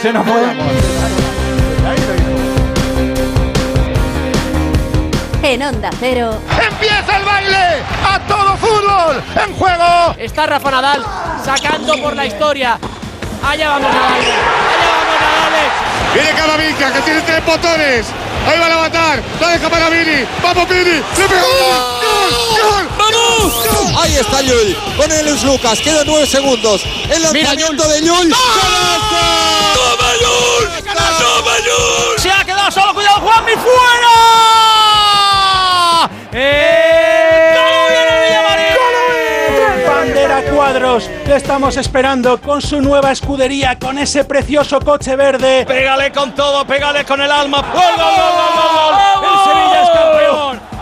Se nos fue. En Onda Cero. ¡Empieza el baile! ¡A todo fútbol! ¡En juego! Está Rafa Nadal sacando por la historia. Allá vamos Nadal. Allá vamos Nadal. Viene Camavinga, que tiene tres botones. Ahí va a levantar. La deja para Vini. ¡Vamos, Vini! ¡Le pegó! ¡Gol! ¡Gol! ¡Vamos! Ahí está Llull. Con el Luis Lucas. Quedan nueve segundos. El lanzamiento de Llull. ¡Toma Llull! ¡Toma Llull! Se ha quedado solo. Cuidado, Juanmi. ¡Fuera! ¡Eh! Bandera Cuadros, le estamos esperando con su nueva escudería, con ese precioso coche verde. Pégale con todo, pégale con el alma. ¡Gol,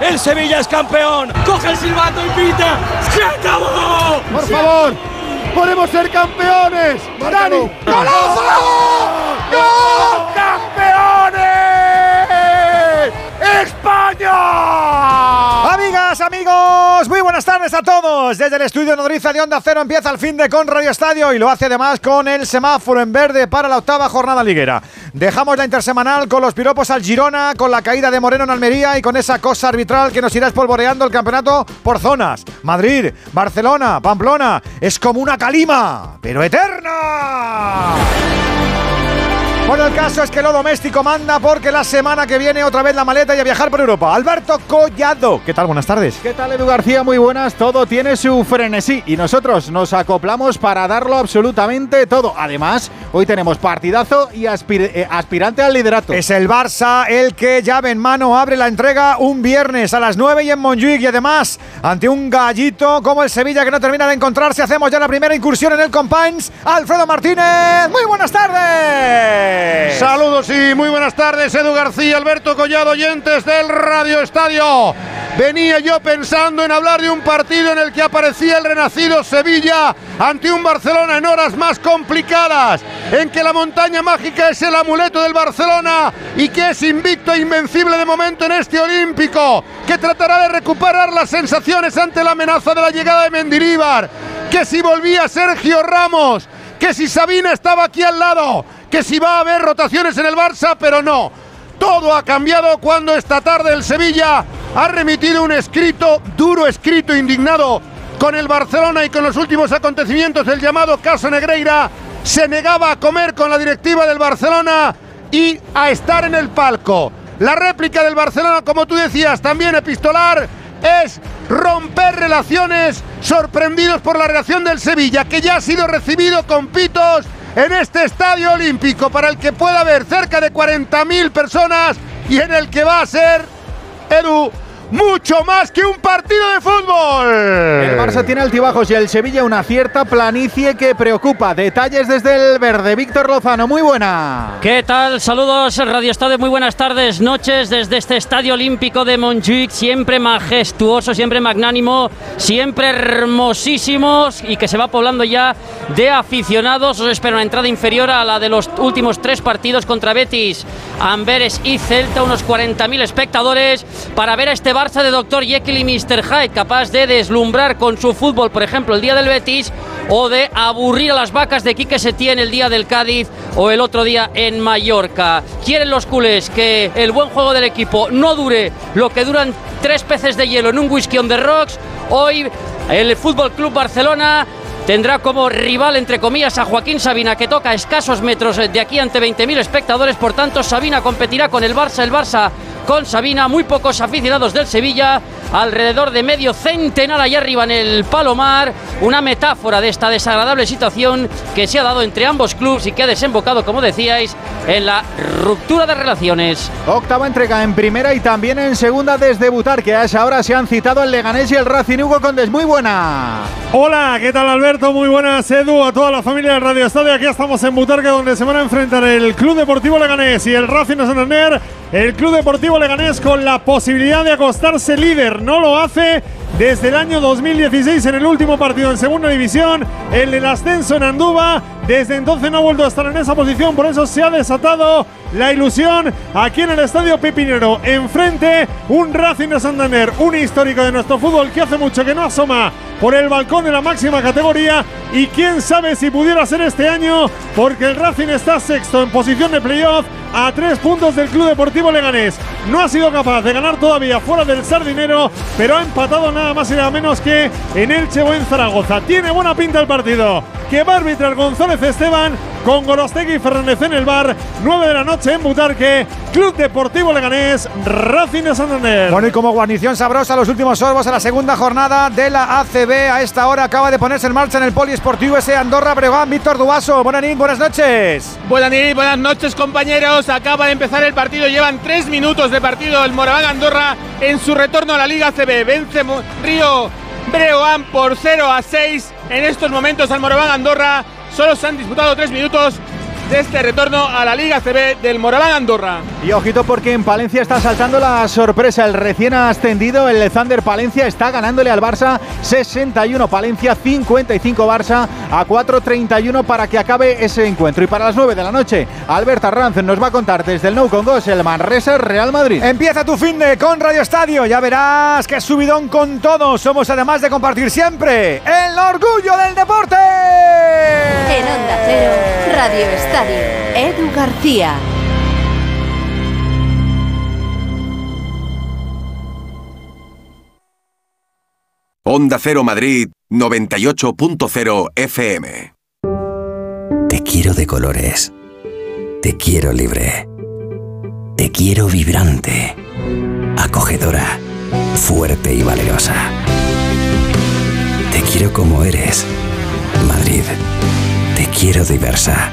El Sevilla es campeón. Coge el silbato y pita. ¡Se acabó! ¡Por favor! ¡Podemos ser campeones! ¡Dani! ¡Golazo! ¡Gol! ¡Campeones! ¡España! Amigas, amigos, muy buenas tardes a todos. Desde el estudio nodriza de Onda Cero empieza el fin de con Radio Estadio y lo hace además con el semáforo en verde para la octava jornada liguera. Dejamos la intersemanal con los piropos al Girona, con la caída de Moreno en Almería y con esa cosa arbitral que nos irá espolvoreando el campeonato por zonas. Madrid, Barcelona, Pamplona, es como una calima, pero eterna. Bueno, el caso es que lo doméstico manda porque la semana que viene otra vez la maleta y a viajar por Europa. Alberto Collado, ¿qué tal? Buenas tardes. ¿Qué tal, Edu García? Muy buenas. Todo tiene su frenesí y nosotros nos acoplamos para darlo absolutamente todo. Además, hoy tenemos partidazo y aspir- eh, aspirante al liderato. Es el Barça el que llave en mano abre la entrega un viernes a las 9 y en Montjuic y además ante un gallito como el Sevilla que no termina de encontrarse hacemos ya la primera incursión en el Compines. Alfredo Martínez, muy buenas tardes. Saludos y muy buenas tardes, Edu García, Alberto Collado, oyentes del Radio Estadio. Venía yo pensando en hablar de un partido en el que aparecía el renacido Sevilla ante un Barcelona en horas más complicadas, en que la montaña mágica es el amuleto del Barcelona y que es invicto e invencible de momento en este Olímpico, que tratará de recuperar las sensaciones ante la amenaza de la llegada de Mendilíbar, que si volvía Sergio Ramos, que si Sabina estaba aquí al lado, que si va a haber rotaciones en el Barça, pero no. Todo ha cambiado cuando esta tarde el Sevilla ha remitido un escrito, duro escrito indignado con el Barcelona y con los últimos acontecimientos del llamado caso Negreira. Se negaba a comer con la directiva del Barcelona y a estar en el palco. La réplica del Barcelona, como tú decías, también epistolar, es romper relaciones sorprendidos por la reacción del Sevilla, que ya ha sido recibido con pitos en este estadio olímpico para el que pueda haber cerca de 40.000 personas y en el que va a ser, Edu, mucho más que un partido de fútbol. El Barça tiene altibajos y el Sevilla una cierta planicie que preocupa. Detalles desde el verde. Víctor Lozano, muy buena. ¿Qué tal? Saludos, Radio Estadio. Muy buenas tardes, noches desde este Estadio Olímpico de Montjuic. Siempre majestuoso, siempre magnánimo, siempre hermosísimos y que se va poblando ya de aficionados. Os espero una entrada inferior a la de los últimos tres partidos contra Betis, Amberes y Celta. Unos 40.000 espectadores para ver a este Barça de Dr. Jekyll y Mr. Hyde, capaz de deslumbrar con su fútbol, por ejemplo, el día del Betis, o de aburrir a las vacas de Quique Setién el día del Cádiz o el otro día en Mallorca. Quieren los culés que el buen juego del equipo no dure lo que duran tres peces de hielo en un whisky on the rocks. Hoy el Fútbol Club Barcelona tendrá como rival, entre comillas, a Joaquín Sabina, que toca a escasos metros de aquí ante 20.000 espectadores. Por tanto, Sabina competirá con el Barça, el Barça con Sabina. Muy pocos aficionados del Sevilla, alrededor de medio centenar allá arriba en el Palomar. Una metáfora de esta desagradable situación que se ha dado entre ambos clubes y que ha desembocado, como decíais, en la ruptura de relaciones. Octava entrega en primera y también en segunda desde Butar, que a esa hora se han citado el Leganés y el Racing Hugo Condes. Muy buena. Hola, ¿qué tal Alberto? Muy buenas, Edu, a toda la familia del Radio Estadio. Aquí estamos en Butarque, donde se van a enfrentar el Club Deportivo Leganés y el Racing de Santander. El Club Deportivo Leganés con la posibilidad de acostarse líder. No lo hace desde el año 2016 en el último partido en segunda división. El del ascenso en Andúba. Desde entonces no ha vuelto a estar en esa posición. Por eso se ha desatado la ilusión aquí en el Estadio Pipinero. Enfrente, un Racing de Santander, un histórico de nuestro fútbol que hace mucho que no asoma por el balcón de la máxima categoría y quién sabe si pudiera ser este año porque el Racing está sexto en posición de playoff a tres puntos del Club Deportivo Leganés. No ha sido capaz de ganar todavía fuera del Sardinero, pero ha empatado nada más y nada menos que en Elche o en Zaragoza. Tiene buena pinta el partido. Que va a arbitrar González Esteban con Gorostegui y Fernández en el bar. 9 de la noche en Butarque. Club Deportivo Leganés, Racing de Santander. Bueno, y como guarnición sabrosa, los últimos sorbos a la segunda jornada de la ACB. A esta hora acaba de ponerse en marcha en el Poliesportivo ese Andorra Bregán. Víctor Duaso, buenas buenas noches. Buenas buenas noches compañeros. Acaba de empezar el partido, llevan tres minutos de partido el Moraván Andorra en su retorno a la Liga ACB. Vence Río Breogán por 0 a 6 en estos momentos al Moraván Andorra. Solo se han disputado tres minutos de este retorno a la Liga CB del Moraván Andorra. Y ojito porque en Palencia está saltando la sorpresa. El recién ascendido, el Thunder Palencia, está ganándole al Barça 61 Palencia, 55 Barça a 4.31 para que acabe ese encuentro. Y para las 9 de la noche, Albert Arranz nos va a contar desde el Nou con Gos el Manresa Real Madrid. Empieza tu fin de con Radio Estadio. Ya verás que subidón con todos. Somos además de compartir siempre el orgullo del deporte. En Onda Cero, Radio Estadio. Edu García. Onda Cero Madrid 98.0 FM. Te quiero de colores. Te quiero libre. Te quiero vibrante. Acogedora. Fuerte y valerosa. Te quiero como eres. Madrid. Te quiero diversa.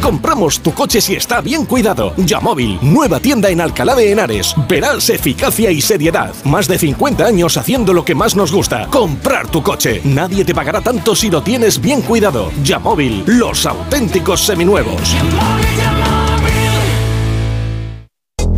Compramos tu coche si está bien cuidado. Yamóvil, nueva tienda en Alcalá de Henares. Verás eficacia y seriedad. Más de 50 años haciendo lo que más nos gusta. Comprar tu coche. Nadie te pagará tanto si lo tienes bien cuidado. Yamóvil, los auténticos seminuevos.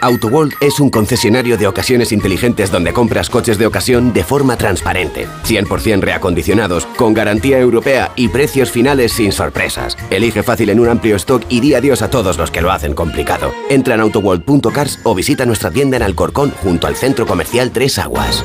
AutoWorld es un concesionario de ocasiones inteligentes donde compras coches de ocasión de forma transparente, 100% reacondicionados, con garantía europea y precios finales sin sorpresas. Elige fácil en un amplio stock y di adiós a todos los que lo hacen complicado. Entra en autoworld.cars o visita nuestra tienda en Alcorcón junto al centro comercial Tres Aguas.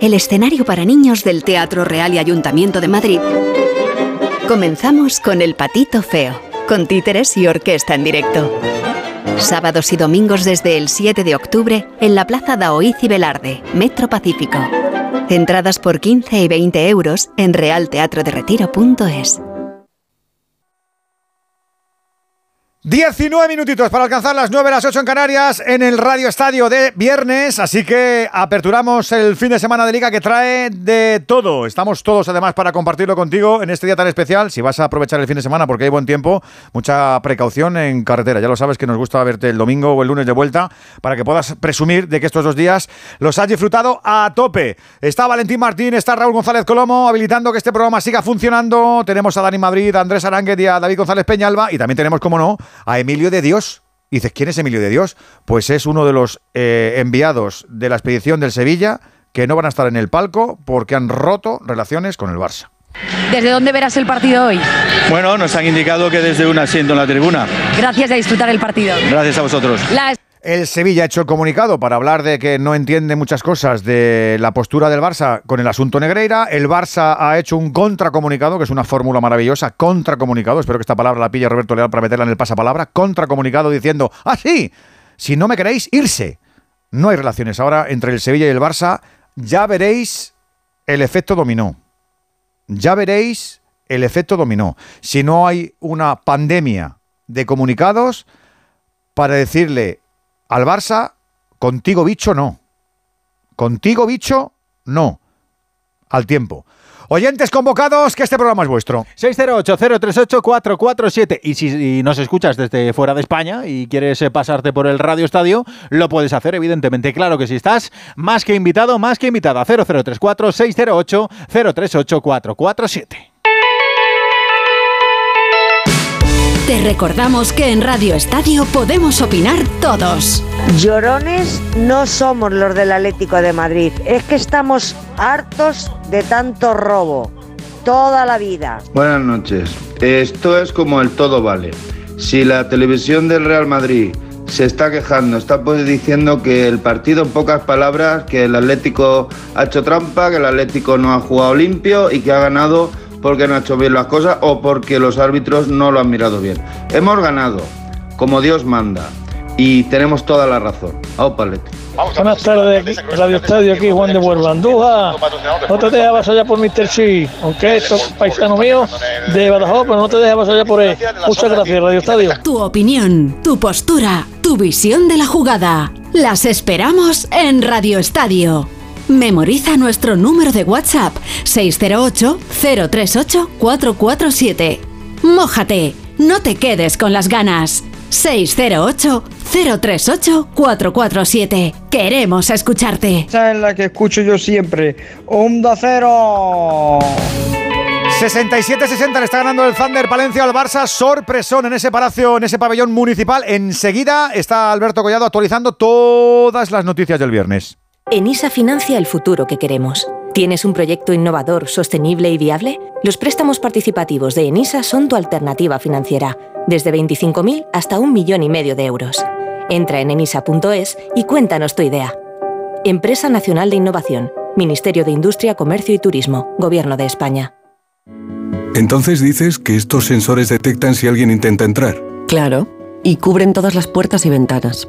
el escenario para niños del Teatro Real y Ayuntamiento de Madrid. Comenzamos con El Patito Feo, con títeres y orquesta en directo. Sábados y domingos desde el 7 de octubre en la Plaza Daoiz y Velarde, Metro Pacífico. Entradas por 15 y 20 euros en realteatroderetiro.es. 19 minutitos para alcanzar las 9, las 8 en Canarias en el Radio Estadio de viernes. Así que aperturamos el fin de semana de liga que trae de todo. Estamos todos además para compartirlo contigo en este día tan especial. Si vas a aprovechar el fin de semana porque hay buen tiempo, mucha precaución en carretera. Ya lo sabes que nos gusta verte el domingo o el lunes de vuelta para que puedas presumir de que estos dos días los has disfrutado a tope. Está Valentín Martín, está Raúl González Colomo habilitando que este programa siga funcionando. Tenemos a Dani Madrid, a Andrés Aránguez y a David González Peñalba. Y también tenemos, como no, a Emilio de Dios. Y dices, ¿quién es Emilio de Dios? Pues es uno de los eh, enviados de la expedición del Sevilla que no van a estar en el palco porque han roto relaciones con el Barça. ¿Desde dónde verás el partido hoy? Bueno, nos han indicado que desde un asiento en la tribuna. Gracias a disfrutar el partido. Gracias a vosotros. La El Sevilla ha hecho el comunicado para hablar de que no entiende muchas cosas de la postura del Barça con el asunto Negreira. El Barça ha hecho un contracomunicado, que es una fórmula maravillosa, contracomunicado. Espero que esta palabra la pille Roberto Leal para meterla en el pasapalabra. Contracomunicado diciendo, ah, sí, si no me queréis, irse. No hay relaciones ahora entre el Sevilla y el Barça. Ya veréis el efecto dominó. Ya veréis el efecto dominó. Si no hay una pandemia de comunicados para decirle al Barça, contigo bicho no. Contigo bicho no. Al tiempo. Oyentes convocados, que este programa es vuestro. 608-038-447. Y si nos escuchas desde fuera de España y quieres eh, pasarte por el Radio Estadio, lo puedes hacer, evidentemente. Claro que si estás más que invitado, más que invitada. 0034-608-038-447. Te recordamos que en Radio Estadio podemos opinar todos. Llorones no somos los del Atlético de Madrid, es que estamos hartos de tanto robo, toda la vida. Buenas noches. Esto es como el todo vale. Si la televisión del Real Madrid se está quejando, está pues diciendo que el partido, en pocas palabras, que el Atlético ha hecho trampa, que el Atlético no ha jugado limpio y que ha ganado porque no ha hecho bien las cosas o porque los árbitros no lo han mirado bien. Hemos ganado, como Dios manda, y tenemos toda la razón. Aupa, Atleti. Buenas tardes, Radio Estadio aquí, Juan de Buerbandúa. No te dejes vasallar por Mr. Chi, aunque esto es paisano mío de Badajoz, pero no te dejes vasallar por él. Muchas gracias, Radio Estadio. Tu opinión, tu postura, tu visión de la jugada. Las esperamos en Radio Estadio. Memoriza nuestro número de WhatsApp 608-038-447. Mójate, no te quedes con las ganas. 608-038-447. Queremos escucharte. Esa es la que escucho yo siempre. Onda cero. 67-60 le está ganando el Thunder Palencia al Barça. Sorpresón en ese palacio, en ese pabellón municipal. Enseguida está Alberto Collado actualizando todas las noticias del viernes. ENISA financia el futuro que queremos. ¿Tienes un proyecto innovador, sostenible y viable? Los préstamos participativos de ENISA son tu alternativa financiera, desde 25.000 hasta un millón y medio de euros. Entra en enisa.es y cuéntanos tu idea. Empresa Nacional de Innovación, Ministerio de Industria, Comercio y Turismo, Gobierno de España. Entonces dices que estos sensores detectan si alguien intenta entrar. Claro, y cubren todas las puertas y ventanas.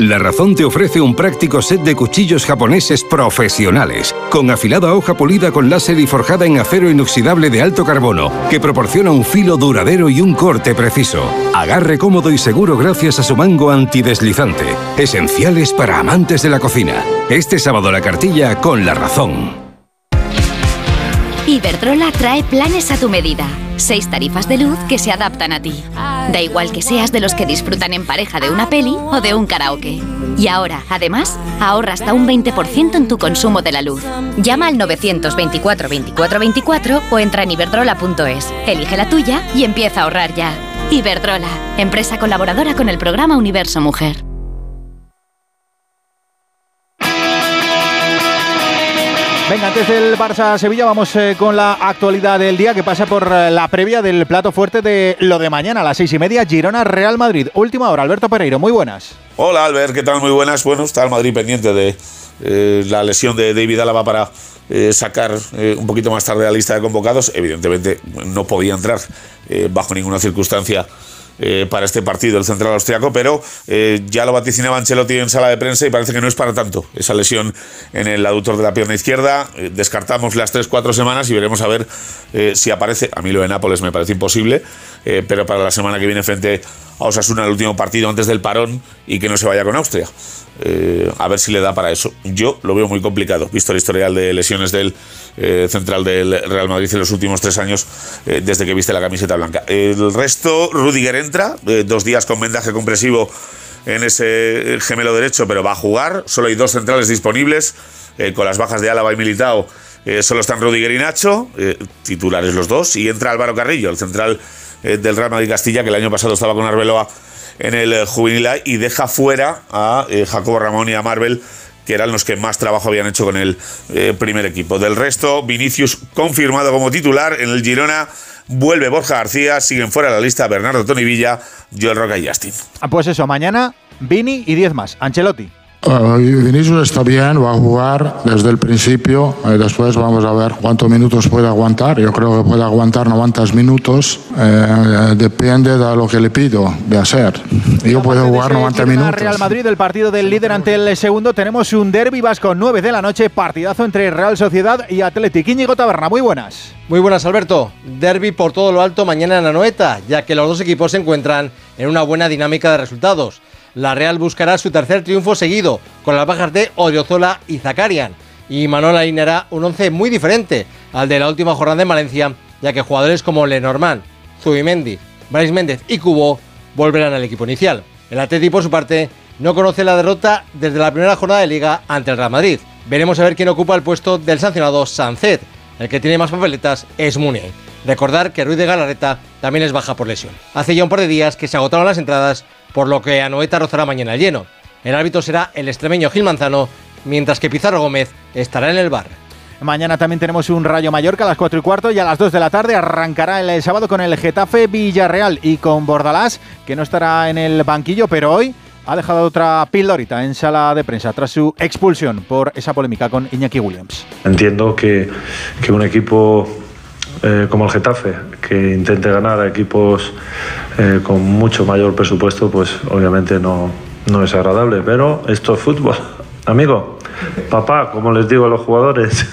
La Razón te ofrece un práctico set de cuchillos japoneses profesionales, con afilada hoja pulida con láser y forjada en acero inoxidable de alto carbono, que proporciona un filo duradero y un corte preciso. Agarre cómodo y seguro gracias a su mango antideslizante, esenciales para amantes de la cocina. Este sábado la cartilla con La Razón. Iberdrola trae planes a tu medida. Seis tarifas de luz que se adaptan a ti. Da igual que seas de los que disfrutan en pareja de una peli o de un karaoke. Y ahora, además, ahorra hasta un 20% en tu consumo de la luz. Llama al 924 24 24 o entra en iberdrola.es. Elige la tuya y empieza a ahorrar ya. Iberdrola, empresa colaboradora con el programa Universo Mujer. Venga, antes del Barça-Sevilla vamos eh, con la actualidad del día que pasa por eh, la previa del plato fuerte de lo de mañana a las seis y media, Girona-Real Madrid. Última hora, Alberto Pereiro, muy buenas. Hola Albert, ¿qué tal? Muy buenas. Bueno, está el Madrid pendiente de, eh, la lesión de David Álava para sacar un poquito más tarde la lista de convocados. Evidentemente no podía entrar bajo ninguna circunstancia para este partido el central austriaco, pero ya lo vaticinaba Ancelotti en sala de prensa y parece que no es para tanto esa lesión en el aductor de la pierna izquierda. descartamos las 3-4 semanas y veremos a ver si aparece. A mí lo de Nápoles me parece imposible, pero para la semana que viene frente a Osasuna el último partido antes del parón y que no se vaya con Austria. Eh, a ver si le da para eso. Yo lo veo muy complicado, visto el historial de lesiones del eh, central del Real Madrid en los últimos tres años, eh, desde que viste la camiseta blanca. El resto, Rudiger entra, dos días con vendaje compresivo en ese gemelo derecho, pero va a jugar. Solo hay dos centrales disponibles, con las bajas de Álava y Militao. solo están Rudiger y Nacho, titulares los dos, y entra Álvaro Carrillo, el central del Real Madrid Castilla, que el año pasado estaba con Arbeloa en el eh, juvenil y deja fuera a eh, Jacobo Ramón y a Marvel que eran los que más trabajo habían hecho con el eh, primer equipo. Del resto, Vinicius confirmado como titular en el Girona. Vuelve Borja García, siguen fuera la lista Bernardo Tony Villa, Joel Roca y Justin. Ah, pues eso, mañana Vini y 10 más. Ancelotti. Uh, Vinicius está bien, va a jugar desde el principio. Eh, después vamos a ver cuántos minutos puede aguantar. Yo creo que puede aguantar 90 minutos. Eh, depende de lo que le pido de hacer. Yo puedo jugar 90 minutos. Real Madrid, el partido del líder ante el segundo. Tenemos un derby vasco 9 de la noche. Partidazo entre Real Sociedad y Athletic. Íñigo Taberna, muy buenas. Muy buenas, Alberto. Derby por todo lo alto mañana en la Noeta, ya que los dos equipos se encuentran en una buena dinámica de resultados la Real buscará su tercer triunfo seguido, con las bajas de Odriozola y Zakarian. Y Manuel alineará un once muy diferente al de la última jornada en Valencia, ya que jugadores como Lenormand, Zubimendi, Brais Méndez y Cubo volverán al equipo inicial. El Atleti, por su parte, no conoce la derrota desde la primera jornada de Liga ante el Real Madrid. Veremos a ver quién ocupa el puesto del sancionado Sancet. El que tiene más papeletas es Munier. Recordar que Ruiz de Galarreta también es baja por lesión. Hace ya un par de días que se agotaron las entradas por lo que Anoeta rozará mañana el lleno. El árbitro será el extremeño Gil Manzano, mientras que Pizarro Gómez estará en el bar. Mañana también tenemos un Rayo Mallorca a las 4 y cuarto y a las 2 de la tarde arrancará el sábado con el Getafe Villarreal y con Bordalás, que no estará en el banquillo, pero hoy ha dejado otra pildorita en sala de prensa tras su expulsión por esa polémica con Iñaki Williams. Entiendo que, que un equipo eh, como el Getafe, que intente ganar a equipos eh, con mucho mayor presupuesto, pues obviamente no, no es agradable. Pero esto es fútbol, amigo. Papá, como les digo a los jugadores.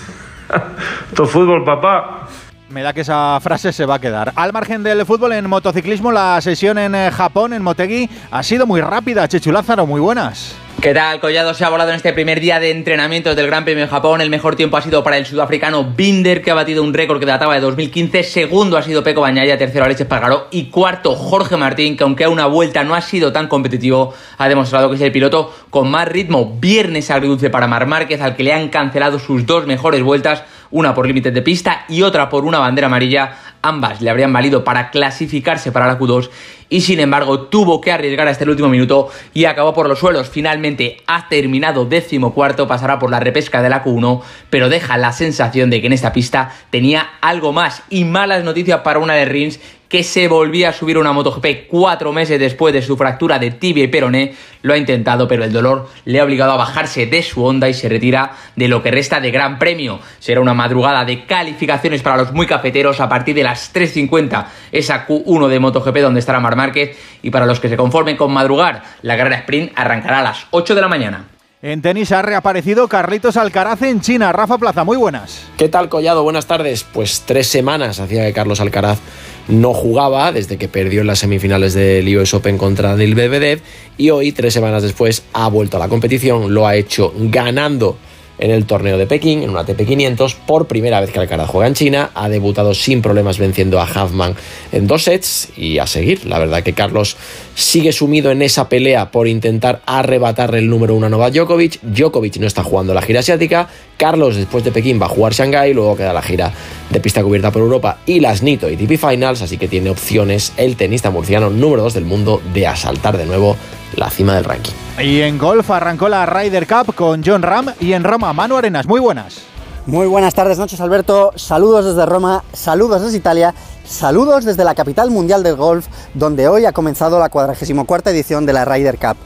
esto es fútbol, papá. Me da que esa frase se va a quedar. Al margen del fútbol, en motociclismo, la sesión en eh, Japón, en Motegi, ha sido muy rápida. Chechu Lázaro, muy buenas. ¿Qué tal? Collado se ha volado en este primer día de entrenamientos del Gran Premio de Japón. El mejor tiempo ha sido para el sudafricano Binder, que ha batido un récord que databa de 2015. Segundo ha sido Peco Bañaya, tercero Alex Espargaró y cuarto Jorge Martín, que aunque a una vuelta no ha sido tan competitivo, ha demostrado que es el piloto con más ritmo. Viernes agridulce para Mar Márquez, al que le han cancelado sus dos mejores vueltas, una por límites de pista y otra por una bandera amarilla. Ambas le habrían valido para clasificarse para la Q2 y sin embargo tuvo que arriesgar hasta el último minuto y acabó por los suelos. Finalmente ha terminado décimo cuarto, pasará por la repesca de la Q1, pero deja la sensación de que en esta pista tenía algo más y malas noticias para una de Rins que se volvía a subir una MotoGP cuatro meses después de su fractura de tibia y peroné. Lo ha intentado, pero el dolor le ha obligado a bajarse de su onda y se retira de lo que resta de Gran Premio. Será una madrugada de calificaciones para los muy cafeteros a partir de las 3.50, esa Q1 de MotoGP donde estará Mar Márquez. Y para los que se conformen con madrugar, la carrera sprint arrancará a las 8 de la mañana. En tenis ha reaparecido Carlitos Alcaraz en China. Rafa Plaza, muy buenas. ¿Qué tal, Collado? Buenas tardes. Pues tres semanas hacía que Carlos Alcaraz no jugaba desde que perdió en las semifinales del US Open contra Daniel Medvedev y hoy, tres semanas después, ha vuelto a la competición. Lo ha hecho ganando en el torneo de Pekín, en una ATP 500, por primera vez que Alcaraz juega en China, ha debutado sin problemas venciendo a Huffman en dos sets y a seguir. La verdad que Carlos sigue sumido en esa pelea por intentar arrebatarle el número uno a Novak Djokovic. Djokovic no está jugando la gira asiática. Carlos después de Pekín va a jugar Shanghái, luego queda la gira de pista cubierta por Europa y las Nito y TP Finals, así que tiene opciones el tenista murciano número 2 del mundo de asaltar de nuevo la cima del ranking. Y en golf arrancó la Ryder Cup con John Ram y en Roma Manu Arenas. Muy buenas. Muy buenas tardes, noches Alberto. Saludos desde Roma, saludos desde Italia, saludos desde la capital mundial del golf, donde hoy ha comenzado la 44 edición de la Ryder Cup.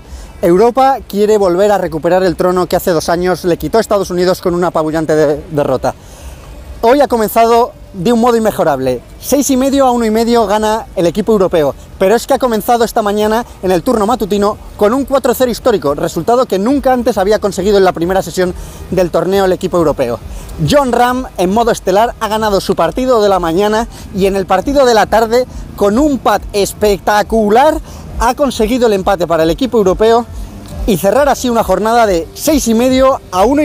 Europa quiere volver a recuperar el trono que hace dos años le quitó a Estados Unidos con una apabullante de- derrota. Hoy ha comenzado de un modo inmejorable. Seis y medio a uno y medio gana el equipo europeo. Pero es que ha comenzado esta mañana en el turno matutino con un 4-0 histórico, resultado que nunca antes había conseguido en la primera sesión del torneo el equipo europeo. John Ram, en modo estelar, ha ganado su partido de la mañana y en el partido de la tarde, con un pat espectacular, ha conseguido el empate para el equipo europeo y cerrar así una jornada de seis y medio a uno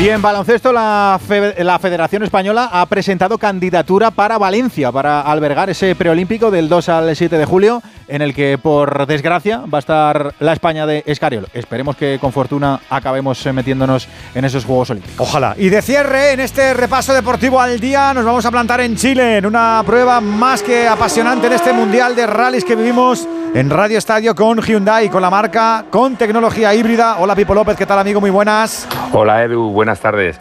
y en baloncesto, la, fe- la Federación Española ha presentado candidatura para Valencia, para albergar ese preolímpico del 2 al 7 de julio, en el que, por desgracia, va a estar la España de Escariolo. Esperemos que con fortuna acabemos eh, metiéndonos en esos Juegos Olímpicos. Ojalá. Y de cierre, en este repaso deportivo al día, nos vamos a plantar en Chile, en una prueba más que apasionante en este Mundial de Rallys que vivimos en Radio Estadio con Hyundai, con la marca, con tecnología híbrida. Hola Pipo López, ¿qué tal amigo? Muy buenas. Hola Edu, buenas tardes.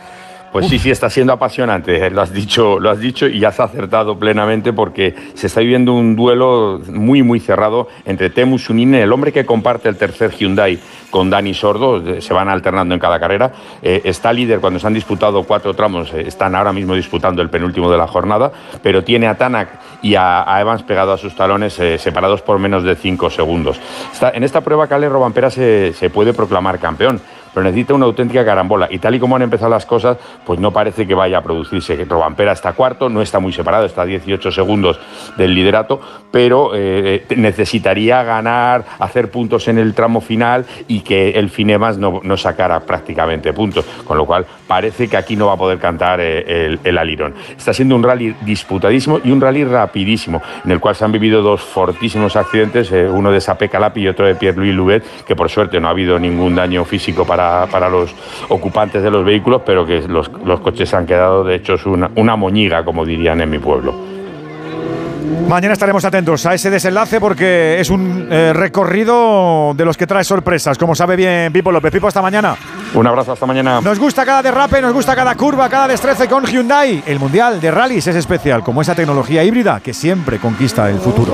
Pues sí, sí, está siendo apasionante, eh, lo has, dicho, lo has dicho y ya has acertado plenamente porque se está viviendo un duelo muy, muy cerrado entre Temu Suninen, el hombre que comparte el tercer Hyundai con Dani Sordo, eh, se van alternando en cada carrera, eh, está líder cuando se han disputado cuatro tramos, están ahora mismo disputando el penúltimo de la jornada, pero tiene a Tanak y a, a Evans pegado a sus talones, eh, separados por menos de cinco segundos. Está- en esta prueba, Cale Robampera se, se puede proclamar campeón pero necesita una auténtica carambola. Y tal y como han empezado las cosas, pues no parece que vaya a producirse. Robampera está cuarto, no está muy separado, está a 18 segundos del liderato, pero eh, necesitaría ganar, hacer puntos en el tramo final y que el Finemas no, no sacara prácticamente puntos. Con lo cual, parece que aquí no va a poder cantar eh, el, el alirón. Está siendo un rally disputadísimo y un rally rapidísimo, en el cual se han vivido dos fortísimos accidentes, eh, uno de Sapé Calapi y otro de Pierre-Louis Louvet, que por suerte no ha habido ningún daño físico para, para los ocupantes de los vehículos, pero que los, los coches se han quedado, de hecho, es una, una moñiga, como dirían en mi pueblo. Mañana estaremos atentos a ese desenlace porque es un eh, recorrido de los que trae sorpresas, como sabe bien Pipo López. Pipo, hasta mañana. Un abrazo, hasta mañana. Nos gusta cada derrape, nos gusta cada curva, cada destrece con Hyundai. El Mundial de Rallys es especial, como esa tecnología híbrida que siempre conquista el futuro.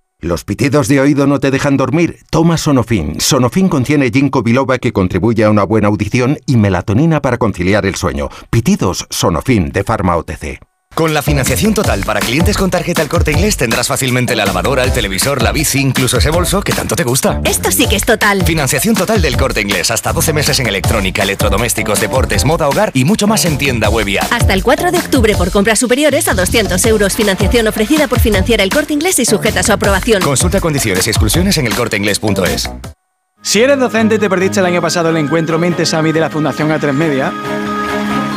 ¿Los pitidos de oído no te dejan dormir? Toma Sonofin. Sonofin contiene ginkgo biloba que contribuye a una buena audición y melatonina para conciliar el sueño. Pitidos Sonofin de Pharma OTC. Con la financiación total para clientes con tarjeta El Corte Inglés tendrás fácilmente la lavadora, el televisor, la bici, incluso ese bolso que tanto te gusta. Esto sí que es total. Financiación total del Corte Inglés, hasta 12 meses en electrónica, electrodomésticos, deportes, moda, hogar y mucho más en tienda web y app. Hasta el 4 de octubre por compras superiores a 200 euros. Financiación ofrecida por Financiera El Corte Inglés y sujeta a su aprobación. Consulta condiciones y exclusiones en elcorteinglés.es. Si eres docente y te perdiste el año pasado el encuentro Mente Sami de la Fundación A3 Media,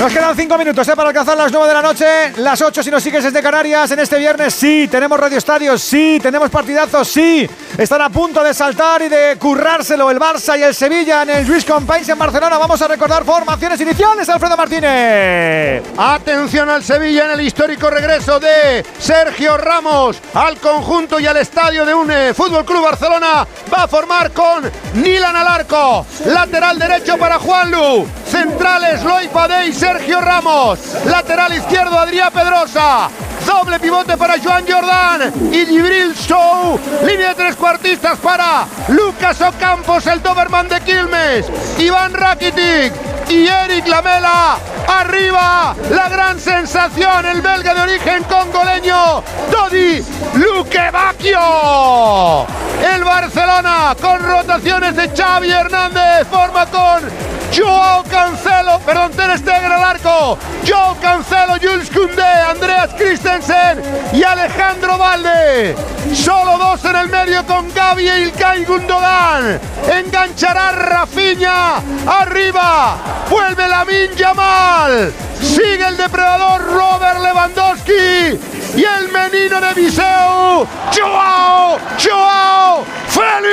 Nos quedan cinco minutos ¿eh? para alcanzar las 9 de la noche, las 8 si nos sigues desde Canarias en este viernes. Sí, tenemos Radio Estadio, sí, tenemos partidazos, sí. Están a punto de saltar y de currárselo el Barça y el Sevilla en el Luis Companys en Barcelona. Vamos a recordar formaciones iniciales, Alfredo Martínez. Atención al Sevilla en el histórico regreso de Sergio Ramos al conjunto y al estadio de un eh, Fútbol Club Barcelona. Va a formar con Nilan Alarco, lateral derecho para Juanlu, centrales Loy Padé y Sergio Ramos, lateral izquierdo Adrián Pedrosa. Doble pivote para Joan Jordan y Gibril Show. Línea de tres cuartistas para Lucas Ocampos, el Doberman de Quilmes. Iván Rakitic y Eric Lamela. Arriba, la gran sensación, el belga de origen congoleño, Dodi Luquevacchio. El Barcelona con rotaciones de Xavi Hernández forma con Joao Cancelo, perdón, Ter Stegen al arco. Joao Cancelo, Jules Koundé, Andreas Christensen y Alejandro Valde. Solo dos en el medio con Gaby e Ilkay Gundogan. Enganchará Rafinha. Arriba. Vuelve Lamin Yamal. Sigue el depredador Robert Lewandowski. Y el menino de Viseu. Joao. Joao. Félix.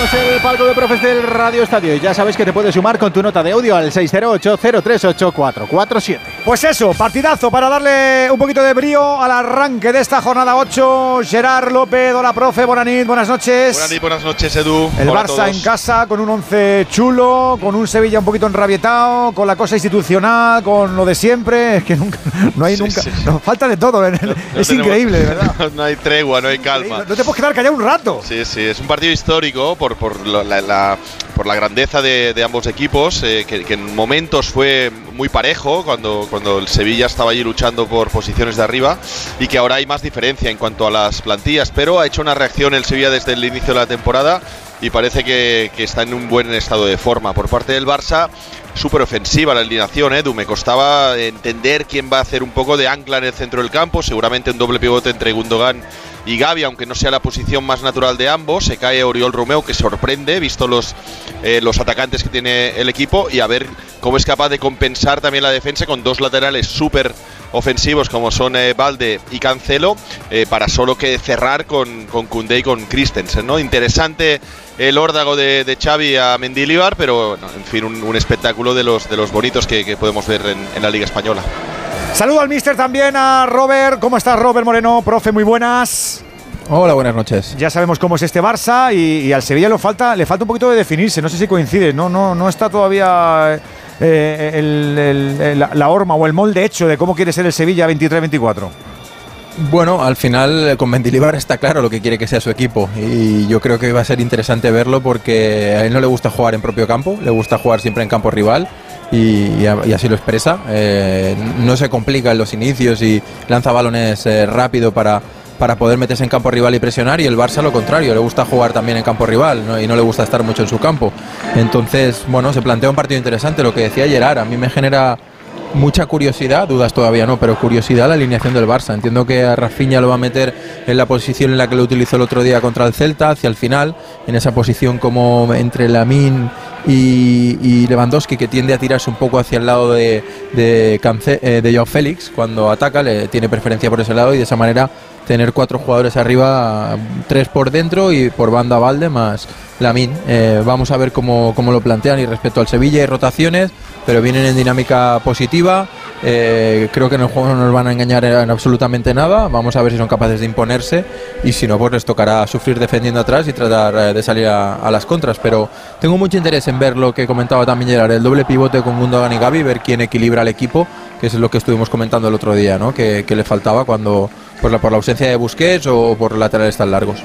El palco de profes del Radio Estadio y ya sabes que te puedes sumar con tu nota de audio al 608-038-447. Pues eso, partidazo para darle un poquito de brío al arranque de esta jornada 8. Gerard López, hola profe, buenas buenas noches. Buenas buenas noches Edu. El Hola a Barça todos. en casa con un 11 chulo, con un Sevilla un poquito enrabietado, con la cosa institucional, con lo de siempre. Es que nunca, no hay nunca. no, falta de todo, es No tenemos- increíble, de verdad. no hay tregua, no hay calma. No te puedes quedar callado un rato. Sí, sí, es un partido histórico por, por, la, grandeza de, ambos equipos, eh, que, en momentos fue muy parejo cuando, cuando el Sevilla estaba allí luchando por posiciones de arriba y que ahora hay más diferencia en cuanto a las plantillas, pero ha hecho una reacción el Sevilla desde el inicio de la temporada y parece que, está en un buen estado de forma. Por parte del Barça, súper ofensiva la alineación, Edu. Me costaba entender quién va a hacer un poco de ancla en el centro del campo, seguramente un doble pivote entre Gundogan y Gavi, aunque no sea la posición más natural de ambos. Se cae Oriol Romeo, que sorprende, visto los, eh, los atacantes que tiene el equipo, y a ver cómo es capaz de compensar también la defensa con dos laterales súper ofensivos como son eh, Valde y Cancelo, eh, para solo que cerrar con, con y con Christensen. ¿no? Interesante el órdago de, de Xavi a Mendilibar, pero en fin, un, espectáculo de los, de los bonitos que, podemos ver en la Liga Española. Saludo al mister también, a Robert. ¿Cómo estás, Robert Moreno? Profe, muy buenas. Hola, buenas noches. Ya sabemos cómo es este Barça y, y al Sevilla le falta, le falta un poquito de definirse. No sé si coincide. No, no, no está todavía eh, el- el- el- la, la horma o el molde hecho de cómo quiere ser el Sevilla 23-24. Bueno, al final eh, con Mendilibar está claro lo que quiere que sea su equipo y yo creo que va a ser interesante verlo porque a él no le gusta jugar en propio campo, le gusta jugar siempre en campo rival y, así lo expresa. Eh, no se complica en los inicios y lanza balones eh, rápido para, para poder meterse en campo rival y presionar y el Barça lo contrario, le gusta jugar también en campo rival ¿no? y no le gusta estar mucho en su campo. Entonces, bueno, se plantea un partido interesante, lo que decía Gerard, a mí me genera mucha curiosidad, dudas todavía no, pero curiosidad la alineación del Barça. Entiendo que a Rafinha lo va a meter en la posición en la que lo utilizó el otro día contra el Celta, hacia el final, en esa posición como entre Lamin y, y Lewandowski, que tiende a tirarse un poco hacia el lado de, de, eh, de Joao Félix cuando ataca, le tiene preferencia por ese lado y de esa manera tener cuatro jugadores arriba, tres por dentro y por banda Valde más Lamin. Eh, vamos a ver cómo, cómo lo plantean y respecto al Sevilla hay rotaciones, pero vienen en dinámica positiva. Eh, creo que en el juego no nos van a engañar en absolutamente nada. Vamos a ver si son capaces de imponerse y si no, pues les tocará sufrir defendiendo atrás y tratar eh, de salir a, las contras. Pero tengo mucho interés en ver lo que comentaba también Gerard, el doble pivote con Gundogan y Gavi, ver quién equilibra al equipo, que es lo que estuvimos comentando el otro día, ¿no? que, que le faltaba cuando por la, por la ausencia de Busquets o por laterales tan largos.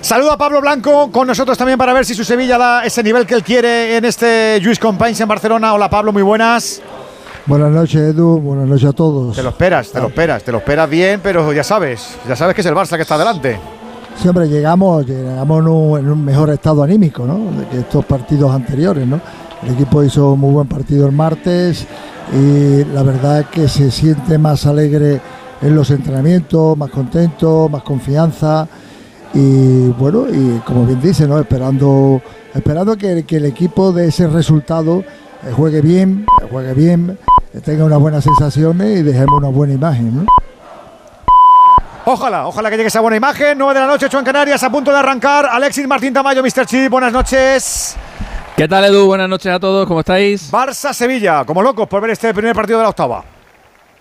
Saludo a Pablo Blanco con nosotros también para ver si su Sevilla da ese nivel que él quiere en este Juice Companys en Barcelona. Hola Pablo, muy buenas. Buenas noches, Edu. Buenas noches a todos. Te lo esperas, te lo esperas, te lo esperas bien, pero ya sabes, ya sabes que es el Barça que está delante. Siempre llegamos, llegamos en un, en un mejor estado anímico, ¿no? De que estos partidos anteriores, ¿no? El equipo hizo muy buen partido el martes y la verdad es que se siente más alegre en los entrenamientos, más contento, más confianza y bueno, y como bien dice, ¿no? Esperando, esperando que, el equipo de ese resultado eh, juegue bien, juegue bien, eh, tenga unas buenas sensaciones y dejemos una buena imagen. Ojalá, ojalá que llegue esa buena imagen. 9 de la noche, 8 en Canarias, a punto de arrancar. Alexis Martín Tamayo, Mr. Chip, buenas noches. ¿Qué tal, Edu? Buenas noches a todos, ¿cómo estáis? Barça-Sevilla, como locos por ver este primer partido de la octava.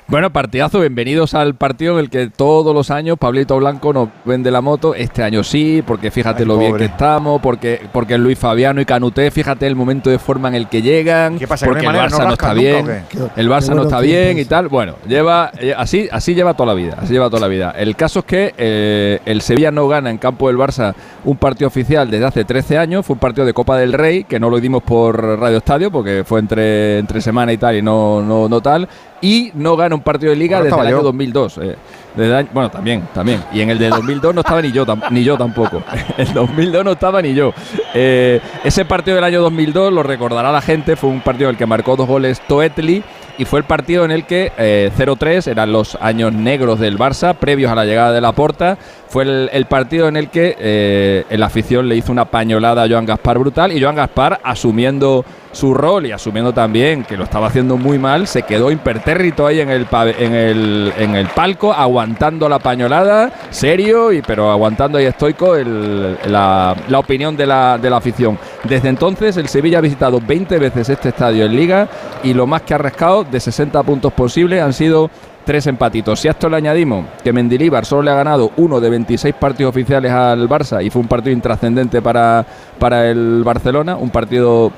Bueno, partidazo, bienvenidos al partido en el que todos los años Pablito Blanco nos vende la moto. Este año sí, porque fíjate Ay, lo bien que estamos, porque, porque Luis Fabiano y Canuté, fíjate el momento de forma en el que llegan, ¿Qué pasa, que no porque el Barça no no, está bien, qué? el Barça no está bien y tal. Bueno, lleva eh, así, así lleva toda la vida, así lleva toda la vida. El caso es que eh, el Sevilla no gana en campo del Barça un partido oficial desde hace 13 años, fue un partido de Copa del Rey, que no lo dimos por Radio Estadio, porque fue entre, entre semana y tal y no, no, no tal. Y no gana un partido de liga Bueno, desde el año yo. 2002. eh. Desde el año- bueno, también, también. Y en el de 2002 no estaba ni yo, tam- ni yo tampoco. El 2002 no estaba ni yo. Eh, ese partido del año 2002 lo recordará la gente. Fue un partido en el que marcó dos goles Toetli y fue el partido en el que eh, 0-3 eran los años negros del Barça, previos a la llegada de la Porta. Fue el, partido en el que eh, la afición le hizo una pañolada a Joan Gaspar brutal y Joan Gaspar, asumiendo su rol y asumiendo también que lo estaba haciendo muy mal, se quedó impertérrito ahí en el, en el, en el palco, aguantando la pañolada, serio, y pero aguantando ahí estoico la, la opinión de la, de la afición. Desde entonces, el Sevilla ha visitado 20 veces este estadio en Liga y lo más que ha rascado de 60 puntos posibles han sido tres empatitos. Si a esto le añadimos que Mendilíbar solo le ha ganado uno de 26 partidos oficiales al Barça y fue un partido intrascendente para, para el Barcelona, un partido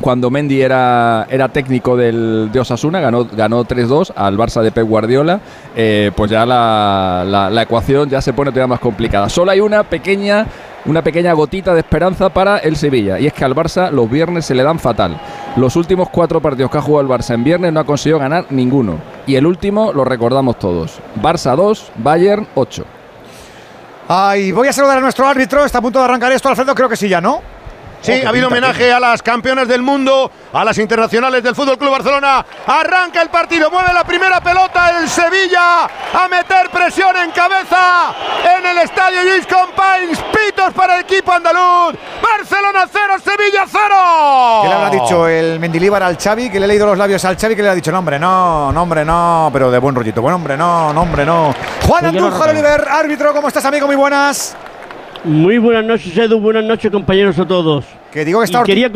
cuando Mendy era, era técnico del, de Osasuna, ganó, ganó 3-2 al Barça de Pep Guardiola, eh, pues ya la, la- ecuación ya se pone todavía más complicada. Solo hay una pequeña, una pequeña gotita de esperanza para el Sevilla, y es que al Barça los viernes se le dan fatal. Los últimos cuatro partidos que ha jugado el Barça en viernes no ha conseguido ganar ninguno. Y el último lo recordamos todos. Barça 2, Bayern 8. Ay, voy a saludar a nuestro árbitro. Está a punto de arrancar esto, Alfredo. Creo que sí, ya, ¿no? Sí, Oh, ha habido homenaje a las campeonas del mundo, a las internacionales del Fútbol Club Barcelona. Arranca el partido, mueve la primera pelota el Sevilla a meter presión en cabeza en el estadio Luis Companys. Pitos para el equipo andaluz. Barcelona 0, Sevilla 0. ¿Qué le habrá dicho el Mendilíbar al Xavi? Que le he leído los labios al Xavi que le ha dicho, no, hombre, no, no, hombre, no, pero de buen rollito. Buen hombre, no, no, hombre, no. Juan lo Andújar Oliver, árbitro, ¿cómo estás, amigo? Muy buenas. Muy buenas noches, Edu. Buenas noches, compañeros a todos. Que digo que está quería,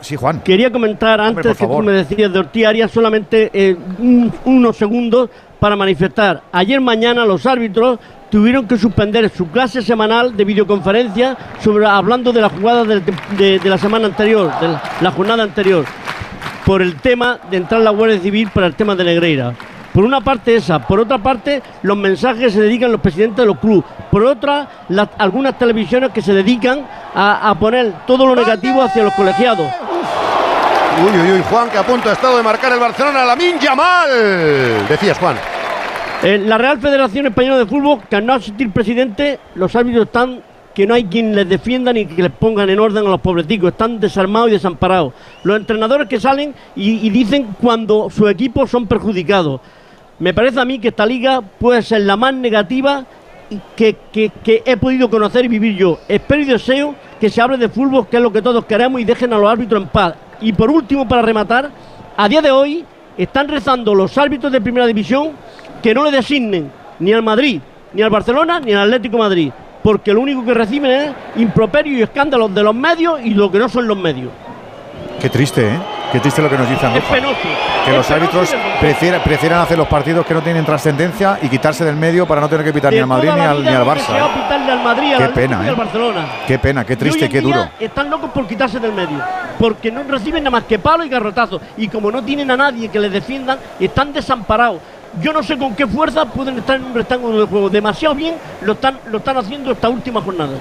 Sí, Juan. quería comentar antes que tú me decías de Ortiz Arias solamente eh, un- unos segundos para manifestar. Ayer mañana los árbitros tuvieron que suspender su clase semanal de videoconferencia sobre hablando de la jugada de, de la semana anterior, de la, la jornada anterior, por el tema de entrar la Guardia Civil para el tema de Negreira. Por una parte esa, por otra parte los mensajes se dedican los presidentes de los clubes, por otra las- algunas televisiones que se dedican a, a poner todo lo negativo hacia los colegiados. Uy, uy, uy, Juan, que a punto ha estado de marcar el Barcelona, la Yamal. Decías, Juan. En la Real Federación Española de Fútbol, que al no asistir presidente, los árbitros están que no hay quien les defienda ni que les pongan en orden a los pobreticos, están desarmados y desamparados. Los entrenadores que salen y, y dicen cuando sus equipos son perjudicados. Me parece a mí que esta liga puede ser la más negativa que, que- he podido conocer y vivir yo. Espero y deseo que se hable de fútbol, que es lo que todos queremos, y dejen a los árbitros en paz. Y por último, para rematar, a día de hoy están rezando los árbitros de primera división que no le designen ni al Madrid, ni al Barcelona, ni al Atlético Madrid, porque lo único que reciben es improperios y escándalos de los medios y lo que no son los medios. Qué triste, ¿eh? Qué triste lo que nos dice Es penoso. Que Es los árbitros prefieran, prefieran hacer los partidos que no tienen trascendencia y quitarse del medio para no tener que pitar ni al Madrid ni al, ni Barça. ¿eh? al Madrid, Qué pena, al ¿eh? Barcelona. Qué pena, qué Y triste, hoy en qué día duro. Están locos por quitarse del medio, porque no reciben nada más que palo y garrotazo. Y como no tienen a nadie que les defiendan, están desamparados. Yo no sé con qué fuerza pueden estar en un rectángulo de juego. Demasiado bien lo están, lo están haciendo esta última jornada.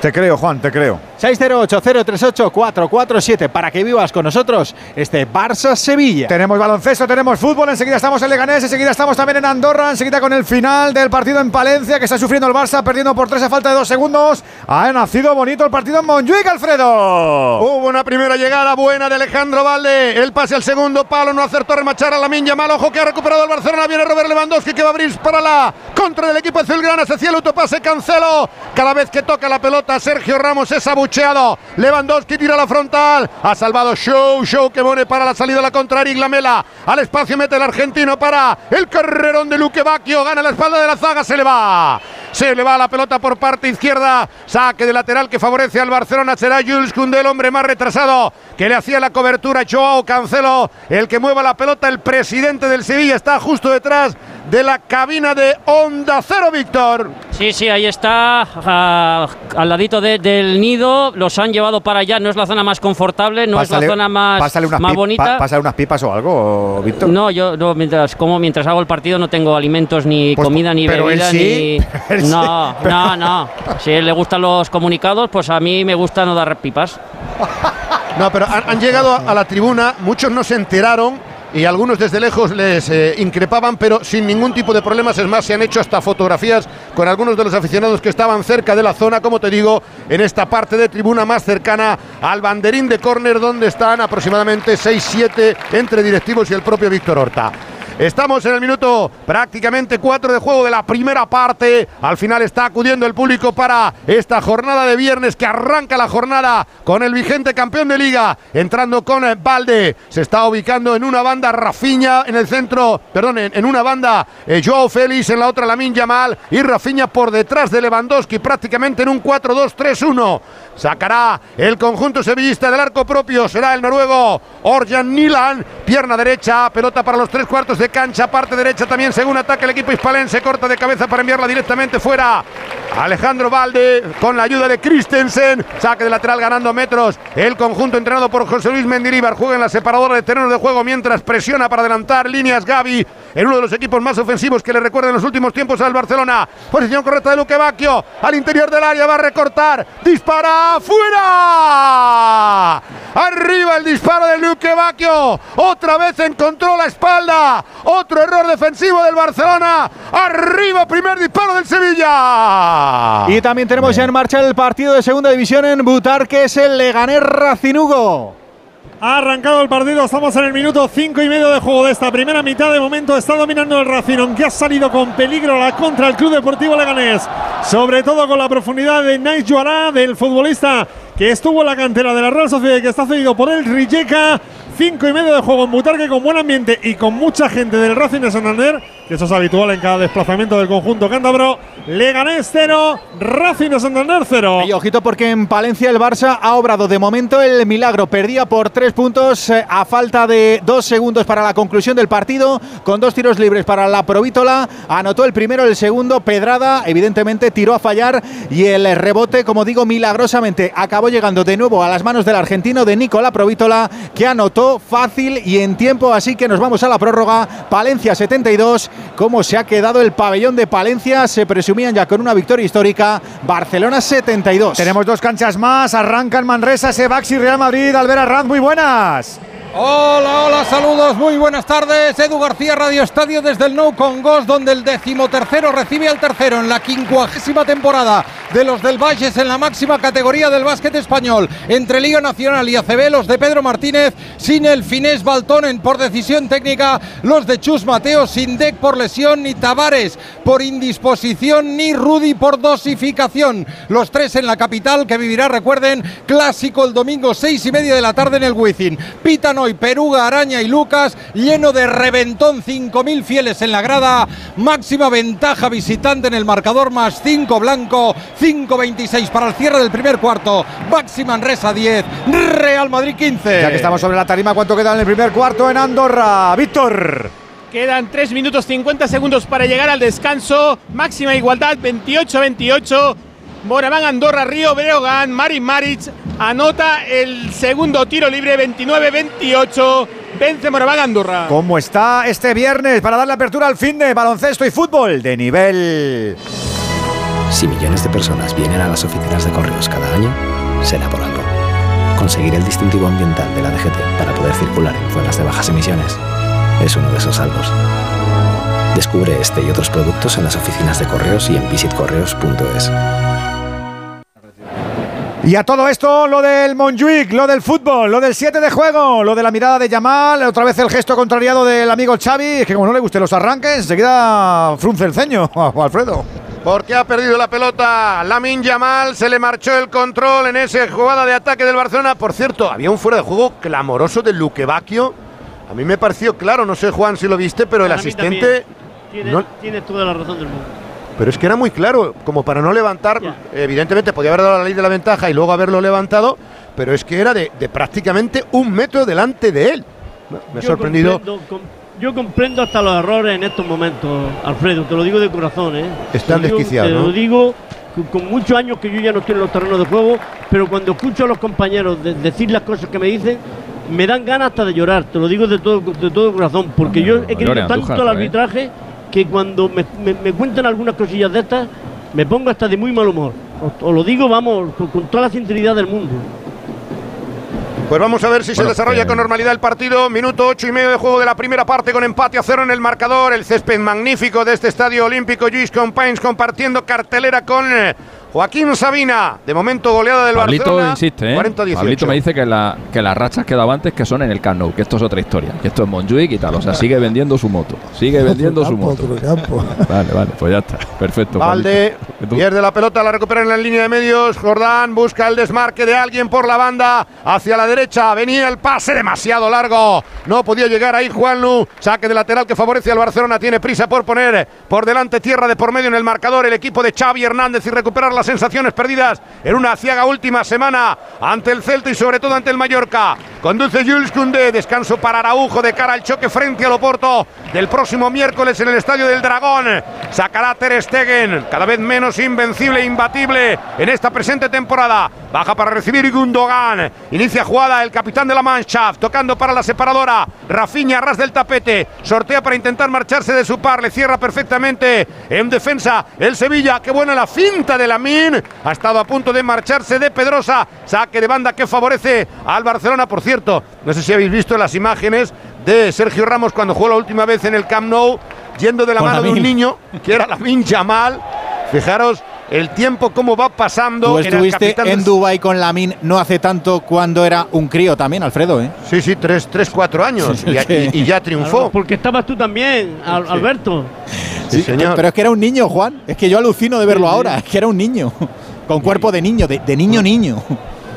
Te creo, Juan, te creo. 608-038-447 para que vivas con nosotros este Barça-Sevilla. Tenemos baloncesto, tenemos fútbol, enseguida estamos en Leganés, enseguida estamos también en Andorra, enseguida con el final del partido en Palencia que está sufriendo el Barça, perdiendo por tres a falta de dos segundos. Ha nacido bonito el partido en Montjuic, Alfredo. Hubo una primera llegada buena de Alejandro Valde. El pase al segundo palo, no acertó a remachar a la Minya Mal. Ojo que ha recuperado el Barcelona. Viene Robert Lewandowski que va a abrir para la contra del equipo azulgrana. Se hacía el autopase, Cancelo. Cada vez que toca la pelota, Sergio Ramos es abucheado. Lewandowski tira la frontal. Ha salvado Show. Show que pone para la salida de la contraria. Iglamela al espacio mete el argentino para el carrerón de Luque Bacchio. Gana la espalda de la zaga. Se le va. Se le va la pelota por parte izquierda. Saque de lateral que favorece al Barcelona. Será Jules Koundé, el hombre más retrasado que le hacía la cobertura. Joao Cancelo, el que mueva la pelota. El presidente del Sevilla está justo detrás de la cabina de Onda Cero, Víctor. Sí, sí, ahí está, al ladito de- del nido. Los han llevado para allá. No es la zona más confortable, no es la zona más, pásale unas más bonita. pásale unas pipas o algo, Víctor. No, yo no, mientras como mientras hago el partido no tengo alimentos ni Pues, comida ni pero él bebida sí, ni él no, no, no. Si le gustan los comunicados, pues a mí me gusta no dar pipas. No, pero han, han llegado a, a la tribuna, muchos no se enteraron y algunos desde lejos les eh, increpaban, pero sin ningún tipo de problemas. Es más, se han hecho hasta fotografías con algunos de los aficionados que estaban cerca de la zona, como te digo, en esta parte de tribuna más cercana al banderín de córner, donde están aproximadamente 6-7 entre directivos y el propio Víctor Horta. Estamos en el minuto prácticamente 4 de juego de la primera parte. Al final está acudiendo el público para esta jornada de viernes que arranca la jornada con el vigente campeón de liga. Entrando con Valde. Se está ubicando en una banda Rafiña en el centro. Perdón, en, en una banda eh, Joao Félix, en la otra Lamin Yamal. Y Rafiña por detrás de Lewandowski prácticamente en un 4-2-3-1. Sacará el conjunto sevillista del arco propio. Será el noruego Orjan Nilan. Pierna derecha, pelota para los tres cuartos de cancha. Parte derecha también según ataque el equipo hispalense. Corta de cabeza para enviarla directamente fuera. Alejandro Valde con la ayuda de Christensen. Saque de lateral ganando metros. El conjunto entrenado por José Luis Mendilibar juega en la separadora de terrenos de juego mientras presiona para adelantar líneas Gaby en uno de los equipos más ofensivos que le recuerda en los últimos tiempos al Barcelona. Posición correcta de Luque Bacchio al interior del área va a recortar. Dispara fuera. Arriba el disparo de Luque Bacchio. Otra vez encontró la espalda. Otro error defensivo del Barcelona. Arriba primer disparo del Sevilla. Y también tenemos ya en marcha el partido de segunda división en Butarque, es el Leganés Racinugo. Ha arrancado el partido, estamos en el minuto 5 y medio de juego de esta primera mitad. De momento está dominando el Racing, aunque ha salido con peligro la contra el Club Deportivo Leganés. Sobre todo con la profundidad de Nais Juará, del futbolista que estuvo en la cantera de la Real Sociedad y que está cedido por el Rijeka. Cinco y medio de juego en Butarque con buen ambiente y con mucha gente del Racing de Santander, que eso es habitual en cada desplazamiento del conjunto cántabro. Leganés 0, Racing de Santander 0. Y ojito porque en Palencia el Barça ha obrado de momento el milagro. Perdía por tres puntos eh, a falta de dos segundos para la conclusión del partido, con dos tiros libres para la Provítola. Anotó el primero, el segundo, Pedrada, evidentemente tiró a fallar y el rebote, como digo, milagrosamente acabó llegando de nuevo a las manos del argentino de Nicola Provítola, que anotó fácil y en tiempo. Así que nos vamos a la prórroga. Palencia 72. ¿Cómo se ha quedado el pabellón de Palencia? Se presumían ya con una victoria histórica. Barcelona 72. Tenemos dos canchas más. Arrancan Manresa, Sebaxi, Real Madrid. Albera Rand, muy buenas. Hola, hola, saludos, muy buenas tardes. Edu García, Radio Estadio desde el Nou Congos, donde el decimotercero recibe al tercero en la quincuagésima temporada de los del Valles en la máxima categoría del básquet español. Entre Liga Nacional y ACB, los de Pedro Martínez, sin el finés Baltonen por decisión técnica, los de Chus Mateo, sin Dec por lesión, ni Tavares por indisposición, ni Rudy por dosificación. Los tres en la capital que vivirá, recuerden, clásico el domingo seis y media de la tarde en el Wizzing. Pitan hoy Peruga, Araña y Lucas, lleno de reventón, 5.000 fieles en la grada, máxima ventaja visitante en el marcador, más 5 blanco, 5.26 para el cierre del primer cuarto, Baxi Manresa 10, Real Madrid 15. Ya que estamos sobre la tarima, ¿cuánto queda en el primer cuarto en Andorra? Víctor. Quedan 3 minutos 50 segundos para llegar al descanso. Máxima igualdad 28-28. Moraván Andorra, Río Breogán, Marin Maric anota el segundo tiro libre 29-28. Vence Moraván Andorra. ¿Cómo está este viernes para darle apertura al fin de baloncesto y fútbol de nivel? Si millones de personas vienen a las oficinas de correos cada año, será por algo. Conseguir el distintivo ambiental de la DGT para poder circular en zonas de bajas emisiones es uno de esos salvos. Descubre este y otros productos en las oficinas de correos y en visitcorreos.es. Y a todo esto, lo del Montjuic, lo del fútbol, lo del 7 de juego, lo de la mirada de Yamal, otra vez el gesto contrariado del amigo Xavi, es que como no le gusten los arranques, enseguida frunce el ceño, Alfredo. Porque ha perdido la pelota Lamin Yamal, se le marchó el control en esa jugada de ataque del Barcelona. Por cierto, había un fuera de juego clamoroso de Luque Bacchio. A mí me pareció claro, no sé Juan si lo viste, pero el asistente... Tiene, no- tiene toda la razón del mundo. Pero es que era muy claro, como para no levantar, evidentemente podía haber dado la ley de la ventaja y luego haberlo levantado, pero es que era de, de prácticamente un metro delante de él. Me ha sorprendido. comprendo- com- yo comprendo hasta los errores en estos momentos, Alfredo, te lo digo de corazón, ¿eh? Están desquiciados, Te ¿no? lo digo con- con muchos años que yo ya no estoy en los terrenos de juego, pero cuando escucho a los compañeros de- decir las cosas que me dicen, me dan ganas hasta de llorar, te lo digo de todo, de todo corazón, porque yo he querido tanto el ¿eh? Que cuando me, me- me cuentan algunas cosillas de estas, me pongo hasta de muy mal humor. Os, os lo digo, vamos, con, con toda la sinceridad del mundo. Pues vamos a ver si se desarrolla eh, con normalidad el partido. Minuto ocho y medio de juego de la primera parte con empate a cero en el marcador. El césped magnífico de este estadio olímpico Luis Compains compartiendo cartelera con eh, Joaquín Sabina. De momento goleada del Pablito Barcelona. insiste, ¿eh? 40-18. Pablito me dice que, la, que las rachas que daba antes que son en el Camp Nou, que esto es otra historia, que esto es Montjuic y tal. O sea, sigue vendiendo su moto. Sigue vendiendo su moto. Vale, vale, pues ya está. Perfecto. Valde pierde la pelota, la recupera en la línea de medios. Jordán busca el desmarque de alguien por la banda hacia la derecha. Venía el pase demasiado largo. No podía llegar ahí Juanlu. Saque de lateral que favorece al Barcelona. Tiene prisa por poner por delante tierra de por medio en el marcador el equipo de Xavi Hernández y recuperar sensaciones perdidas en una ciaga última semana ante el Celta y sobre todo ante el Mallorca. Conduce Jules Koundé. Descanso para Araujo de cara al choque frente al Oporto del próximo miércoles en el Estadio del Dragón. Sacará Ter Stegen, cada vez menos invencible e imbatible en esta presente temporada. Baja para recibir Gundogan. Inicia jugada el capitán de la Mannschaft, tocando para la separadora. Rafinha, ras del tapete. Sortea para intentar marcharse de su par. Le cierra perfectamente en defensa el Sevilla. Qué buena la finta de Ha estado a punto de marcharse de Pedrosa. Saque de banda que favorece al Barcelona. Por cierto, no sé si habéis visto las imágenes de Sergio Ramos cuando jugó la última vez en el Camp Nou, yendo de la Con mano de un niño, que era Lamin Yamal. Fijaros el tiempo cómo va pasando. Tú estuviste capitán en del- Dubai con Lamin no hace tanto cuando era un crío también, Alfredo, ¿eh? Sí, sí, tres, tres cuatro años. Y, y- y ya triunfó. Porque estabas tú también, Al- Alberto. Sí, señor. Pero es que era un niño, Juan. Es que yo alucino de verlo ahora. Es que era un niño. Con cuerpo de niño, de, de niño niño.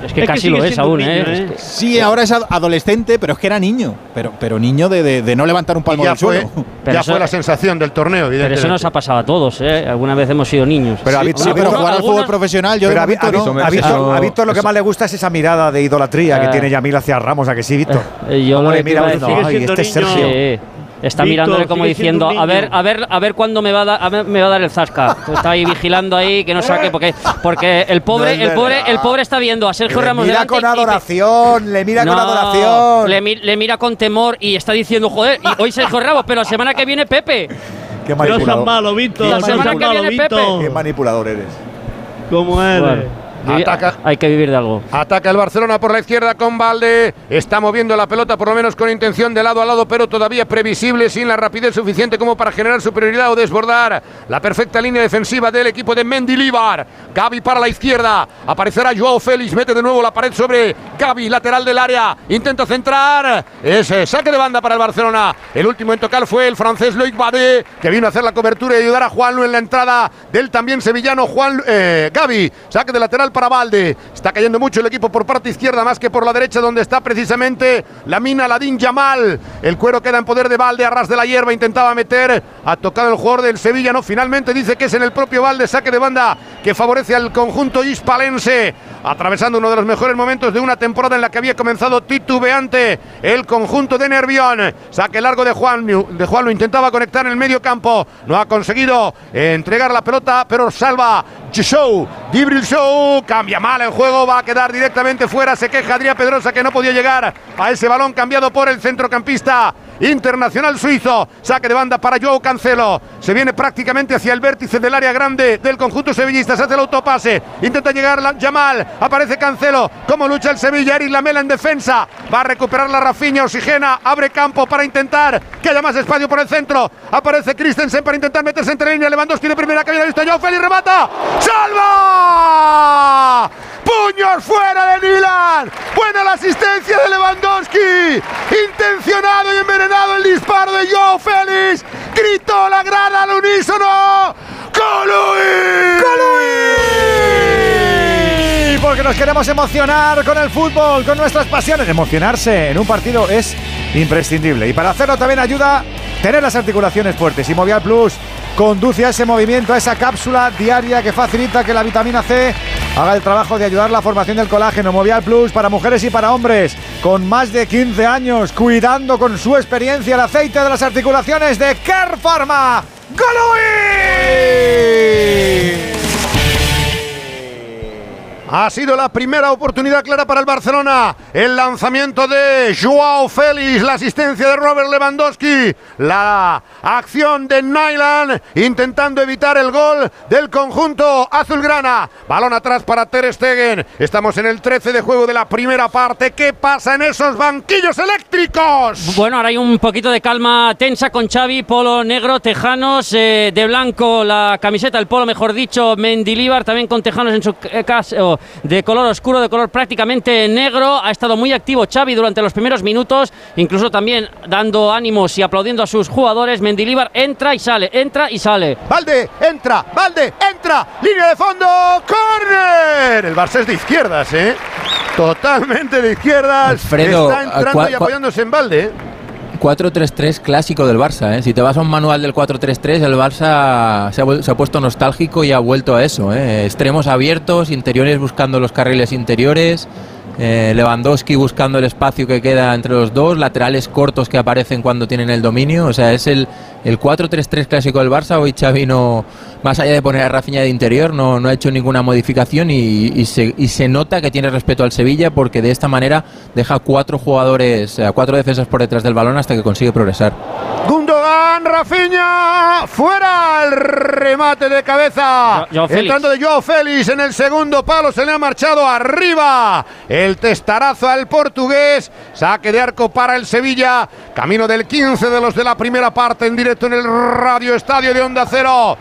Es que Es casi lo es aún, ¿eh? niño, ¿eh? Es Sí, ahora es ad- adolescente, pero es que era niño. Pero, pero niño de, de- de no levantar un palmo ya del fue, suelo. ya fue la sensación del torneo, Pero evidentemente. eso nos ha pasado a todos, ¿eh? Alguna vez hemos sido niños. Pero ha visto- ha visto- profesional, yo Pero de a, Vi- momento a Víctor- no. a Víctor, Eso- a Víctor lo que más le gusta es esa mirada de idolatría que Eh. tiene Yamil hacia Ramos, a que sí, Víctor. Eh, yo ¿Cómo lo le que mira iba a diciendo, decir- "Ay, este es Sergio"? Sí, Está Víctor, mirándole como diciendo, a ver, a ver, a ver cuándo me va a ver, me va a dar el zasca. Está ahí vigilando ahí que no saque porque porque el pobre, No el pobre, el pobre está viendo a Sergio Le Ramos mira delante con y- adoración, le mira con adoración. Le, mi- le mira con temor y está diciendo, joder, y hoy Sergio Ramos, pero la semana que viene Pepe. Qué No seas manipulador. malo, Víctor. La no semana seas que malo, viene Pepe. Víctor. Qué manipulador eres. ¿Cómo eres? Bueno, Ataca. Hay que vivir de algo. Ataca el Barcelona por la izquierda con Valde. Está moviendo la pelota por lo menos con intención de lado a lado, pero todavía previsible, sin la rapidez suficiente como para generar superioridad o desbordar la perfecta línea defensiva del equipo de Mendilibar. Gaby para la izquierda. Aparecerá Joao Félix. Mete de nuevo la pared sobre Gaby, lateral del área. Intenta centrar. Ese saque de banda para el Barcelona. El último en tocar fue el francés Loic Badé, que vino a hacer la cobertura y ayudar a Juanlu en la entrada del también sevillano Juan eh, Gaby. Saque de lateral para Valde. Está cayendo mucho el equipo por parte izquierda más que por la derecha donde está precisamente la mina Ladín Yamal. El cuero queda en poder de Valde a ras de la hierba. Intentaba meter. Ha tocado el jugador del Sevilla. No, finalmente dice que es en el propio Valde. Saque de banda que favorece al conjunto hispalense. Atravesando uno de los mejores momentos de una temporada en la que había comenzado titubeante el conjunto de Nervión. Saque largo de Juan. De Juan lo intentaba conectar en el medio campo. No ha conseguido entregar la pelota, pero salva Show. Gibril Show cambia mal el juego. Va a quedar directamente fuera. Se queja Adrián Pedrosa que no podía llegar a ese balón cambiado por el centrocampista internacional suizo. Saque de banda para Joao Cancelo. Se viene prácticamente hacia el vértice del área grande del conjunto sevillista. Se hace el autopase. Intenta llegar Yamal. Aparece Cancelo. Como lucha el Sevilla. Eric Lamela en defensa. Va a recuperar la Rafinha. Oxigena. Abre campo para intentar que haya más espacio por el centro. Aparece Christensen para intentar meterse entre línea. Lewandowski de primera que había visto Joao Félix. Remata. ¡Salva! ¡Puños fuera de Milan! Buena la asistencia de Lewandowski. Intencionado y envenenado el disparo de Joao Félix. Gritó la grada al unísono. ¡Colui! ¡Colui! Porque nos queremos emocionar con el fútbol, con nuestras pasiones. Emocionarse en un partido es imprescindible. Y para hacerlo también ayuda tener las articulaciones fuertes. Y Movial Plus conduce a ese movimiento, a esa cápsula diaria que facilita que la vitamina C haga el trabajo de ayudar la formación del colágeno. Movial Plus para mujeres y para hombres con más de 15 años, cuidando con su experiencia el aceite de las articulaciones de Care Pharma. Ha sido la primera oportunidad clara para el Barcelona. El lanzamiento de Joao Félix, la asistencia de Robert Lewandowski, la acción de Nyland intentando evitar el gol del conjunto azulgrana. Balón atrás para Ter Stegen. Estamos en el 13 de juego de la primera parte. ¿Qué pasa en esos banquillos eléctricos? Bueno, ahora hay un poquito de calma tensa con Xavi, polo negro, tejanos, eh, de blanco la camiseta, el polo mejor dicho, Mendilibar también con tejanos en su eh, caso de color oscuro, de color prácticamente negro. Ha estado muy activo Xavi durante los primeros minutos, incluso también dando ánimos y aplaudiendo a sus jugadores. Mendilibar entra y sale, entra y sale. Valde, entra, Valde, entra, línea de fondo, córner. El Barça es de izquierdas, ¿eh? Totalmente de izquierdas. Alfredo, Está entrando y apoyándose en Valde. ¿eh? 4-3-3 clásico del Barça. ¿eh? Si te vas a un manual del 4-3-3, el Barça se ha, se ha puesto nostálgico y ha vuelto a eso. ¿eh? Extremos abiertos, interiores buscando los carriles interiores, eh, Lewandowski buscando el espacio que queda entre los dos, laterales cortos que aparecen cuando tienen el dominio. O sea, es el, el 4-3-3 clásico del Barça. Hoy Xavi no, más allá de poner a Rafinha de interior, no, no ha hecho ninguna modificación y, y se, y se nota que tiene respeto al Sevilla porque de esta manera deja cuatro jugadores, eh, cuatro defensas por detrás del balón hasta que consigue progresar. Gundogan, Rafinha, fuera el remate de cabeza. Félix. Entrando de Joao Félix en el segundo palo, se le ha marchado arriba. El testarazo al portugués. Saque de arco para el Sevilla. Camino del 15 de los de la primera parte en directo en el Radio Estadio de Onda Cero.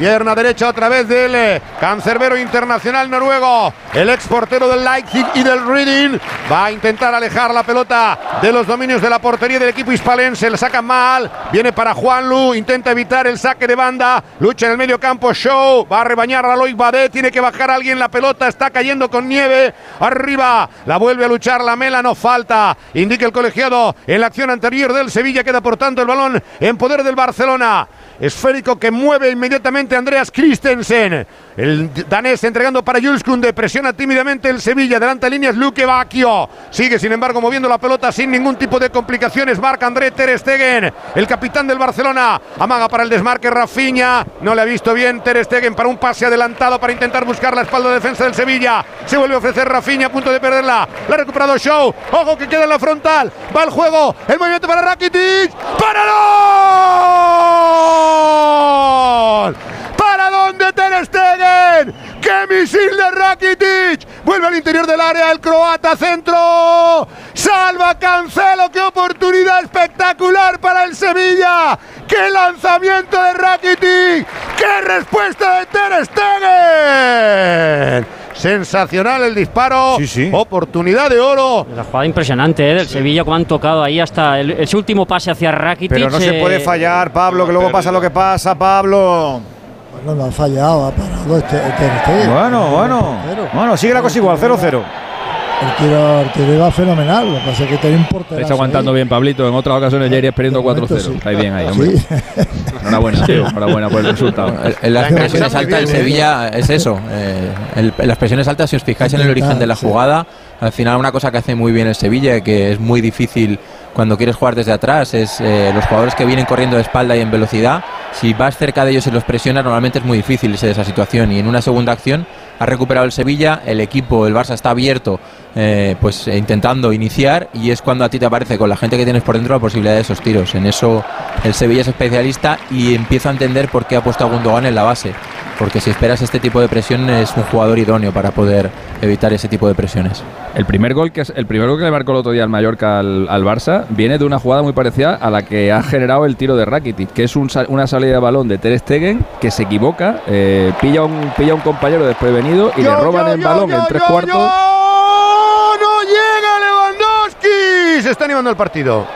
Pierna derecha otra vez eh, cancerbero internacional noruego. El ex portero del Leipzig y del Reading va a intentar alejar la pelota de los dominios de la portería del equipo hispalense. Le saca mal. Viene para Juanlu. Intenta evitar el saque de banda. Lucha en el medio campo. Show. Va a rebañar a Loic Badé. Tiene que bajar alguien la pelota. Está cayendo con nieve. Arriba. La vuelve a luchar la mela. No falta. Indica el colegiado. En la acción anterior del Sevilla queda por tanto el balón en poder del Barcelona. Esférico que mueve inmediatamente Andreas Christensen. El danés entregando para Jules Kunde. Presiona tímidamente el Sevilla. Delante líneas Luque Bacchio. Sigue sin embargo moviendo la pelota sin ningún tipo de complicaciones. Marca André Ter Stegen. El capitán del Barcelona. Amaga para el desmarque Rafinha. No le ha visto bien Ter Stegen para un pase adelantado para intentar buscar la espalda de defensa del Sevilla. Se vuelve a ofrecer Rafinha a punto de perderla. La ha recuperado Show. Ojo que queda en la frontal. Va el juego. El movimiento para Rakitic. ¡Para ¿Para dónde Ter Stegen? ¡Qué misil de Rakitic! Vuelve al interior del área el croata centro. Salva Cancelo. ¡Qué oportunidad espectacular para el Sevilla! ¡Qué lanzamiento de Rakitic! ¡Qué respuesta de Ter Stegen! Sensacional el disparo. Oportunidad de oro. La jugada impresionante ¿eh? del Sevilla, como han tocado ahí hasta el, ese último pase hacia Rakitic. Pero no se eh, puede fallar, Pablo, que luego pasa lo que pasa, Pablo. Bueno, no ha fallado, ha parado este, Stegen. Bueno, bueno. Bueno, sigue la cosa igual, 0-0. El tiro, el tiro iba fenomenal. Lo que pasa es que tenía un portero. Estáis aguantando bien, Pablito. En otras ocasiones ya iríais perdiendo 4-0. Estáis bien ahí, hombre. Enhorabuena, tío. Enhorabuena por el resultado. En las presiones altas del Sevilla es eso. eh, el- en las presiones altas, si os fijáis en el origen de la jugada, al final una cosa que hace muy bien el Sevilla, que es muy difícil cuando quieres jugar desde atrás, es eh, los jugadores que vienen corriendo de espalda y en velocidad. Si vas cerca de ellos y los presionas, normalmente es muy difícil irse de esa situación. Y en una segunda acción ha recuperado el Sevilla, el equipo, el Barça está abierto, eh, pues eh, intentando iniciar y es cuando a ti te aparece con la gente que tienes por dentro la posibilidad de esos tiros. En eso el Sevilla es especialista y empiezo a entender por qué ha puesto a Gundogan en la base. Porque si esperas este tipo de presión es un jugador idóneo para poder evitar ese tipo de presiones. El primer gol que el primer gol que le marcó el otro día al Mallorca al, al Barça viene de una jugada muy parecida a la que ha generado el tiro de Rakitic, que es un una salida de balón de Ter Stegen que se equivoca, eh, pilla un pilla un compañero desprevenido y le roban el balón en tres cuartos. Se está animando el partido.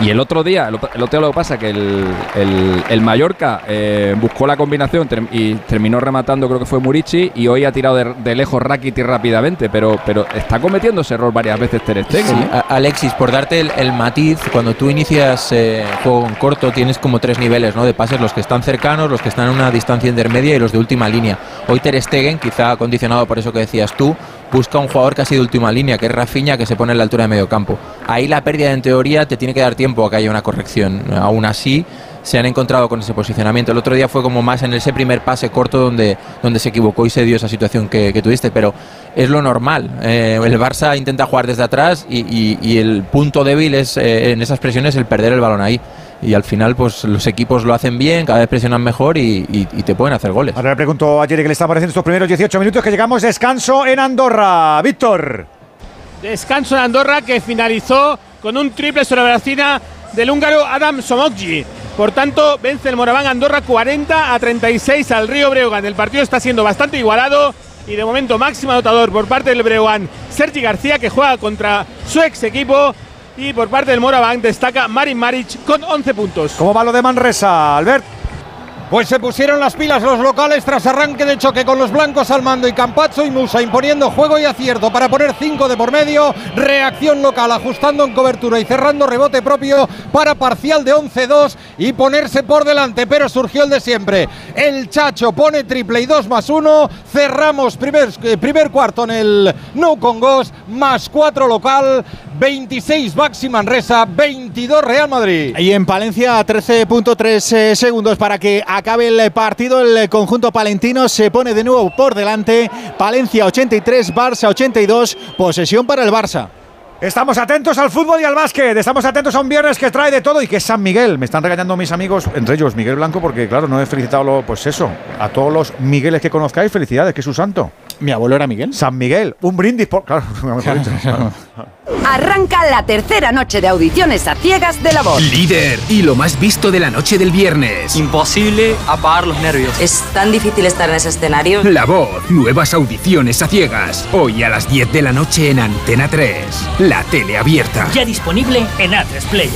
Y el otro día, el otro, día lo que pasa que el, el- el Mallorca eh, buscó la combinación ter- y terminó rematando, creo que fue Murici, y hoy ha tirado de, de lejos Rakitic rápidamente, pero, pero está cometiendo ese error varias veces Ter Stegen. Sí, ¿eh? Alexis, por darte el, el matiz, cuando tú inicias eh, juego en corto tienes como tres niveles ¿no? de pases, los que están cercanos, los que están a una distancia intermedia y los de última línea. Hoy Ter Stegen, quizá condicionado por eso que decías tú, busca un jugador casi de última línea, que es Rafinha, que se pone en la altura de medio campo. Ahí la pérdida en teoría te tiene que dar tiempo a que haya una corrección. Aún así, se han encontrado con ese posicionamiento. El otro día fue como más en ese primer pase corto donde, donde se equivocó y se dio esa situación que, tuviste, pero es lo normal. Eh, el Barça intenta jugar desde atrás y el punto débil es eh, en esas presiones el perder el balón ahí. Y al final, pues los equipos lo hacen bien, cada vez presionan mejor y, y- y te pueden hacer goles. Ahora le pregunto a Jerry qué le está pareciendo estos primeros 18 minutos que llegamos descanso en Andorra. Víctor. Descanso en Andorra que finalizó con un triple sobre la bracina del húngaro Adam Somogyi. Por tanto, vence el Moraván Andorra 40 a 36 al Río Breogán. El partido está siendo bastante igualado y de momento máximo anotador por parte del Breogán Sergi García que juega contra su ex equipo y por parte del Moraván destaca Marin Maric con 11 puntos. ¿Cómo va lo de Manresa, Albert? Pues se pusieron las pilas los locales tras arranque de choque con los blancos al mando y Campazzo y Musa imponiendo juego y acierto para poner 5 de por medio. Reacción local ajustando en cobertura y cerrando rebote propio para parcial de 11-2 y ponerse por delante. Pero surgió el de siempre. El Chacho pone triple y 2 más 1. Cerramos primer, eh, primer cuarto en el No Congos más 4 local. 26 Baxi Manresa, 22 Real Madrid. Y en Palencia, 13.3 eh, segundos para que acabe el partido. El conjunto palentino se pone de nuevo por delante. Palencia 83, Barça 82. Posesión para el Barça. Estamos atentos al fútbol y al básquet. Estamos atentos a un viernes que trae de todo y que es San Miguel. Me están regañando mis amigos, entre ellos Miguel Blanco, porque claro, no he felicitado, pues eso, a todos los Migueles que conozcáis. Felicidades, que es su santo. Mi abuelo era Miguel. San Miguel. Un brindis por. Claro. Arranca la tercera noche de audiciones a ciegas de la voz. Líder y lo más visto de la noche del viernes. Imposible apagar los nervios. Es tan difícil estar en ese escenario. La voz, nuevas audiciones a ciegas. Hoy a las 10 de la noche en Antena 3. La tele abierta. Ya disponible en A3 Player.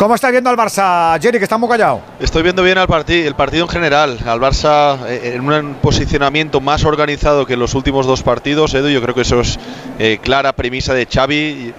¿Cómo está viendo al Barça, Jerry, que está muy callado? Estoy viendo bien al partido, el partido en general. Al Barça eh, en un posicionamiento más organizado que en los últimos dos partidos, Edu. Yo creo que eso es eh, clara premisa de Xavi. Eh,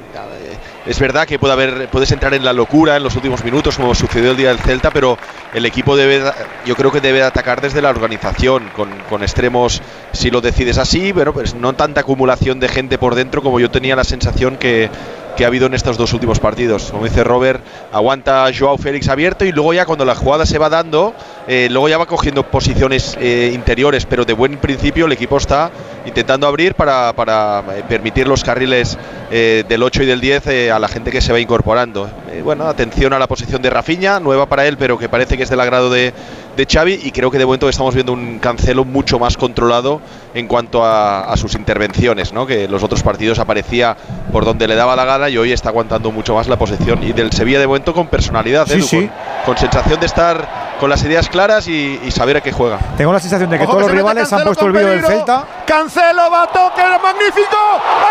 Es verdad que puede haber, puedes entrar en la locura en los últimos minutos, como sucedió el día del Celta, pero el equipo debe, yo creo que debe atacar desde la organización, con, con extremos, si lo decides así, pero pues no tanta acumulación de gente por dentro como yo tenía la sensación que, que ha habido en estos dos últimos partidos. Como dice Robert, aguanta Joao Félix abierto y luego ya cuando la jugada se va dando, eh, luego ya va cogiendo posiciones eh, interiores, pero de buen principio el equipo está intentando abrir para, eh, permitir los carriles del 8 y del 10 eh, a la gente que se va incorporando. Bueno, atención a la posición de Rafinha, nueva para él, pero que parece que es del agrado de, de Xavi y creo que de momento estamos viendo un cancelo mucho más controlado en cuanto a, a sus intervenciones, ¿no? que los otros partidos aparecía por donde le daba la gana y hoy está aguantando mucho más la posesión y del Sevilla de momento con personalidad, Sí, Edu, sí. Con, con sensación de estar con las ideas claras y, y saber a qué juega. Tengo la sensación de que Ojo todos los rivales han puesto el vídeo del. Celta. Cancelo va a toque magnífico.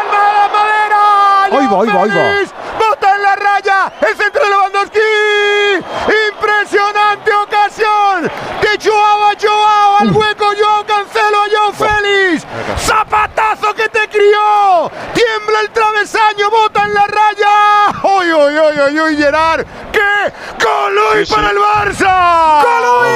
¡Alma de la madera! Ahí va, ahí va, ahí va. Bota en la raya. El centro de Lewandowski. Impresionante ocasión de Joao a Joao. Al hueco Joao Cancelo a Joao Félix. Zapatazo que te crió. Tiembla el travesaño. Bota en la raya. ¡Uy, uy, uy, uy, uy, Gerard! ¡Qué Coluy Sí, sí. para el Barça! ¡Coluy!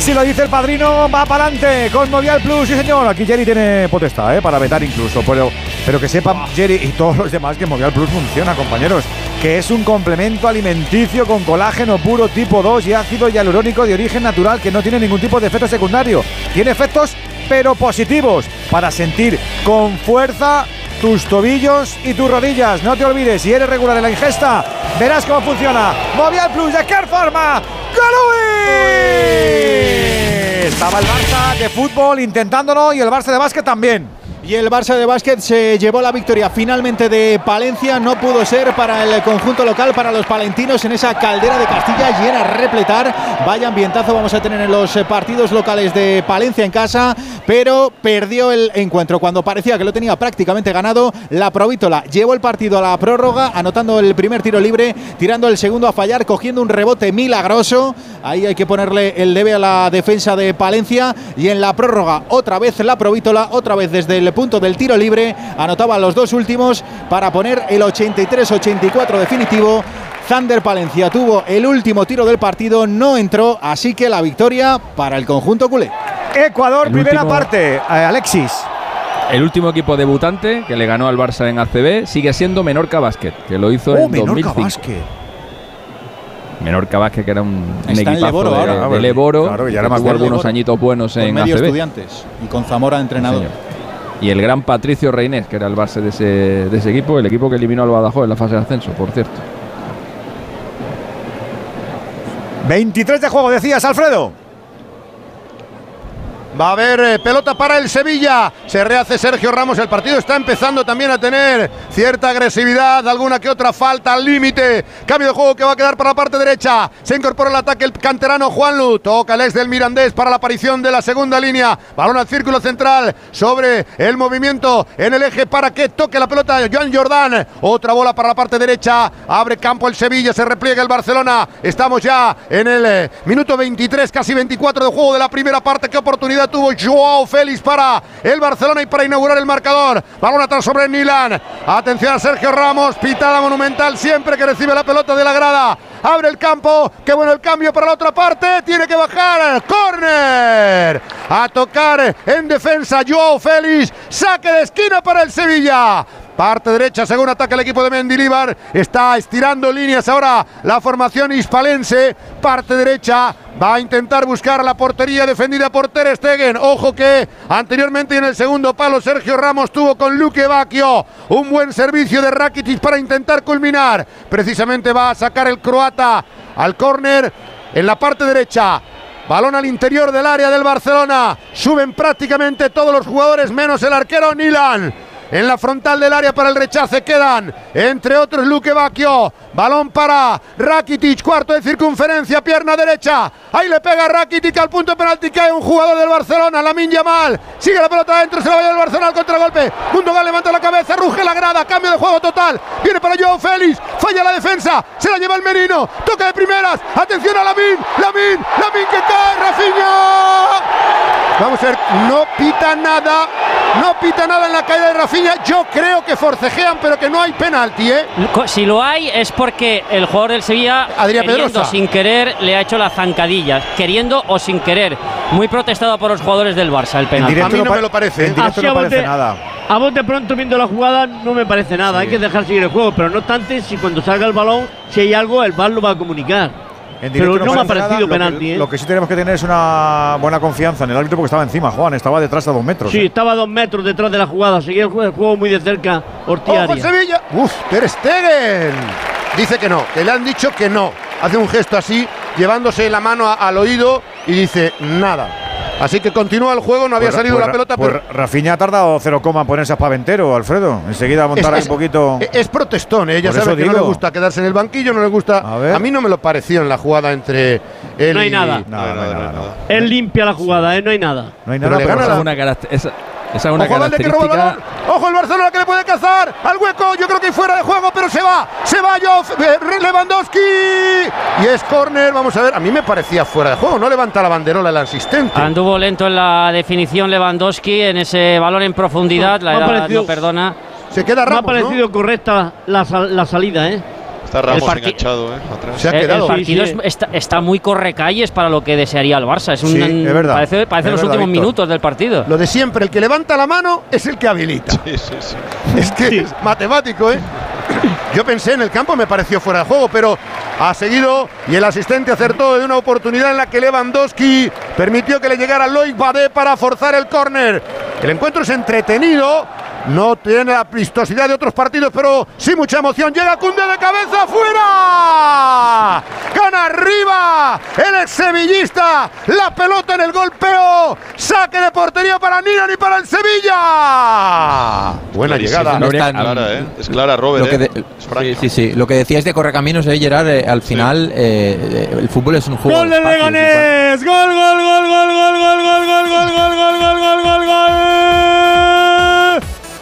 Si lo dice el padrino, va para adelante con Movial Plus. Sí, señor. Aquí Jerry tiene potestad ¿eh? para vetar incluso. Pero, pero que sepan Jerry y todos los demás que Movial Plus funciona, compañeros. Que es un complemento alimenticio con colágeno puro tipo 2 y ácido hialurónico de origen natural que no tiene ningún tipo de efecto secundario. Tiene efectos, pero positivos, para sentir con fuerza tus tobillos y tus rodillas. No te olvides, si eres regular en la ingesta, verás cómo funciona. Movial Plus de Care Pharma. ¡Galui! Estaba el Barça de fútbol intentándolo y el Barça de básquet también. Y el Barça de básquet se llevó la victoria finalmente de Palencia. No pudo ser para el conjunto local, para los palentinos en esa caldera de Castilla llena a repletar. Vaya ambientazo vamos a tener en los partidos locales de Palencia en casa, pero perdió el encuentro cuando parecía que lo tenía prácticamente ganado. La Provítola llevó el partido a la prórroga, anotando el primer tiro libre, tirando el segundo a fallar, cogiendo un rebote milagroso. Ahí hay que ponerle el debe a la defensa de Palencia. Y en la prórroga, otra vez la Provítola, otra vez desde el punto del tiro libre, anotaba los dos últimos para poner el 83-84 definitivo. Thunder Palencia tuvo el último tiro del partido, no entró, así que la victoria para el conjunto culé. Ecuador, El primera último- parte. Eh, Alexis. El último equipo debutante que le ganó al Barça en ACB sigue siendo Menorca Basket, que lo hizo Oh, en Menorca 2005. Basket. Menorca Vázquez, que era un, un equipazo Leboro de, ahora. de Ah, Leboro, claro, ya que era más tuvo algunos Leboro. añitos buenos Con en medio ACB. estudiantes y con Zamora entrenador. Y el gran Patricio Reinés, que era el base de ese, de ese equipo, el equipo que eliminó al Badajoz en la fase de ascenso, por cierto. 23 de juego, decías, Alfredo. Va a haber eh, pelota para el Sevilla. Se rehace Sergio Ramos. El partido está empezando también a tener cierta agresividad, alguna que otra falta al límite. Cambio de juego que va a quedar para la parte derecha. Se incorpora el ataque el canterano Juanlu. Toca el ex del Mirandés para la aparición de la segunda línea. Balón al círculo central sobre el movimiento en el eje para que toque la pelota Joan Jordán. Otra bola para la parte derecha. Abre campo el Sevilla. Se repliega el Barcelona. Estamos ya en el eh, minuto 23, casi 24 de juego de la primera parte. ¿Qué oportunidad tuvo Joao Félix para el Barcelona y para inaugurar el marcador? Balón atrás sobre Nilan. Atención a Sergio Ramos. Pitada monumental siempre que recibe la pelota de la grada. Abre el campo. Qué bueno el cambio para la otra parte. Tiene que bajar. Corner. A tocar en defensa Joao Félix. Saque de esquina para el Sevilla. Parte derecha, según ataca el equipo de Mendilibar. Está estirando líneas ahora la formación hispalense. Parte derecha. Va a intentar buscar la portería defendida por Ter Stegen. Ojo que anteriormente en el segundo palo Sergio Ramos tuvo con Luque Bacchio un buen servicio de Rakitic para intentar culminar. Precisamente va a sacar el croata al córner en la parte derecha. Balón al interior del área del Barcelona. Suben prácticamente todos los jugadores menos el arquero Nilan. En la frontal del área para el rechace quedan, entre otros, Luque Bacchio. Balón para Rakitic, cuarto de circunferencia, pierna derecha. Ahí le pega Rakitic al punto de penalti. Cae un jugador del Barcelona, Lamin Yamal. Sigue la pelota adentro, se la va del Barcelona al contragolpe. Gundogan levanta la cabeza, ruge la grada, cambio de juego total. Viene para Joao Félix, falla la defensa, se la lleva el Merino. Toca de primeras, atención a Lamin, Lamin, Lamin que cae, Rafinha. Vamos a ver, no pita nada, no pita nada en la caída de Rafinha. Yo creo que forcejean, pero que no hay penalti, ¿eh? Si lo hay es porque el jugador del Sevilla, Adrián queriendo sin querer, le ha hecho la zancadilla. Queriendo o sin querer. Muy protestado por los jugadores del Barça el penalti. A mí no me lo parece. ¿eh? Así a bote- A vos de pronto viendo la jugada no me parece nada, hay que dejar seguir el juego, pero no obstante, si cuando salga el balón, si hay algo, el VAR lo va a comunicar. En Pero no me ha nada. parecido Lo que- penalti, ¿eh? Lo que sí tenemos que tener es una buena confianza en el árbitro porque estaba encima, Juan, estaba detrás a dos metros. Sí, ¿eh? estaba a dos metros detrás de la jugada, seguía el juego, el juego muy de cerca, ¡Ojo el Ortiaria. Sevilla! ¡Uf! Ter Stegen. Dice que no, que le han dicho que no. Hace un gesto así, llevándose la mano a- al oído y dice nada. Así que continúa el juego, no había Pues- salido pues la pelota, pues pero Rafinha ha tardado cero coma en ponerse a paventero, Alfredo. Enseguida a montar ahí un poquito. es protestón, ¿eh? ya Por sabe eso que no le gusta quedarse en el banquillo, no le gusta. A, mí no me lo pareció en la jugada entre él No hay y- nada. Él limpia la jugada, ¿eh? no hay nada. No hay Pero le gana esa, la- es una esa- esa es una Ojo al Valde que roba el característica. balón. Ojo el Barcelona que le puede cazar al hueco. Yo creo que fuera de juego, pero se va. Se va yo. Lewandowski. Y es córner. Vamos a ver. A mí me parecía fuera de juego. No levanta la banderola el asistente. Anduvo lento en la definición Lewandowski en ese balón en profundidad. La Me ha edad no perdona. Se queda Me ha parecido correcta la, sal- la salida, ¿eh? Está Ramos enganchado, ¿eh? Atrás. Se ha El- quedado. El partido Sí, sí. es- está, está muy correcalles para lo que desearía el Barça. Es un, Sí, es verdad. Parece, parece Es los verdad, últimos Víctor. minutos del partido. Lo de siempre, el que levanta la mano es el que habilita. Sí, sí, sí. Es que es matemático, ¿eh? Yo pensé en el campo, me pareció fuera de juego, pero ha seguido y el asistente acertó de una oportunidad en la que Lewandowski permitió que le llegara Loic Badé para forzar el córner. El encuentro es entretenido, no tiene la vistosidad de otros partidos, pero sí mucha emoción. Llega Cunde de cabeza, fuera. Gana arriba el ex sevillista. La pelota en el golpeo. Saque de portería para Nilan y para el Sevilla. Buena llegada. No No es está- clara, ¿eh? Es clara, Robert. Lo que ¿eh? de- Es franca. sí, sí, sí. Lo que decías de Correcaminos, eh, Gerard, eh, al final eh, eh, el fútbol es un juego. Gol fácil, Leganés. Gol, gol, gol, gol, gol, gol, gol, gol, gol, gol, gol, gol, gol, gol, gol.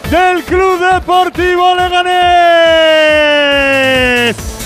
Del Club Deportivo Leganés.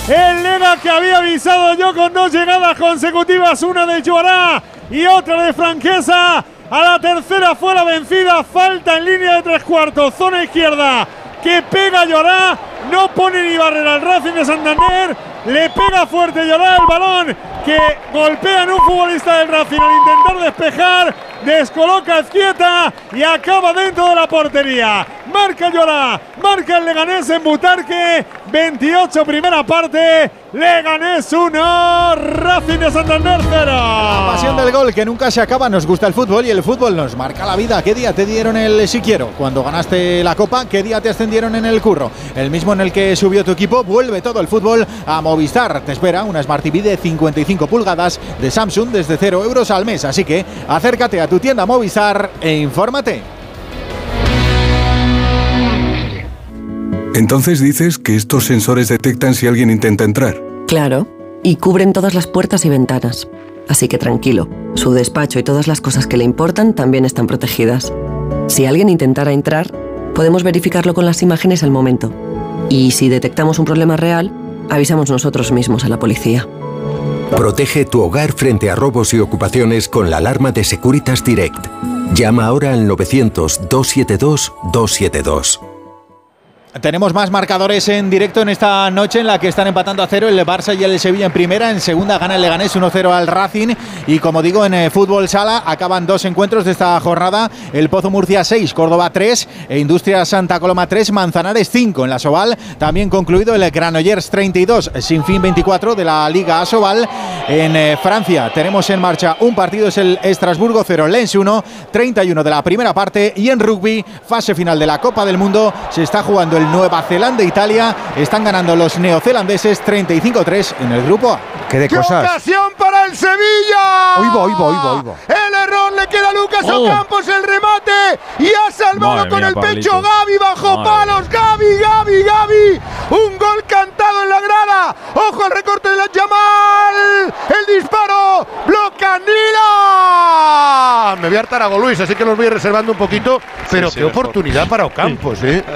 El Lega que había avisado yo con dos llegadas consecutivas, una de Joará y otra de Franquesa. A la tercera fue la vencida, falta en línea de tres cuartos, zona izquierda, que pega Llorá, no pone ni barrera al Racing de Santander, le pega fuerte Llorá el balón, que golpea en un futbolista del Racing al intentar despejar, descoloca a Ezquieta y acaba dentro de la portería. Marca Llorá, marca el Leganés en Butarque, 28 primera parte, Leganés 1, Racing de Santander 0. La pasión del gol que nunca se acaba, nos gusta el fútbol y el fútbol nos marca la vida. ¿Qué día te dieron el si quiero? Cuando ganaste la copa, ¿qué día te ascendieron en el curro? El mismo en el que subió tu equipo, vuelve todo el fútbol a Movistar. Te espera una Smart TV de 55 pulgadas de Samsung desde 0 euros al mes. Así que acércate a tu tienda Movistar e infórmate. Entonces dices que estos sensores detectan si alguien intenta entrar. Claro, y cubren todas las puertas y ventanas. Así que tranquilo, su despacho y todas las cosas que le importan también están protegidas. Si alguien intentara entrar, podemos verificarlo con las imágenes al momento. Y si detectamos un problema real, avisamos nosotros mismos a la policía. Protege tu hogar frente a robos y ocupaciones con la alarma de Securitas Direct. Llama ahora al 900-272-272. Tenemos más marcadores en directo en esta noche en la que están empatando a cero el Barça y el Sevilla en primera. En segunda gana el Leganés 1-0 al Racing. Y como digo, en eh, fútbol sala acaban dos encuentros de esta jornada. El Pozo Murcia 6, Córdoba 3, e Industria Santa Coloma 3, Manzanares 5. En la Soval también concluido el Granollers 32, sin fin 24 de la Liga Asobal. En eh, Francia tenemos en marcha un partido, es el Estrasburgo 0, Lens 1, 31 de la primera parte. Y en rugby, fase final de la Copa del Mundo, se está jugando el Nueva Zelanda e Italia. Están ganando los neozelandeses 35-3 en el grupo A. ¿Qué de ¡Qué cosas? ocasión para el Sevilla! Oigo, oigo, oigo, oigo. El error le queda a Lucas Oh. Ocampos el remate y ha salvado Madre con mía, el pecho. Gaby bajo Madre palos. Gaby, Gaby, Gaby. Un gol cantado en la grada. Ojo al recorte de la Yamal. El disparo. Bloca Nila. Me voy a hartar a Gol Luis, así que los voy reservando un poquito. Pero sí, qué mejor. oportunidad para Ocampos, ¿eh?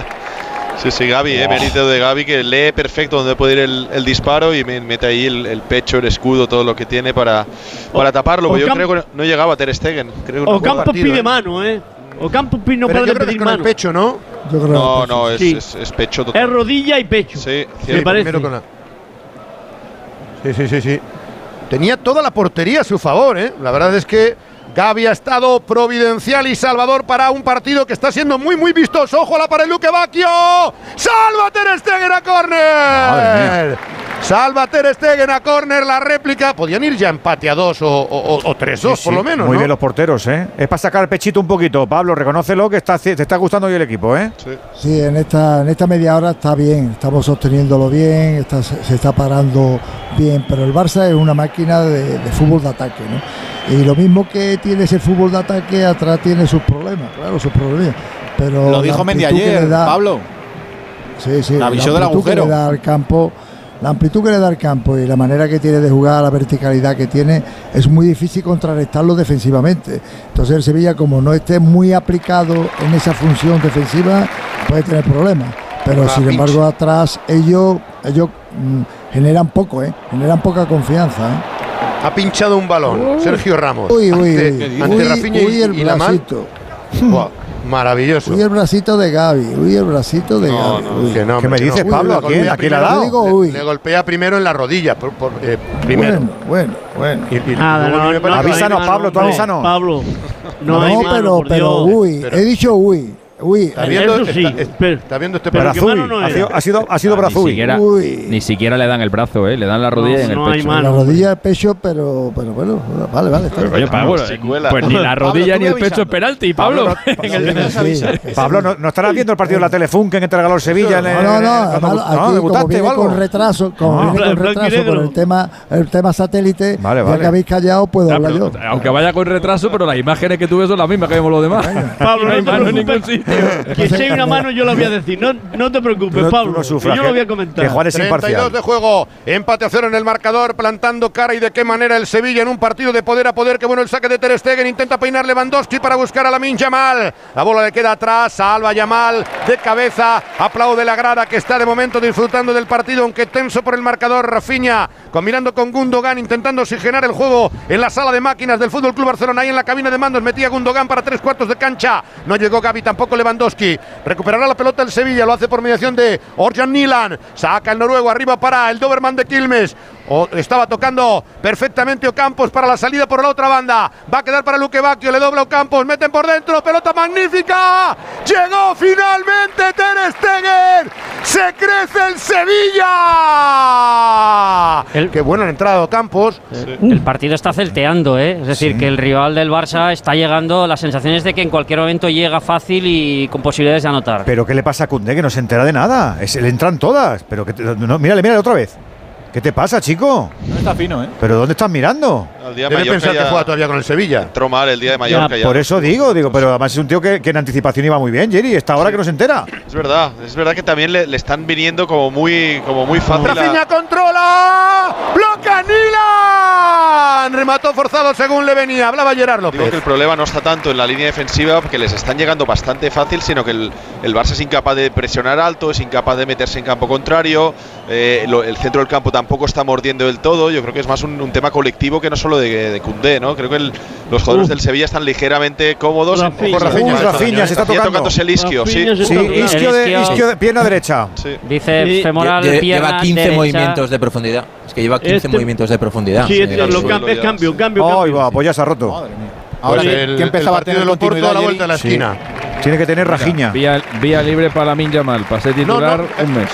Sí, sí, Gaby, eh, mérito de Gaby que lee perfecto dónde puede ir el, el disparo y me- mete ahí el, el pecho, el escudo, todo lo que tiene para, para taparlo. porque yo creo que no, llegaba a Ter Stegen. Creo que no Ocampo partido, pide eh. mano, ¿eh? Ocampo pi- no creo que pedir con el mano. pecho, ¿no? Yo creo No, que no, es, Sí. es, es pecho total. Es rodilla y pecho. Sí, Sí, me parece. con la- Sí, sí, sí, sí. Tenía toda la portería a su favor, ¿eh? La verdad es que Gaby ha estado providencial y salvador para un partido que está siendo muy, muy vistoso. ¡Ojo a la pared, Luque Bacchio! ¡Salva Ter Stegen a córner! Salva Ter Stegen a córner, la réplica. Podían ir ya empate a dos o, o, o- o tres dos, Sí, por sí, lo menos, Muy ¿no? bien los porteros, ¿eh? Es para sacar el pechito un poquito. Pablo, reconócelo que está, te está gustando hoy el equipo, ¿eh? Sí, en esta, en esta media hora está bien, estamos sosteniéndolo bien, está- se se está parando bien, pero el Barça es una máquina de, de fútbol de ataque, ¿no? Y lo mismo que tiene ese fútbol de ataque, atrás tiene sus problemas, claro, sus problemas. Pero Lo dijo Mendy ayer, da- Pablo. Sí, sí, La avisó del amplitud que agujero. le da al campo, la amplitud que le da al campo y la manera que tiene de jugar, la verticalidad que tiene, es muy difícil contrarrestarlo defensivamente. Entonces el Sevilla, como no esté muy aplicado en esa función defensiva, puede tener problemas. Pero Una sin pinch. embargo atrás ellos, ellos mm, generan poco, ¿eh? generan poca confianza. ¿eh? Ha pinchado un balón, Sergio Ramos. Uy, uy, ante, uy, ante uy, Rafinha y, uy, el y bracito. Maravilloso. Uy, el bracito de Gaby, uy, el bracito de Gaby. Que no, ¿Qué me dices, no. Pablo? ¿A quién? ¿A quién le ha dado? Digo, le- uy. Le, golpea primero en la rodilla, por, por, eh, primero. Bueno, bueno, bueno. Y- y- Nada, luego no, me no, parece- no, Avísanos, Pablo, tú no, avísanos. Pablo, no, No, hay mano, pero, uy, Pero- he dicho uy, uy. Está viendo, Eso sí, está, pero- está viendo este pero mano no Ha sido, ha sido, ha sido Ah, ni, Brazuy. siquiera, Uy. ni siquiera le dan el brazo, ¿eh? Le dan la rodilla No, y en el no hay pecho. mano. La rodilla, el pecho, pero, pero bueno, vale, vale. Está Pero, bien. coño, Pablo, cuela. pues ni la Pablo, rodilla tú ni el pecho es penalti, Pablo. Pablo, Sí, sí. Pablo, ¿no, no estarás viendo el partido de la Telefunken que regaló el Sevilla? en el- No, no, no, como debutaste viene o algo? con retraso, como Ah. viene con retraso por el tema, el tema satélite, Vale, ya vale. que habéis callado, puedo Ah, hablar yo. aunque vaya con retraso, pero las imágenes que tú ves son las mismas que vemos los demás. Pablo, no hay mano en ningún preocupes. Que si hay una mano yo la voy a decir. No, no te preocupes, No, Pablo. no sufras, yo que- lo voy a comentar. que Juan es 32 imparcial. de juego, empate a cero en el marcador, plantando cara y de qué manera el Sevilla en un partido de poder a poder. Que bueno el saque de Ter Stegen, intenta peinar Lewandowski para buscar a la Yamal. La bola le queda atrás, salva Yamal de cabeza, aplaude la grada que está de momento disfrutando del partido, aunque tenso por el marcador. Rafinha combinando con Gundogan, intentando oxigenar el juego en la sala de máquinas del Fútbol Club Barcelona. Ahí en la cabina de mandos metía Gundogan para tres cuartos de cancha. No llegó Gaby tampoco. Lewandowski. Recuperará la pelota el Sevilla, lo hace por mediación de Orjan Nilan. Saca el noruego arriba para el Doberman de Quilmes. O- estaba tocando perfectamente Ocampos para la salida por la otra banda. Va a quedar para Luque Bacchio, le dobla Ocampos, meten por dentro, pelota magnífica. Llegó finalmente Ter Stegen. Se crece el Sevilla. Qué buena entrada de Ocampos. El partido está celteando, ¿eh? Es decir, que el rival del Barça está llegando. La sensación es de que en cualquier momento llega fácil y con posibilidades de anotar. Pero ¿qué le pasa a Cundé que no se entera de nada? Es, le entran todas. Pero que no, mírale, mírale otra vez. ¿Qué te pasa, chico? No está fino, ¿eh? ¿Pero dónde estás mirando? El día de Debe pensar que ya juega todavía con el Sevilla. Entró mal el día de Mallorca ya. Por eso digo, digo, pero además es un tío que, que en anticipación iba muy bien, Jerry. Está ahora que no se entera. Es verdad, es verdad que también le, le están viniendo como muy, como muy fácil. a- Rafinha controla. Bloca Nilan. Remató forzado según le venía. Hablaba Gerard Digo que López. el problema no está tanto en la línea defensiva, porque les están llegando bastante fácil, sino que el, el Barça es incapaz de presionar alto, es incapaz de meterse en campo contrario, eh, lo- el centro del campo tampoco está mordiendo del todo. Yo creo que es más un, un tema colectivo que no solo de, de Koundé, ¿no? Creo que el- los jugadores Uf. del Sevilla están ligeramente cómodos. Rafinha. Uy, Rafinha, se está tocando. tocándose el isquio, sí. Sí, isquio de, isquio de pierna derecha. Dice Sí. femoral, Lle- pierna lleva 15 derecha. movimientos de profundidad. Es que lleva 15 Este- movimientos de profundidad. Sí, Eh, es, lo cam- es cambio, cambio, Ay, cambio. va, pues ya se ha roto. Ahora Pues que- el- que empezaba el a tener partido de Loporto continuidad a la vuelta de la esquina. Tiene que tener Rajiña. Vía, vía libre para Lamin Yamal. Pasé titular no, un mes.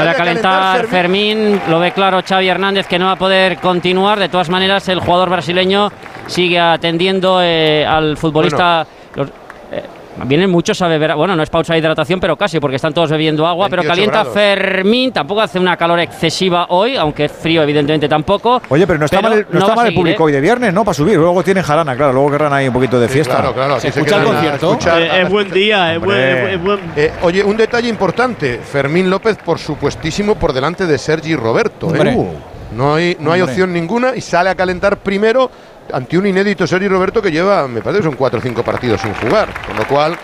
Sale a calentar Fermín, lo ve claro Xavi Hernández que no va a poder continuar. De todas maneras, el jugador brasileño sigue atendiendo eh, al futbolista. los- eh, vienen muchos a beber. Bueno, no es pausa de hidratación, pero casi, porque están todos bebiendo agua. Pero 28 calienta grados. Fermín. Tampoco hace una calor excesiva hoy, aunque es frío, evidentemente tampoco. Oye, pero no está Pero mal, el- no no está mal el público ¿eh? hoy de viernes, ¿no? Para subir. Luego tienen jarana, claro. Luego querrán ahí un poquito de fiesta. Claro, claro. ¿Se escucha el concierto? escuchar- Eh, es buen día, es buen, es- Eh, oye, un detalle importante. Fermín López, por supuestísimo, por delante de Sergi Roberto. no hay, no hay opción ninguna y sale a calentar primero ante un inédito Sergi Roberto que lleva, me parece son cuatro o cinco partidos sin jugar. Con lo cual,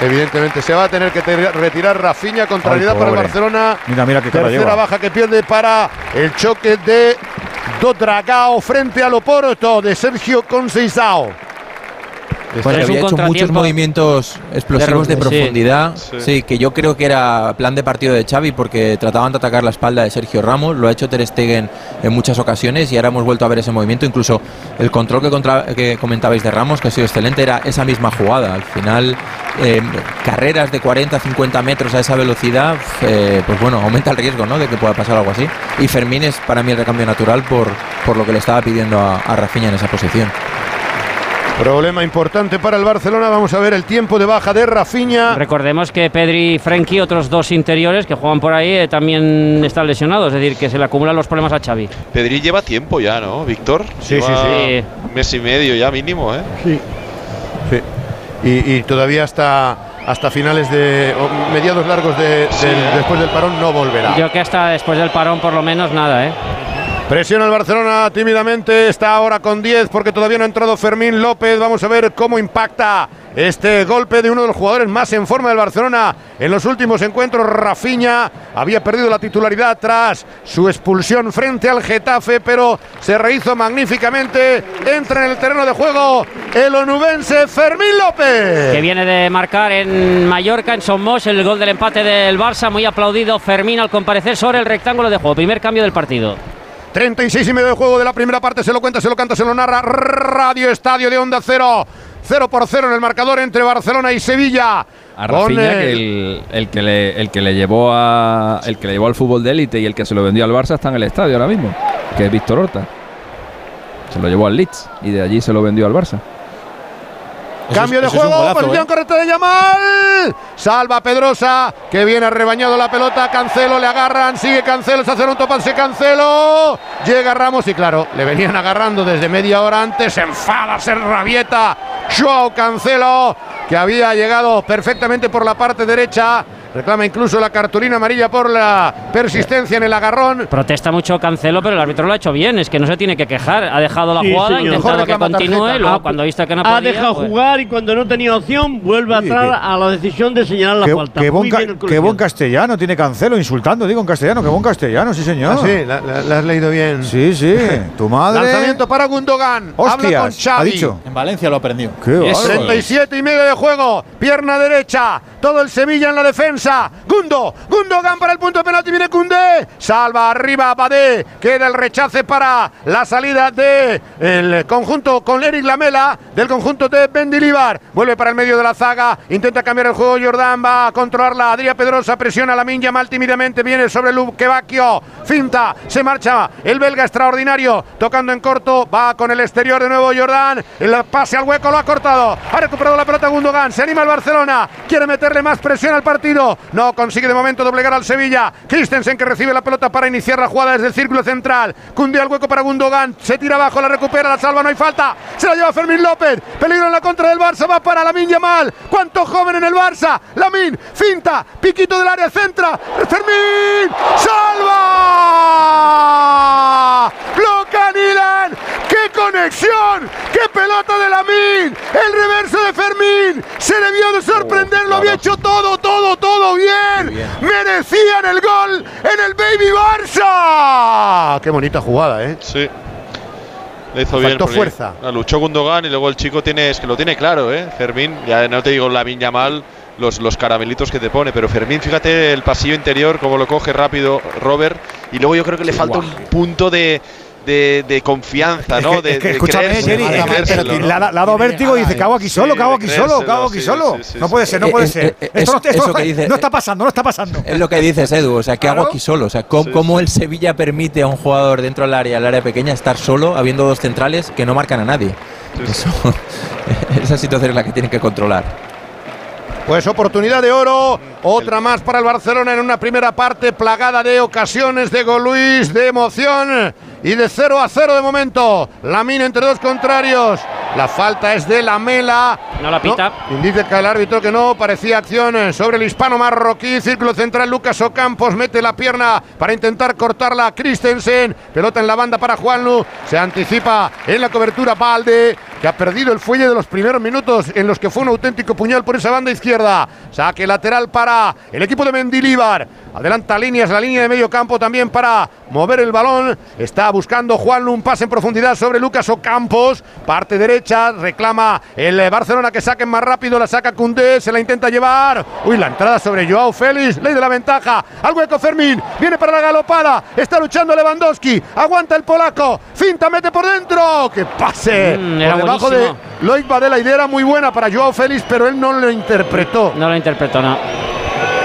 evidentemente, se va a tener que te- retirar Rafinha. Contrariedad para el. Barcelona. Mira, mira qué Tercera lleva. baja que pierde para el choque de Dodragao frente al Oporto de Sergio Conceição. Pues es un había hecho muchos movimientos explosivos de, de- sí. profundidad. Sí. Sí. que yo creo que era plan de partido de Xavi porque trataban de atacar la espalda de Sergio Ramos. Lo ha hecho Ter Stegen en muchas ocasiones y ahora hemos vuelto a ver ese movimiento. Incluso el control que, contra- que comentabais de Ramos, que ha sido excelente, era esa misma jugada. Al final, eh, carreras de 40, 50 metros a esa velocidad, eh, pues bueno, aumenta el riesgo ¿no? de que pueda pasar algo así. Y Fermín es para mí el recambio natural por, por lo que le estaba pidiendo a, a Rafinha en esa posición. Problema importante para el Barcelona. Vamos a ver el tiempo de baja de Rafinha. Recordemos que Pedri y Frenkie, otros dos interiores que juegan por ahí, eh, también están lesionados. Es decir, que se le acumulan los problemas a Xavi. Pedri lleva tiempo ya, ¿no, Víctor? Sí, Lleva sí, sí. Un mes y medio ya mínimo, ¿eh? Sí. Y, y todavía hasta, hasta finales de. o mediados largos de, del- después del parón no volverá. Yo que hasta después del parón, por lo menos, nada, ¿eh? Presiona el Barcelona tímidamente, está ahora con 10 porque todavía no ha entrado Fermín López. Vamos a ver cómo impacta este golpe de uno de los jugadores más en forma del Barcelona en los últimos encuentros. Rafinha había perdido la titularidad tras su expulsión frente al Getafe, pero se rehizo magníficamente. Entra en el terreno de juego el onubense Fermín López. Que viene de marcar en Mallorca, en Somos, el gol del empate del Barça. Muy aplaudido Fermín al comparecer sobre el rectángulo de juego. Primer cambio del partido. 36 y medio de juego de la primera parte, se lo cuenta, se lo canta, se lo narra Radio Estadio de Onda Cero. 0 por 0 en el marcador entre Barcelona y Sevilla. A Rafinha, el- que el, el que le, el que le llevó a el que le llevó al fútbol de élite y el que se lo vendió al Barça está en el estadio ahora mismo, que es Víctor Horta. Se lo llevó al Leeds y de allí se lo vendió al Barça. Cambio de es juego, golazo, posición ¿eh? correcta de Yamal. Salva Pedrosa, que viene rebañado la pelota. Cancelo, le agarran, sigue Cancelo, se hace un topance Cancelo. Llega Ramos y claro, le venían agarrando desde media hora antes. Se enfada, se rabieta. Joao Cancelo, que había llegado perfectamente por la parte derecha. Reclama incluso la cartulina amarilla por la persistencia en el agarrón. Protesta mucho Cancelo, pero el árbitro lo ha hecho bien. Es que no se tiene que quejar. Ha dejado la Sí, jugada, ha intentado Mejor que continúe. luego, Ah, cuando ha visto que no ha podía, dejado pues- jugar y cuando no tenía opción vuelve Oye, atrás que- a la decisión de señalar la Qué, falta. qué Muy buen, ca- bien el qué colegiado. buen castellano tiene Cancelo, insultando, digo en castellano, qué buen castellano, sí señor. Ah, sí, la, la- la has leído bien. Sí, sí, tu madre. Lanzamiento para Gundogan. Habla con Hostias, Xavi. ha dicho. En Valencia lo aprendió. Qué bárbaro. 37 y medio de juego. Pierna derecha. Todo el Sevilla en la defensa. Gundo. Gundogan para el punto de penalti. Viene Cundé. Salva arriba Badé. Queda el rechace para la salida de el conjunto con Eric Lamela. Del conjunto de Bendilibar. Vuelve para el medio de la zaga. Intenta cambiar el juego. Jordan va a controlarla. Adrián Pedrosa presiona a la Minja mal tímidamente. Viene sobre Luque Bacchio. Finta. Se marcha. El belga extraordinario. Tocando en corto. Va con el exterior de nuevo Jordan. El pase al hueco lo ha cortado. Ha recuperado la pelota Gundogan. Se anima el Barcelona. Quiere meterle más presión al partido. No consigue de momento doblegar al Sevilla. Christensen que recibe la pelota para iniciar la jugada desde el círculo central. Cunde al hueco para Gundogan. Se tira abajo, la recupera, la salva, no hay falta. Se la lleva Fermín López. Peligro en la contra del Barça. Va para Lamin Yamal. ¿Cuánto joven en el Barça? Lamin, finta, piquito del área, centra. Fermín, salva. Bloca Nilan. ¡Qué conexión! ¡Qué pelota de Lamin! El reverso de Fermín. Se debió de sorprender, lo había hecho todo, todo, todo bien. Merecían el gol en el Baby Barça. Qué bonita jugada, ¿eh? Sí. Le hizo bien. Faltó fuerza. la luchó Gundogan y luego el chico tiene, es que lo tiene claro, ¿eh? Fermín, ya no te digo la viña mal, los, los caramelitos que te pone, pero Fermín, fíjate el pasillo interior, cómo lo coge rápido Robert, y luego yo creo que le falta un punto de, de, de confianza, ¿no? De, es que de escúchame, Jerry, le ¿no? ha le ha dado vértigo y dice, cago aquí solo, cago aquí solo, cago aquí solo. No puede ser, no puede ser. Esto, eso- no, está pasando, no está pasando. Es lo que dices, Edu. O sea, ¿qué hago aquí solo? O sea, ¿cómo, cómo el Sevilla permite a un jugador dentro del área, el área pequeña, estar solo, habiendo dos centrales que no marcan a nadie? Eso, esa situación es la que tienen que controlar. Pues oportunidad de oro, otra más para el Barcelona en una primera parte plagada de ocasiones de gol Luis, de emoción y de 0 a 0 de momento. La mina entre dos contrarios. La falta es de la Mela. No la pita. indica el árbitro que no, parecía acción eh, sobre el hispano marroquí. Círculo central, Lucas Ocampos mete la pierna para intentar cortarla Christensen. Pelota en la banda para Juanlu. Se anticipa en la cobertura Valde, que ha perdido el fuelle de los primeros minutos en los que fue un auténtico puñal por esa banda izquierda. Saque lateral para el equipo de Mendilíbar. Adelanta líneas, la línea de medio campo también para mover el balón. Está buscando Juanlu un pase en profundidad sobre Lucas Ocampos. Parte derecha, reclama el eh, Barcelona que saquen más rápido. La saca Cundé, se la intenta llevar. Uy, la entrada sobre Joao Félix. Ley de la ventaja. Al hueco Fermín. Viene para la galopada. Está luchando Lewandowski. Aguanta el polaco. Finta, mete por dentro. ¡Qué pase! Mm, por debajo buenísimo. de Loic idea era muy buena para Joao Félix, pero él no lo interpretó. No lo interpretó, no.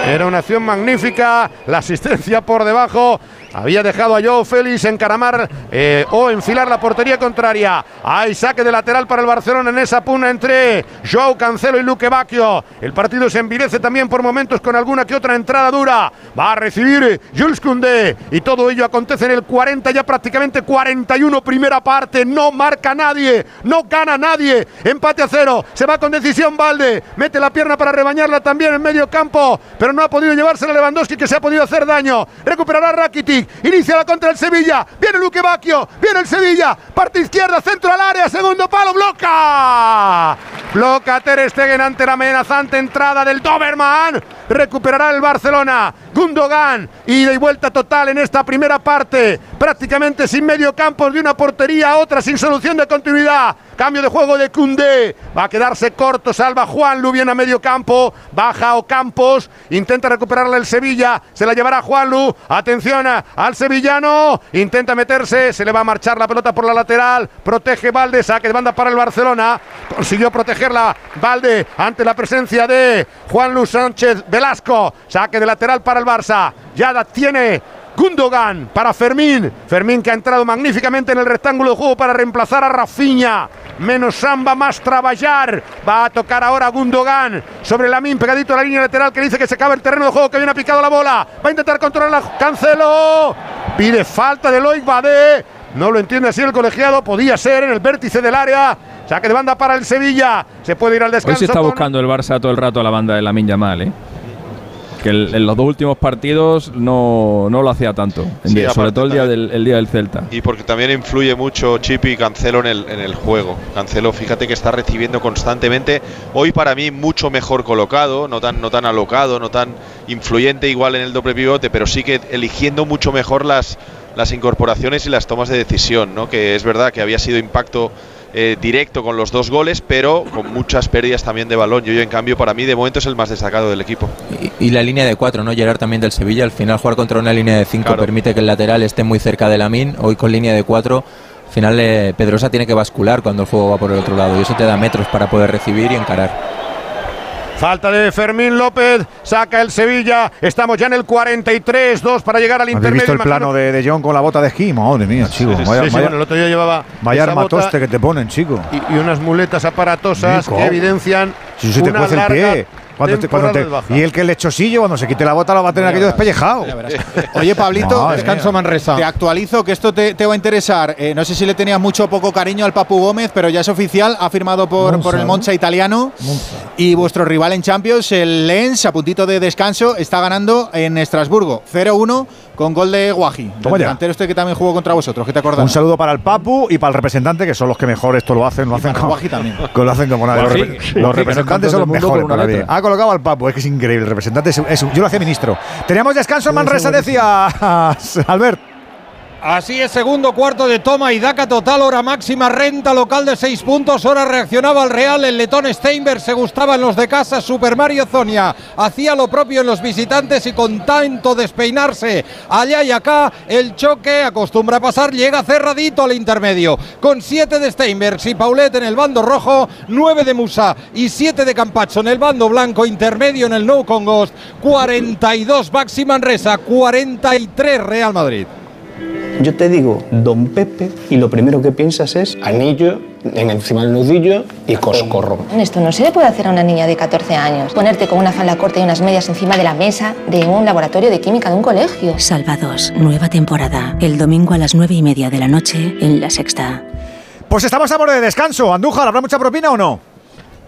Era una acción magnífica, la asistencia por debajo. Había dejado a Joao Félix encaramar eh, o enfilar la portería contraria. Hay saque de lateral para el Barcelona en esa puna entre Joao Cancelo y Luque Bacchio. El partido se envilece también por momentos con alguna que otra entrada dura. Va a recibir Jules Koundé. Y todo ello acontece en el 40, ya prácticamente 41 primera parte. No marca nadie, no gana nadie. Empate a cero. Se va con decisión Valde. Mete la pierna para rebañarla también en medio campo. Pero no ha podido llevársela Lewandowski que se ha podido hacer daño. Recuperará Rakitic. Inicia la contra el Sevilla. Viene Luque Bacchio. Viene el Sevilla. Parte izquierda, centro al área. Segundo palo. Bloca. Bloca Ter Stegen ante la amenazante entrada del Doberman. Recuperará el Barcelona. Gundogan. Ida y vuelta total en esta primera parte. Prácticamente sin medio campo de una portería a otra sin solución de continuidad. Cambio de juego de Cundé. Va a quedarse corto. Salva Juan Lu. Viene a medio campo. Baja Ocampos. Intenta recuperarla el Sevilla. Se la llevará Juan Lu. Atención al sevillano. Intenta meterse. Se le va a marchar la pelota por la lateral. Protege Valde. Saque de banda para el Barcelona. Consiguió protegerla Valde ante la presencia de Juan Lu Sánchez Velasco. Saque de lateral para el Barça. Ya la tiene Gundogan para Fermín. Fermín que ha entrado magníficamente en el rectángulo de juego para reemplazar a Rafinha. Menos samba, más trabajar. Va a tocar ahora Gundogan sobre la min, pegadito a la línea lateral que dice que se acaba el terreno de juego, que viene picado la bola. Va a intentar controlarla. Cancelo. Pide falta de Loic Badé. No lo entiende así el colegiado. Podía ser en el vértice del área. Saque de banda para el Sevilla. Se puede ir al Hoy descanso. se está buscando el Barça todo el rato a la banda de la Yamal, ¿eh? Que el- en los dos últimos partidos no, no lo hacía tanto. En Sí, día- sobre todo el día, del, el día del Celta. Y porque también influye mucho Chipi y Cancelo en el, en el juego. Cancelo, fíjate que está recibiendo constantemente. Hoy para mí mucho mejor colocado, no tan, no tan alocado, no tan influyente igual en el doble pivote, pero sí que eligiendo mucho mejor las, las incorporaciones y las tomas de decisión, ¿no? Que es verdad que había sido impacto eh, directo con los dos goles, pero con muchas pérdidas también de balón. Yo, yo, en cambio, para mí de momento es el más destacado del equipo. Y, y la línea de cuatro, ¿no? Gerard también del Sevilla. Al final jugar contra una línea de cinco permite que el lateral esté muy cerca de la min. Hoy con línea de cuatro, al final eh, Pedrosa tiene que bascular cuando el juego va por el otro lado. Y eso te da metros para poder recibir y encarar. Falta de Fermín López, saca el Sevilla. Estamos ya en el 43-2 para llegar al ¿Habéis intermedio. visto el imagino- plano de, de John con la bota de esquí? Madre mía, chico. Sí, Vaya, sí, vaya- bueno, el otro día llevaba vaya esa bota armatoste que te ponen, chico. y, y unas muletas aparatosas Nico. que evidencian Si se te una cuece el larga pie. Cuando te- cuando te- temporada de baja. y el que el lechosillo, cuando se quite la bota, lo va a tener aquello despellejado. Oye, Pablito, Madre descanso mía. Manresa. Te actualizo que esto te, te va a interesar. Eh, no sé si le tenías mucho o poco cariño al Papu Gómez, pero ya es oficial. Ha firmado por, Monza, por el ¿no? Monza italiano. Y vuestro rival en Champions, el Lens, a puntito de descanso, está ganando en Estrasburgo. 0-1 con gol de Guaji. Delantero este que también jugó contra vosotros. ¿Qué te acordás? Un saludo para el Papu y para el representante, que son los que mejor esto lo hacen. Lo hacen como, Guaji también. que lo hacen como nadie. Los, Guaji, los que representantes es son los mejores con una para mí. Ha colocado al Papu, es que es increíble. El representante es, es- yo lo hacía ministro. Teníamos descanso en Manresa, decía Albert. Así es, segundo cuarto de toma y daca total, hora máxima, renta local de seis puntos, ahora reaccionaba el Real, el letón Steinberg se gustaba en los de casa, Super Mario Zonia hacía lo propio en los visitantes y con tanto despeinarse allá y acá, el choque acostumbra a pasar, llega cerradito al intermedio, con siete de Steinberg y Paulet en el bando rojo, nueve de Musa y siete de Campacho en el bando blanco, intermedio en el No con Ghost, 42 Baxi Manresa, 43 Real Madrid. Yo te digo Don Pepe y lo primero que piensas es anillo en encima del nudillo y coscorro. Esto no se le puede hacer a una niña de 14 años. Ponerte con una falda corta y unas medias encima de la mesa de un laboratorio de química de un colegio. Salvados, nueva temporada. El domingo a las nueve y media de la noche en La Sexta. Pues estamos a borde de descanso. Andújar, ¿habrá mucha propina o no?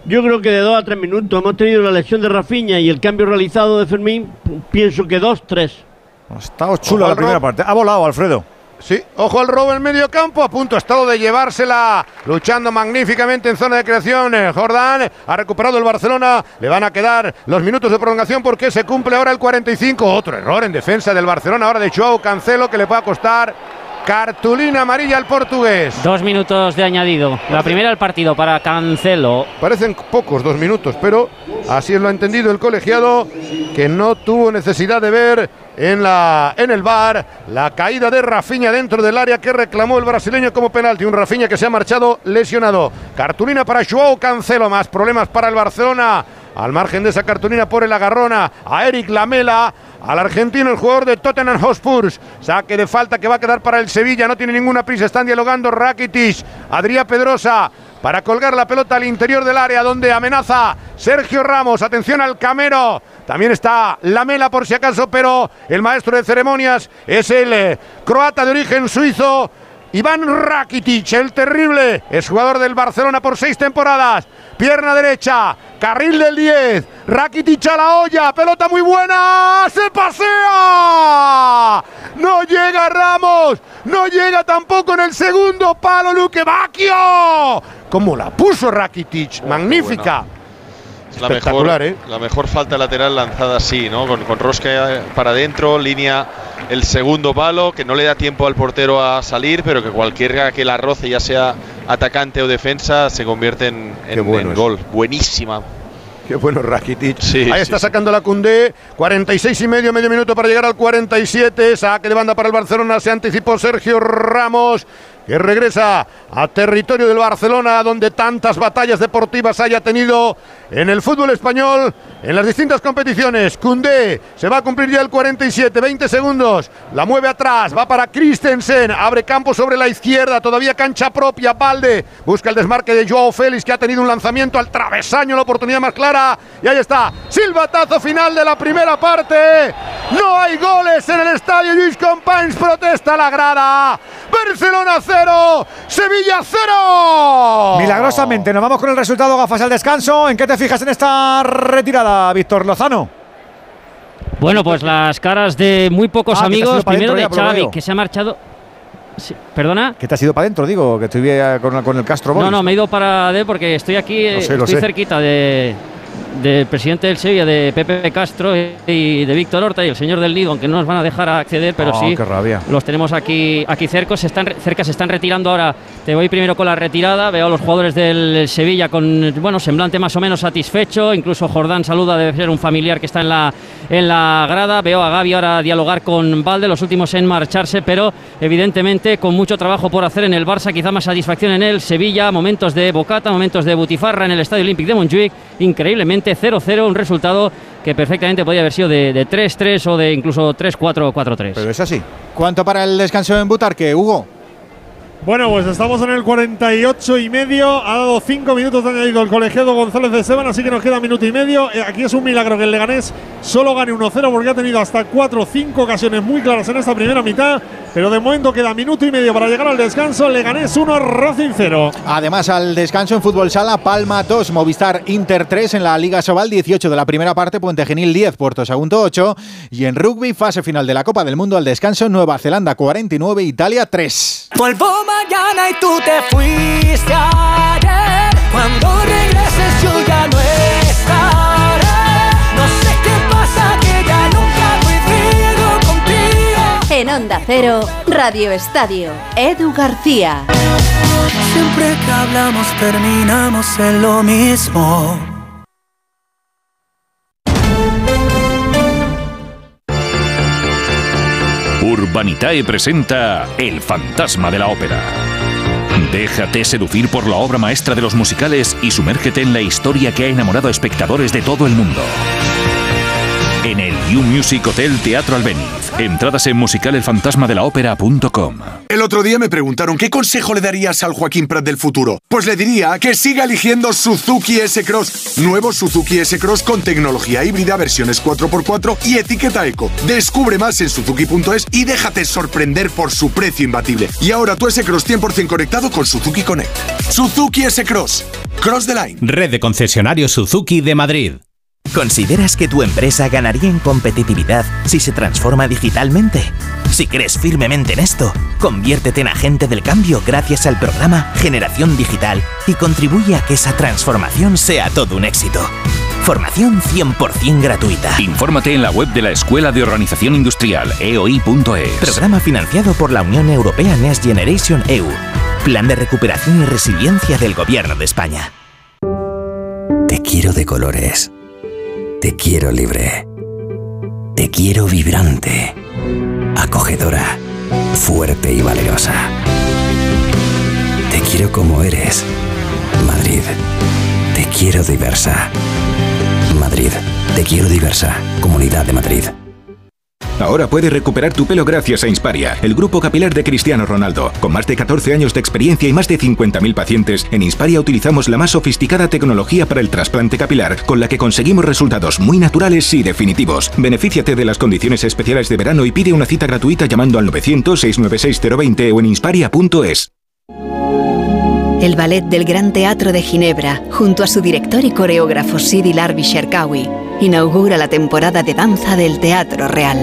Yo creo que de dos a tres minutos hemos tenido la lesión de Rafinha y el cambio realizado de Fermín. Pienso que dos, tres. Ha estado chula la primera parte. Ha volado, Alfredo. Sí, ojo al robo en medio campo, a punto ha estado de llevársela, luchando magníficamente en zona de creación. eh, Jordán ha recuperado el Barcelona, le van a quedar los minutos de prolongación porque se cumple ahora el 45. Otro error en defensa del Barcelona, ahora de Joao Cancelo, que le va a costar cartulina amarilla al portugués. Dos minutos de añadido. La primera del partido para Cancelo. Parecen pocos dos minutos, pero así lo ha entendido el colegiado, que no tuvo necesidad de ver en, la, en el bar la caída de Rafinha dentro del área que reclamó el brasileño como penalti. Un Rafinha que se ha marchado lesionado. Cartulina para Joao Cancelo, más problemas para el Barcelona. Al margen de esa cartulina por el agarrona a Eric Lamela, al argentino, el jugador de Tottenham Hotspur. Saque de falta que va a quedar para el Sevilla, no tiene ninguna prisa, están dialogando Rakitic, Adrián Pedrosa para colgar la pelota al interior del área donde amenaza Sergio Ramos. Atención al Camero. También está Lamela por si acaso, pero el maestro de ceremonias es el eh, croata de origen suizo. Iván Rakitic, el terrible, es jugador del Barcelona por seis temporadas. Pierna derecha, carril del 10. Rakitic a la olla, pelota muy buena. ¡Se pasea! No llega Ramos, no llega tampoco en el segundo palo Luque Bacchio. ¿Cómo la puso Rakitic? Magnífica. La mejor, ¿eh? la mejor falta lateral lanzada así, ¿no? Con, con Rosca para adentro, línea el segundo palo, que no le da tiempo al portero a salir, pero que cualquiera que la roce, ya sea atacante o defensa, se convierte en, en- bueno en es. gol. Buenísima. Qué bueno Rakitic. Sí, Ahí sí, está sí. sacando la Cundé. 46 y medio, medio minuto para llegar al 47. Saque de banda para el Barcelona. Se anticipó Sergio Ramos. Que regresa a territorio del Barcelona, donde tantas batallas deportivas haya tenido en el fútbol español, en las distintas competiciones. Cundé se va a cumplir ya el 47, 20 segundos. La mueve atrás, va para Christensen. Abre campo sobre la izquierda, todavía cancha propia. Valde busca el desmarque de Joao Félix, que ha tenido un lanzamiento al travesaño, la oportunidad más clara. Y ahí está, silbatazo final de la primera parte. No hay goles en el estadio Lluís Companys, protesta la grada. Barcelona 0, Sevilla 0. Milagrosamente, nos vamos con el resultado, gafas al descanso. ¿En qué te fijas en esta retirada, Víctor Lozano? Bueno, pues las caras de muy pocos Ah, amigos. Primero de dentro ya, Xavi, que se ha marchado. Sí, ¿Perdona? Que te has ido para adentro, digo, que estoy eh, con, con el Castro Boris. No, no, me he ido para D porque estoy aquí, Lo sé, lo estoy sé. cerquita de del presidente del Sevilla, de Pepe Castro y de Víctor Horta y el señor del Lido, aunque no nos van a dejar acceder, pero Oh, sí los tenemos aquí aquí cerca, se están cerca, se están retirando ahora. Te voy primero con la retirada, veo a los jugadores del Sevilla con bueno semblante más o menos satisfecho, incluso Jordán saluda, debe ser un familiar que está en la en la grada. Veo a Gaby ahora dialogar con Valde, los últimos en marcharse, pero evidentemente con mucho trabajo por hacer en el Barça, quizá más satisfacción en el Sevilla, momentos de bocata, momentos de butifarra en el Estadio Olímpic de Montjuic, increíblemente 0-0, un resultado que perfectamente podía haber sido de, de 3-3 o de incluso 3-4 4-3. Pero es así. ¿Cuánto para el descanso en Butarque, Hugo? Bueno, pues estamos en el 48 y medio. Ha dado 5 minutos de añadido el colegiado González de Esteban, así que nos queda minuto y medio. Eh, Aquí es un milagro que el Leganés solo gane 1-0 porque ha tenido hasta 4 o 5 ocasiones muy claras en esta primera mitad. Pero de momento queda minuto y medio para llegar al descanso. Leganés 1, Racing 0. Además, al descanso en fútbol sala, Palma 2, Movistar Inter 3 en la Liga Sobal 18 de la primera parte, Puente Genil 10, Puerto Sagunto 8. Y en rugby, fase final de la Copa del Mundo al descanso, Nueva Zelanda 49, Italia 3. Vuelvo mañana y tú te fuiste ayer. Cuando regreses yo ya no estaré. No sé qué pasa que ya nunca coincido contigo. En Onda Cero, Radio Estadio, Edu García. Siempre que hablamos terminamos en lo mismo. Urbanitae presenta El fantasma de la ópera. Déjate seducir por la obra maestra de los musicales y sumérgete en la historia que ha enamorado a espectadores de todo el mundo. En el You Music Hotel Teatro Albeniz. Entradas en musicalelfantasmadelaopera.com. El otro día me preguntaron qué consejo le darías al Joaquín Prat del futuro. Pues le diría que siga eligiendo Suzuki S-Cross. Nuevo Suzuki S-Cross con tecnología híbrida, versiones 4x4 y etiqueta eco. Descubre más en suzuki.es y déjate sorprender por su precio imbatible. Y ahora tu S-Cross 100% conectado con Suzuki Connect. Suzuki S-Cross. Cross the line. Red de concesionarios Suzuki de Madrid. ¿Consideras que tu empresa ganaría en competitividad si se transforma digitalmente? Si crees firmemente en esto, conviértete en agente del cambio gracias al programa Generación Digital y contribuye a que esa transformación sea todo un éxito. Formación 100% gratuita. Infórmate en la web de la Escuela de Organización Industrial, eoi.es. Programa financiado por la Unión Europea Next Generation EU. Plan de recuperación y resiliencia del Gobierno de España. Te quiero de colores. Te quiero libre. Te quiero vibrante. Acogedora. Fuerte y valerosa. Te quiero como eres. Madrid. Te quiero diversa. Madrid. Te quiero diversa. Comunidad de Madrid. Ahora puedes recuperar tu pelo gracias a Insparia, el grupo capilar de Cristiano Ronaldo. Con más de 14 años de experiencia y más de 50.000 pacientes, en Insparia utilizamos la más sofisticada tecnología para el trasplante capilar, con la que conseguimos resultados muy naturales y definitivos. Benefíciate de las condiciones especiales de verano y pide una cita gratuita llamando al 900-696-020 o en insparia.es. El ballet del Gran Teatro de Ginebra, junto a su director y coreógrafo Sidi Larbi Sherkawi, inaugura la temporada de danza del Teatro Real.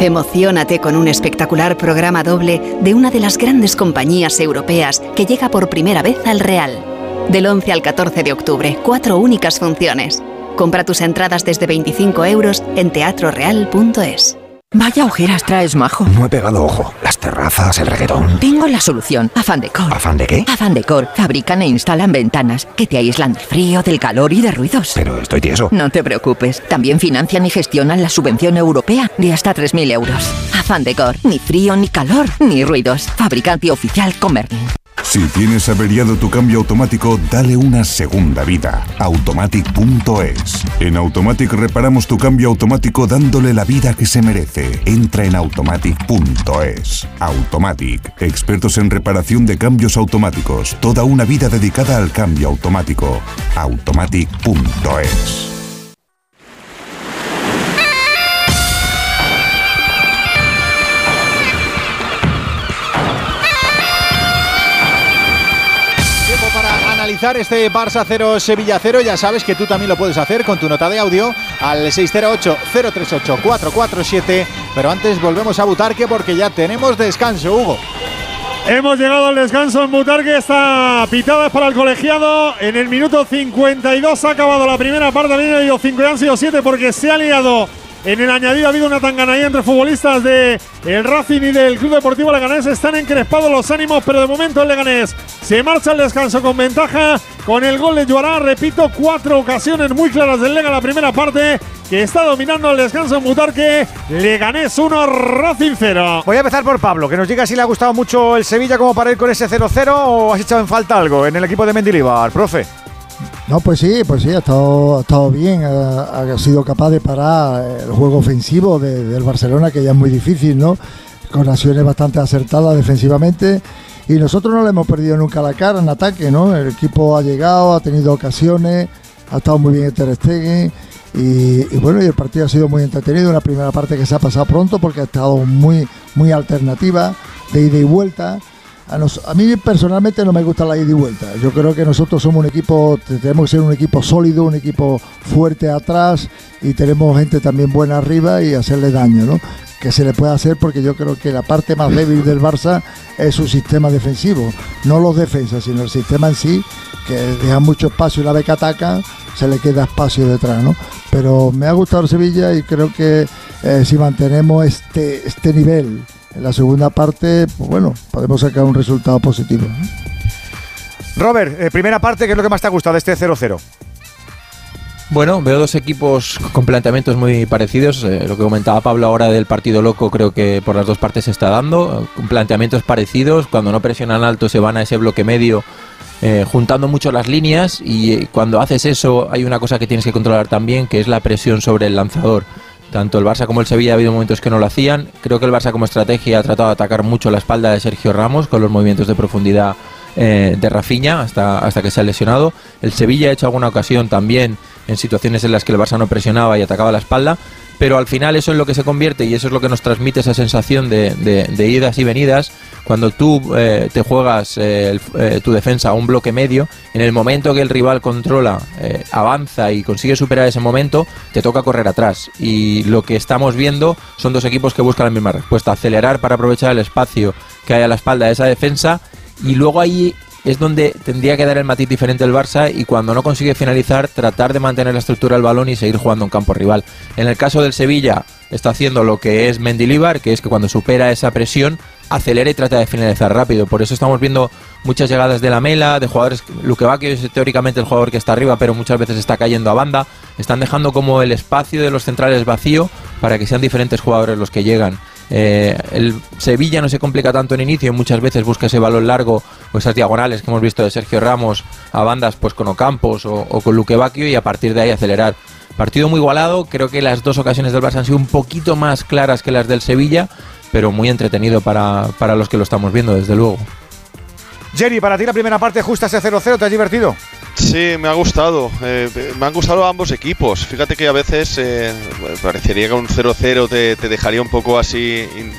Emociónate con un espectacular programa doble de una de las grandes compañías europeas que llega por primera vez al Real. Del 11 al 14 de octubre, cuatro únicas funciones. Compra tus entradas desde 25 euros en teatroreal.es. Vaya ojeras traes, majo. No he pegado ojo. Las terrazas, el reggaetón. Tengo la solución. Afan Decor. ¿Afán de qué? Afan Decor. Fabrican e instalan ventanas que te aíslan del frío, del calor y de ruidos. Pero estoy tieso. No te preocupes. También financian y gestionan la subvención europea de hasta 3.000 euros. Afan Decor. Ni frío, ni calor, ni ruidos. Fabricante oficial Comerlin. Si tienes averiado tu cambio automático, dale una segunda vida. Automatic.es. En Automatic reparamos tu cambio automático dándole la vida que se merece. Entra en Automatic.es. Automatic. Expertos en reparación de cambios automáticos. Toda una vida dedicada al cambio automático. Automatic.es. analizar este Barça 0 Sevilla 0, ya sabes que tú también lo puedes hacer con tu nota de audio al 608-038-447. Pero antes volvemos a Butarque porque ya tenemos descanso, Hugo. Hemos llegado al descanso en Butarque. Esta pitada es para el colegiado. En el minuto 52 ha acabado la primera parte. Habían habido 5 y han sido 7 porque se ha liado. En el añadido ha habido una tanganaya entre futbolistas de el Racing y del Club Deportivo Leganés. Están encrespados los ánimos, pero de momento el Leganés se marcha al descanso con ventaja. Con el gol de Joará, repito, cuatro ocasiones muy claras del Lega la primera parte que está dominando el descanso en Butarque. Leganés 1, Racing 0. Voy a empezar por Pablo, que nos diga si le ha gustado mucho el Sevilla como para ir con ese 0-0 o has echado en falta algo en el equipo de Mendilibar, profe. No, pues sí, pues sí, ha estado, ha estado bien, ha, sido capaz de parar el juego ofensivo de- del Barcelona, que ya es muy difícil, ¿no? Con acciones bastante acertadas defensivamente. Y nosotros no le hemos perdido nunca la cara en ataque, ¿no? El equipo ha llegado, ha tenido ocasiones, ha estado muy bien Ter Stegen. Y, y bueno, y el partido ha sido muy entretenido. Una primera parte que se ha pasado pronto porque ha estado muy, muy alternativa, de ida y vuelta. A, mí personalmente no me gusta la ida y vuelta. Yo creo que nosotros somos un equipo, te- tenemos que ser un equipo sólido, un equipo fuerte atrás y tenemos gente también buena arriba y hacerle daño, ¿no? Que se le puede hacer porque yo creo que la parte más débil del Barça es su sistema defensivo, no los defensas, sino el sistema en sí, que deja mucho espacio y una vez que atacan se le queda espacio detrás, ¿no? Pero me ha gustado Sevilla y creo que eh, si mantenemos este, este nivel en la segunda parte, pues bueno, podemos sacar un resultado positivo. ¿no? Robert, eh, primera parte, ¿qué es lo que más te ha gustado de este 0-0? Bueno, veo dos equipos con planteamientos muy parecidos. Eh, lo que comentaba Pablo ahora del partido loco, creo que por las dos partes se está dando. Con planteamientos parecidos. Cuando no presionan alto, se van a ese bloque medio, eh, juntando mucho las líneas. Y cuando haces eso, hay una cosa que tienes que controlar también, que es la presión sobre el lanzador. Tanto el Barça como el Sevilla ha habido momentos que no lo hacían. Creo que el Barça como estrategia ha tratado de atacar mucho la espalda de Sergio Ramos con los movimientos de profundidad eh, de Rafinha hasta, hasta que se ha lesionado. El Sevilla ha hecho alguna ocasión también en situaciones en las que el Barça no presionaba y atacaba la espalda. Pero al final eso es lo que se convierte y eso es lo que nos transmite esa sensación de, idas y venidas. Cuando tú eh, te juegas eh, eh, tu defensa a un bloque medio, en el momento que el rival controla, avanza y consigue superar ese momento, te toca correr atrás. Y lo que estamos viendo son dos equipos que buscan la misma respuesta, acelerar para aprovechar el espacio que hay a la espalda de esa defensa y luego ahí es donde tendría que dar el matiz diferente el Barça y cuando no consigue finalizar tratar de mantener la estructura del balón y seguir jugando en campo rival. En el caso del Sevilla está haciendo lo que es Mendilibar, que es que cuando supera esa presión acelera y trata de finalizar rápido. Por eso estamos viendo muchas llegadas de la mela, de jugadores. Luque Bacchio es teóricamente el jugador que está arriba, pero muchas veces está cayendo a banda. Están dejando como el espacio de los centrales vacío para que sean diferentes jugadores los que llegan. Eh, el Sevilla no se complica tanto en inicio, muchas veces busca ese balón largo o esas diagonales que hemos visto de Sergio Ramos a bandas pues con Ocampos o, o con Luque Bacchio y a partir de ahí acelerar. Partido muy igualado, creo que las dos ocasiones del Barça han sido un poquito más claras que las del Sevilla, pero muy entretenido para, para los que lo estamos viendo, desde luego. Jerry, para ti la primera parte justa ese 0-0, ¿te has divertido? Sí, me ha gustado. Eh, me han gustado ambos equipos. Fíjate que a veces eh, parecería que un 0-0 te, dejaría un poco así in- in-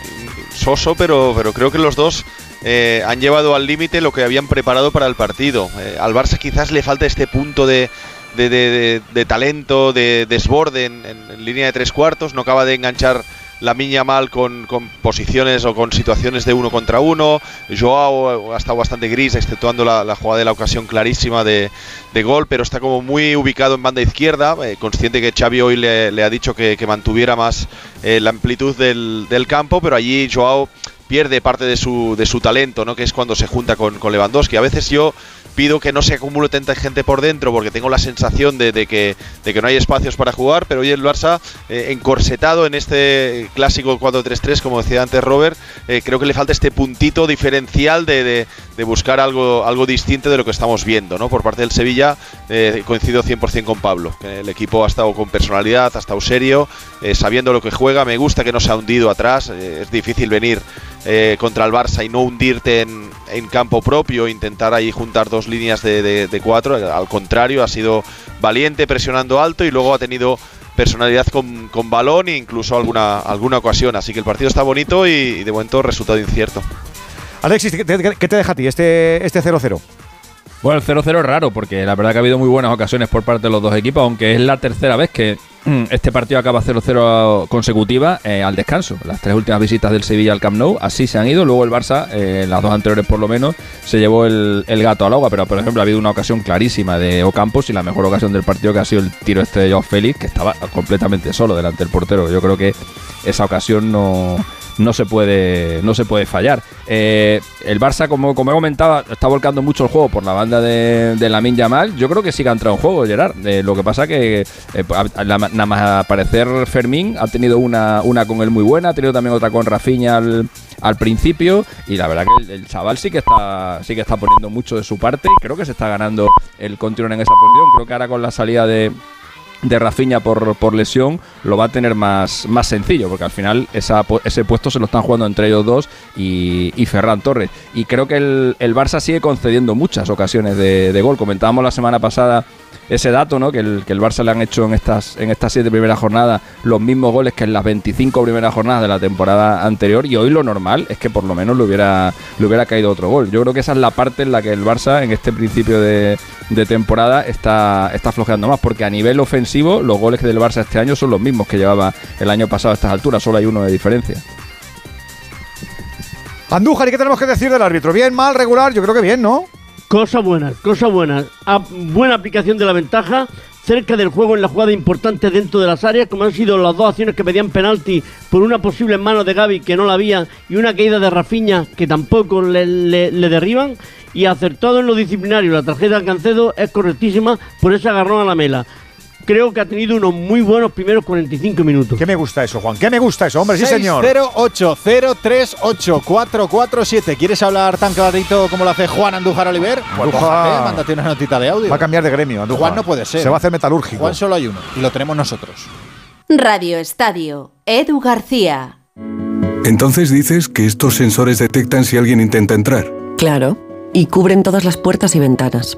soso, pero, pero creo que los dos eh, han llevado al límite lo que habían preparado para el partido. Al Barça quizás le falta este punto de, de, de- talento, de desborde en línea de tres cuartos. No acaba de enganchar la miña mal con, con posiciones o con situaciones de uno contra uno. Joao ha estado bastante gris, exceptuando la, la jugada de la ocasión clarísima de, de gol, pero está como muy ubicado en banda izquierda, eh, consciente que Xavi hoy le, ha dicho que, que mantuviera más eh, la amplitud del, del campo, pero allí Joao pierde parte de su, de su talento, ¿no? que es cuando se junta con, con Lewandowski. A veces yo pido que no se acumule tanta gente por dentro porque tengo la sensación de, que, de que no hay espacios para jugar, pero hoy el Barça, eh, encorsetado en este clásico 4-3-3, como decía antes Robert, eh, creo que le falta este puntito diferencial de, de- buscar algo, algo distinto de lo que estamos viendo. ¿no? Por parte del Sevilla, eh, coincido 100% con Pablo. que El equipo ha estado con personalidad, ha estado serio, eh, sabiendo lo que juega. Me gusta que no se ha hundido atrás. eh, es difícil venir eh, contra el Barça y no hundirte en, en campo propio, intentar ahí juntar dos líneas de, de- de cuatro. Al contrario, ha sido valiente presionando alto y luego ha tenido personalidad con, con balón e incluso alguna, alguna ocasión. Así que el partido está bonito y, y de momento resultado incierto. Alexis, ¿qué te, deja a ti este este 0-0? Bueno, el 0-0 es raro porque la verdad que ha habido muy buenas ocasiones por parte de los dos equipos, aunque es la tercera vez que este partido acaba 0-0 consecutiva eh, al descanso. Las tres últimas visitas del Sevilla al Camp Nou así se han ido. Luego el Barça, eh, las dos anteriores por lo menos, se llevó el, el gato al agua. Pero por ejemplo ha habido una ocasión clarísima de Ocampos y la mejor ocasión del partido que ha sido el tiro este de Joao Félix, que estaba completamente solo delante del portero. Yo creo que esa ocasión no no se puede no se puede fallar. Eh, el Barça, como, como he comentado, está volcando mucho el juego por la banda de, de Lamin Yamal. Yo creo que sí que ha entrado en juego, Gerard. Eh, lo que pasa que eh, nada más aparecer Fermín ha tenido una, una con él muy buena, ha tenido también otra con Rafinha al, al principio y la verdad que el, el chaval sí que está sí que está poniendo mucho de su parte y creo que se está ganando el continuar en esa posición. Creo que ahora con la salida de de Rafinha por, por lesión lo va a tener más, más sencillo, porque al final esa, ese puesto se lo están jugando entre ellos dos y, y Ferran Torres. Y creo que el, el Barça sigue concediendo muchas ocasiones de, de gol. Comentábamos la semana pasada ese dato, ¿no? Que el, que el Barça le han hecho en estas, en estas siete primeras jornadas los mismos goles que en las 25 primeras jornadas de la temporada anterior. Y hoy lo normal es que por lo menos le hubiera, le hubiera caído otro gol. Yo creo que esa es la parte en la que el Barça en este principio de, temporada está, está flojeando más, porque a nivel ofensivo los goles del Barça este año son los mismos que llevaba el año pasado a estas alturas, solo hay uno de diferencia. Andújar, ¿y qué tenemos que decir del árbitro? ¿Bien, mal, regular? Yo creo que bien, ¿no? Cosas buenas, cosas buenas. Buena aplicación de la ventaja, cerca del juego en la jugada importante dentro de las áreas, como han sido las dos acciones que pedían penalti por una posible mano de Gaby que no la había y una caída de Rafiña que tampoco le, le- le derriban. Y acertado en lo disciplinario, la tarjeta de Cancedo es correctísima por ese agarrón a la mela. Creo que ha tenido unos muy buenos primeros 45 minutos. ¿Qué me gusta eso, Juan? ¿Qué me gusta eso? Hombre, sí, señor. 608-038-447. ¿Quieres hablar tan clarito como lo hace Juan Andújar Oliver? Pues Andújar. bájate, mándate una notita de audio. Va a cambiar de gremio, Andújar. Juan no puede ser. Se va a hacer metalúrgico. Juan solo hay uno y lo tenemos nosotros. Radio Estadio, Edu García. Entonces dices que estos sensores detectan si alguien intenta entrar. Claro, y cubren todas las puertas y ventanas.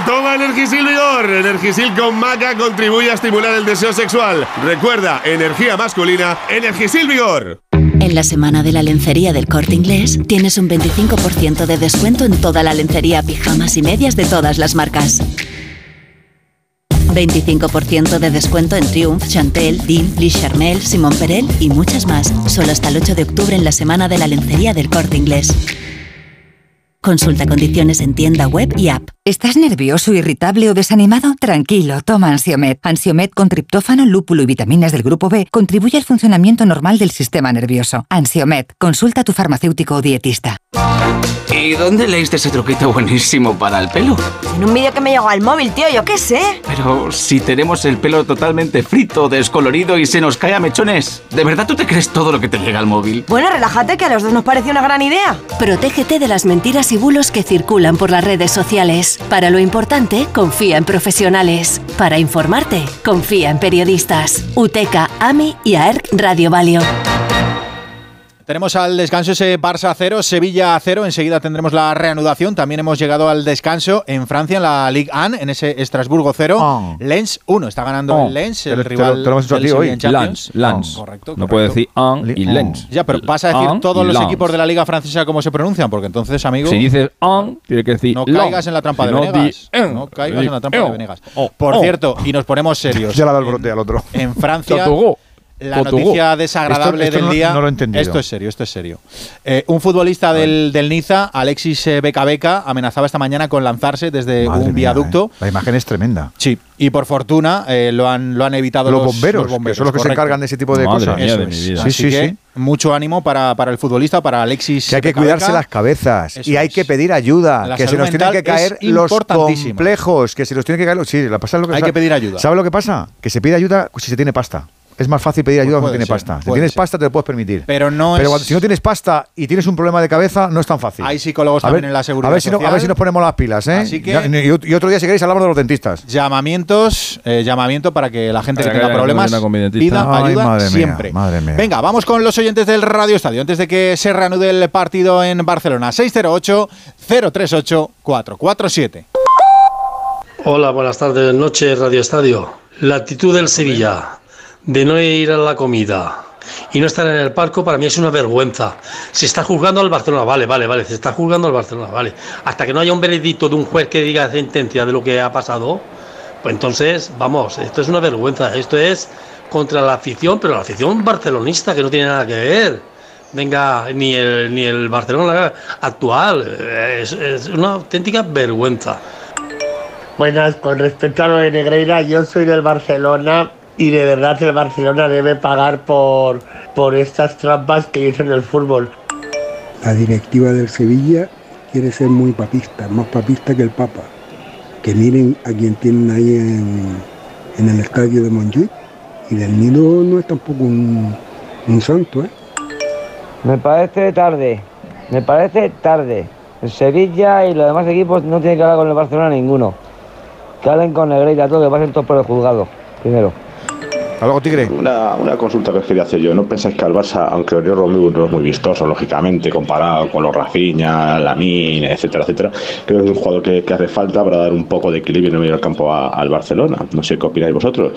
Toma Energisil Vigor. Energisil con maca contribuye a estimular el deseo sexual. Recuerda, energía masculina, Energisil Vigor. En la semana de la lencería del corte inglés tienes un 25% de descuento en toda la lencería, pijamas y medias de todas las marcas. 25% de descuento en Triumph, Chantel, Dean, Lee Charmel, Simon Perel y muchas más. Solo hasta el 8 de octubre en la semana de la lencería del corte inglés. Consulta condiciones en tienda web y app. ¿Estás nervioso, irritable o desanimado? Tranquilo, toma Ansiomet. Ansiomet con triptófano, lúpulo y vitaminas del grupo B contribuye al funcionamiento normal del sistema nervioso. Ansiomet, consulta a tu farmacéutico o dietista. ¿Y dónde leíste ese truquito buenísimo para el pelo? En un vídeo que me llegó al móvil, tío, yo qué sé. Pero si tenemos el pelo totalmente frito, descolorido y se nos cae a mechones, ¿de verdad tú te crees todo lo que te llega al móvil? Bueno, relájate, que a los dos nos pareció una gran idea. Protégete de las mentiras y que circulan por las redes sociales. Para lo importante, confía en profesionales. Para informarte, confía en periodistas. UTECA, AMI y AERC Radio Valio. Tenemos al descanso ese Barça 0, Sevilla 0. Enseguida tendremos la reanudación. También hemos llegado al descanso en Francia, en la Ligue 1, en ese Estrasburgo 0. Lens 1. Está ganando Oh. el Lens, Te el te rival lo- te lo hemos dicho del a ti Sevilla hoy. Lens, Lens. Oh, correcto, No puede decir an y Oh. lens. Ya, pero vas a decir An todos los lens. equipos de la Liga Francesa cómo se pronuncian, porque entonces, amigo. Si dices an, tiene que decir No long. caigas en la trampa Si de no, Venegas. di en. No caigas Di en la trampa de en. Venegas. Oh, Por oh. cierto, y nos ponemos serios. Ya le ha dado el brote al otro. En Francia. La noticia desagradable Esto- esto del no- día. no lo he entendido. Esto es serio, esto es serio. Eh, un futbolista del, del Niza, Alexis eh, Beca Beca, amenazaba esta mañana con lanzarse desde Madre un mía, viaducto. ¿eh? La imagen es tremenda. Sí, y por fortuna eh, lo, han, lo han evitado Los los, bomberos, los que son los que se encargan de ese tipo de Madre cosas. mía Eso de es. mi vida. Sí, Así sí, que sí. mucho ánimo para, para el futbolista, para Alexis. Que hay que Beca cuidarse Beca. las cabezas Eso y hay es. que pedir ayuda. La que se nos tienen que caer los complejos. Que se nos tienen que caer. Sí, la pasa lo que Hay que pedir ayuda. ¿Sabe lo que pasa? Que se pide ayuda si se tiene pasta. Es más fácil pedir ayuda Pues cuando tienes ser, pasta. Si tienes ser. pasta, te lo puedes permitir. Pero no Pero es- cuando- si no tienes pasta y tienes un problema de cabeza, no es tan fácil. Hay psicólogos A también ver- en la seguridad a ver, si no- a social. ver si nos ponemos las pilas, ¿eh? Así que- y, y otro día, si queréis, hablamos de los dentistas. Llamamientos, eh, llamamiento para que la gente Para que que tenga problemas pida Ay, ayuda madre mía, siempre. madre mía. Venga, vamos con los oyentes del Radio Estadio antes de que se reanude el partido en Barcelona. 608-038-447. Hola, buenas tardes, noche Radio Estadio. La actitud del Sevilla de no ir a la comida y no estar en el parco para mí es una vergüenza. Se está juzgando al Barcelona, vale, vale, vale, se está juzgando al Barcelona, vale. Hasta que no haya un veredicto de un juez que diga sentencia de lo que ha pasado, pues entonces, vamos, esto es una vergüenza. Esto es contra la afición, pero la afición barcelonista que no tiene nada que ver. Venga, ni el, ni el Barcelona actual. Es, es una auténtica vergüenza. Buenas, con respecto a lo de Negreira, yo soy del Barcelona y de verdad el Barcelona debe pagar por, por estas trampas que hizo en el fútbol. La directiva del Sevilla quiere ser muy papista, más papista que el Papa. Que miren a quien tienen ahí en, en el estadio de Montjuic y del Nido no es tampoco un, un santo, ¿eh? Me parece tarde, me parece tarde. El Sevilla y los demás equipos no tienen que hablar con el Barcelona ninguno. Que hablen con Negreira, todo, que pasen todos por el juzgado, primero. Hasta luego, Tigre. Una, una consulta que os quería hacer yo. ¿No pensáis que al Barça, aunque Oriol Romeu no es muy vistoso, lógicamente, comparado con los Rafinha, Lamine, etcétera, etcétera, creo que es un jugador que, que hace falta para dar un poco de equilibrio en el medio del campo a- al Barcelona? No sé qué opináis vosotros.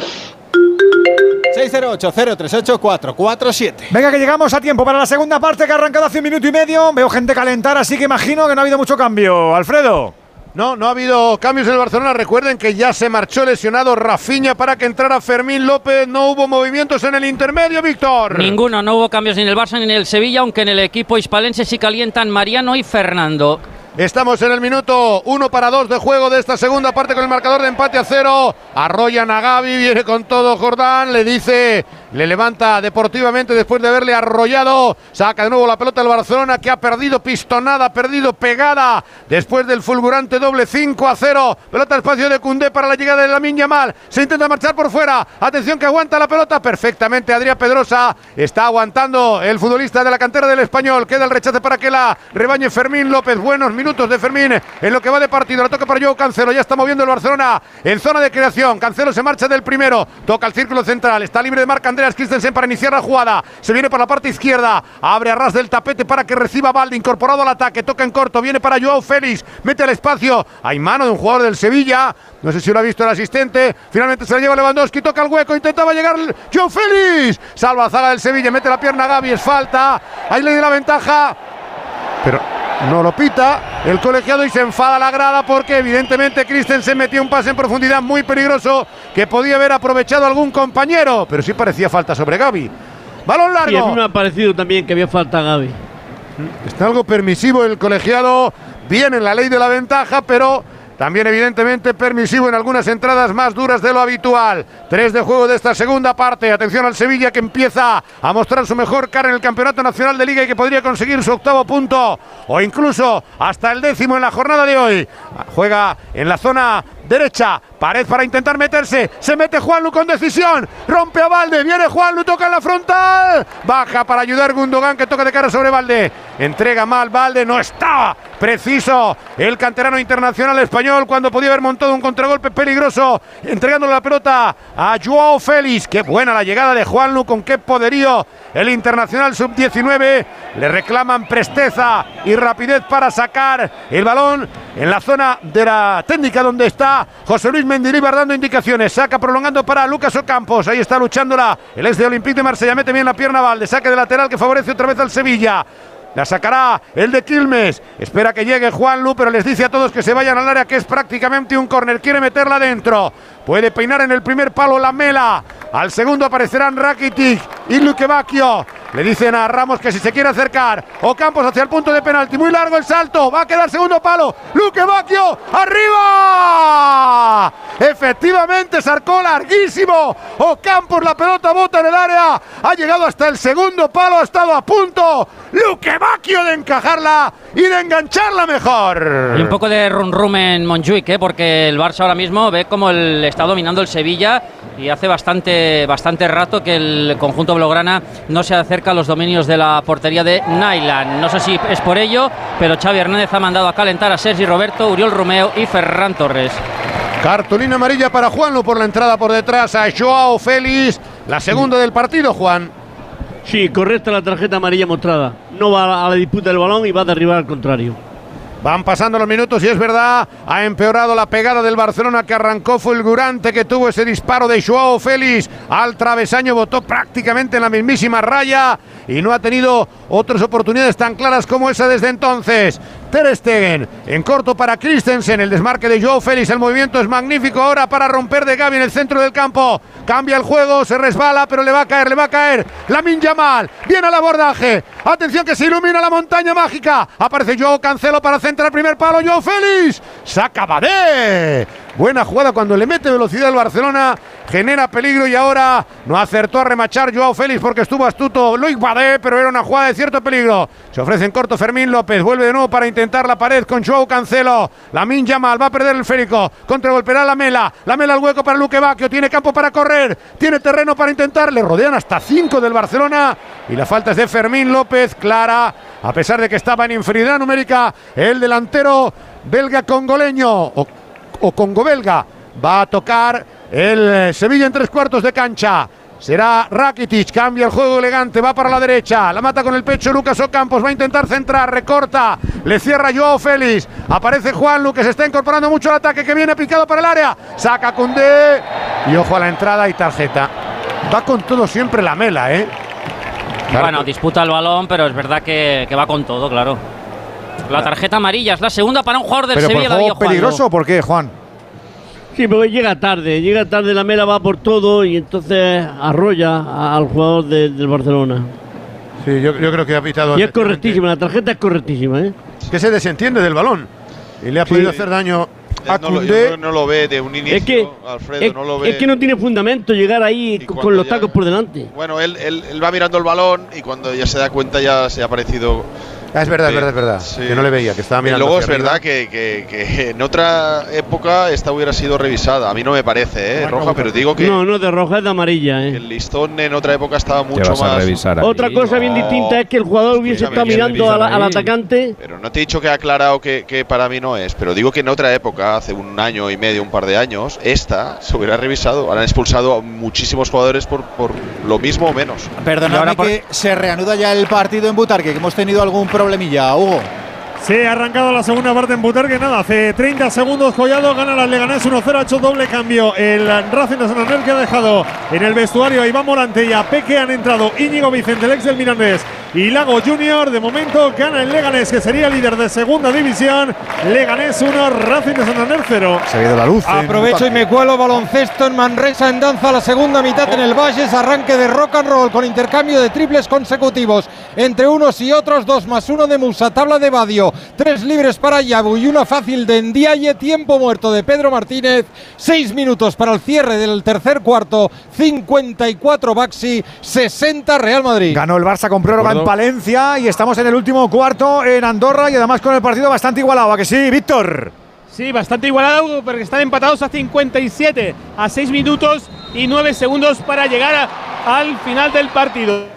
608-038-447. Venga, que llegamos a tiempo para la segunda parte que ha arrancado hace un minuto y medio. Veo gente calentar, así que imagino que no ha habido mucho cambio. Alfredo. No, no ha habido cambios en el Barcelona. Recuerden que ya se marchó lesionado Rafinha para que entrara Fermín López. No hubo movimientos en el intermedio, Víctor. Ninguno, no hubo cambios ni en el Barça ni en el Sevilla, aunque en el equipo hispalense sí calientan Mariano y Fernando. Estamos en el minuto 1 para 2 de juego de esta segunda parte con el marcador de empate a cero. Arrollan a Gaby, viene con todo Jordán, le dice, le levanta deportivamente después de haberle arrollado. Saca de nuevo la pelota del Barcelona que ha perdido pistonada, ha perdido pegada después del fulgurante doble 5 a 0. Pelota al espacio de Cundé para la llegada de la Miña Mal. Se intenta marchar por fuera. Atención que aguanta la pelota perfectamente. Adrián Pedrosa está aguantando el futbolista de la cantera del español. Queda el rechace para que la rebañe Fermín López. Buenos minutos de Fermín en lo que va de partido. La toca para Joao Cancelo. Ya está moviendo el Barcelona en zona de creación. Cancelo se marcha del primero. Toca el círculo central. Está libre de marca Andreas Christensen para iniciar la jugada. Se viene por la parte izquierda. Abre a ras del tapete para que reciba Valde. Incorporado al ataque. Toca en corto. Viene para Joao Félix. Mete al espacio. Hay mano de un jugador del Sevilla. No sé si lo ha visto el asistente. Finalmente se la lleva Lewandowski. Toca el hueco. Intentaba llegar Joao Félix. Salva a Zaga del Sevilla. Mete la pierna a Gaby. Es falta. Ahí le dio la ventaja. Pero no lo pita el colegiado y se enfada la grada porque evidentemente Christensen metió un pase en profundidad muy peligroso que podía haber aprovechado algún compañero, pero sí parecía falta sobre Gaby. Balón Y a mí largo. me ha parecido también que había falta Gaby. Está algo permisivo el colegiado, bien en la ley de la ventaja, pero también evidentemente permisivo en algunas entradas más duras de lo habitual. Tres de juego de esta segunda parte. Atención al Sevilla que empieza a mostrar su mejor cara en el Campeonato Nacional de Liga y que podría conseguir su octavo punto o incluso hasta el décimo en la jornada de hoy. Juega en la zona derecha. Pared para intentar meterse. Se mete Juanlu con decisión. Rompe a Valde. Viene Juanlu. Toca en la frontal. Baja para ayudar Gundogan que toca de cara sobre Valde. Entrega mal Valde. No estaba preciso el canterano internacional español cuando podía haber montado un contragolpe peligroso. Entregándole la pelota a Joao Félix. Qué buena la llegada de Juanlu. Con qué poderío el internacional sub-19. Le reclaman presteza y rapidez para sacar el balón en la zona de la técnica donde está José Luis Mendilibar dando indicaciones. Saca prolongando para Lucas Ocampos. Ahí está luchándola el ex de Olympique de Marsella. Mete bien la pierna Valde. Saque de lateral que favorece otra vez al Sevilla. La sacará el de Quilmes. Espera que llegue Juan Lu, pero les dice a todos que se vayan al área, que es prácticamente un córner. Quiere meterla dentro. Puede peinar en el primer palo la mela. Al segundo aparecerán Rakitic y Luque Bacchio. Le dicen a Ramos que si se quiere acercar. Ocampos hacia el punto de penalti. Muy largo el salto. Va a quedar segundo palo. Luque Bacchio. ¡Arriba! Efectivamente, sarcó larguísimo. Ocampos, la pelota bota en el área. Ha llegado hasta el segundo palo. Ha estado a punto. Luque Bacchio de encajarla y de engancharla mejor. Y un poco de rum rum en Montjuic, ¿eh? porque el Barça ahora mismo ve como el está dominando el Sevilla y hace bastante, bastante rato que el conjunto blaugrana no se acerca a los dominios de la portería de Nyland. No sé si es por ello, pero Xavi Hernández ha mandado a calentar a Sergi Roberto, Uriol Romeo y Ferran Torres. Cartulina amarilla para Juanlo por la entrada por detrás a Joao Félix. La segunda del partido, Juan. Sí, correcta la tarjeta amarilla mostrada. No va a la disputa del balón y va a derribar al contrario. Van pasando los minutos y es verdad, ha empeorado la pegada del Barcelona que arrancó fulgurante, que tuvo ese disparo de Joao Félix al travesaño, votó prácticamente en la mismísima raya y no ha tenido otras oportunidades tan claras como esa desde entonces. Ter Stegen en corto para Christensen, el desmarque de Joao Félix, el movimiento es magnífico ahora para romper de Gaby en el centro del campo. Cambia el juego, se resbala, pero le va a caer, le va a caer. Lamin Yamal, viene al abordaje. Atención que se ilumina la montaña mágica. Aparece Joao Cancelo para centrar el primer palo. Joao Félix, saca Badé. Buena jugada cuando le mete velocidad al Barcelona, genera peligro y ahora no acertó a remachar Joao Félix porque estuvo astuto Luis Badé, pero era una jugada de cierto peligro. Se ofrece en corto Fermín López, vuelve de nuevo para intentar la pared con Joao Cancelo. Lamin Yamal va a perder el férico, contragolpeará la Mela, la Mela al hueco para Luque Bacchio, tiene campo para correr, tiene terreno para intentar, le rodean hasta cinco del Barcelona y la falta es de Fermín López, clara, a pesar de que estaba en inferioridad numérica el delantero belga congoleño o, o congo-belga. Va a tocar el eh, Sevilla en tres cuartos de cancha. Será Rakitic, cambia el juego elegante, va para la derecha, la mata con el pecho Lucas Ocampos, va a intentar centrar, recorta, le cierra Joao Félix, aparece Juan Lu que se está incorporando mucho al ataque, que viene picado para el área, saca Cundé y ojo a la entrada y tarjeta. Va con todo siempre la mela, ¿eh? Bueno, disputa el balón, pero es verdad que, que va con todo, claro. La tarjeta amarilla es la segunda para un jugador del ¿Pero por Sevilla, juego David Juanlo. peligroso o por qué, Juan? Sí, porque llega tarde, llega tarde, la mela va por todo y entonces arrolla al jugador de- del Barcelona. Sí, yo, yo creo que ha pitado. Y es correctísima, la tarjeta es correctísima, ¿eh? Que se desentiende del balón y le ha podido hacer daño a No lo, yo Koundé. creo que no lo ve de un inicio, Es que, Alfredo, es, no lo ve. es que no tiene fundamento llegar ahí con, con los tacos por delante. Bueno, él, él, él va mirando el balón y cuando ya se da cuenta ya se ha aparecido. Ah, es verdad, es verdad, es verdad. sí. Que no le veía, que estaba Y mirando. luego es arriba. verdad que, que- que en otra época esta hubiera sido revisada. A mí no me parece, ¿eh, Roja, pero digo que, No, no, de roja es de amarilla, que ¿eh? el listón en otra época estaba mucho vas a más. revisar Otra cosa bien distinta es que el jugador hubiese estado ¿quién mirando revisa a la- al atacante. Pero no te he dicho que ha aclarado que, que para mí no es, pero digo que en otra época, hace un año y medio, un par de años, esta se hubiera revisado. Han expulsado a muchísimos jugadores por, por lo mismo o menos. Perdonadme que se reanuda ya el partido en Butarque, que hemos tenido algún problemilla, Hugo. Se ha arrancado la segunda parte en Butarque, nada, hace 30 segundos Collado gana la Leganés 1-0, ha hecho doble cambio el Racing de Santander que ha dejado en el vestuario a Iván Morante y a Peque. Han entrado Íñigo Vicente, el ex del Mirandés y Lago Junior, de momento gana el Leganés que sería líder de segunda división, Leganés 1, Racing de Santander 0. Se ha ido la luz. Aprovecho y me cuelo baloncesto en Manresa en danza la segunda mitad en el Valles, arranque de rock and roll con intercambio de triples consecutivos entre unos y otros, dos más uno de Musa, tabla de Badio, tres libres para Yabu y una fácil de Ndiaye, tiempo muerto de Pedro Martínez, seis minutos para el cierre del tercer cuarto, 54 Baxi, 60 Real Madrid. Ganó el Barça con prórroga en Palencia y estamos en el último cuarto en Andorra y además con el partido bastante igualado. ¿A que sí, Víctor? Sí, bastante igualado porque están empatados a 57, a 6 minutos y 9 segundos para llegar a- al final del partido.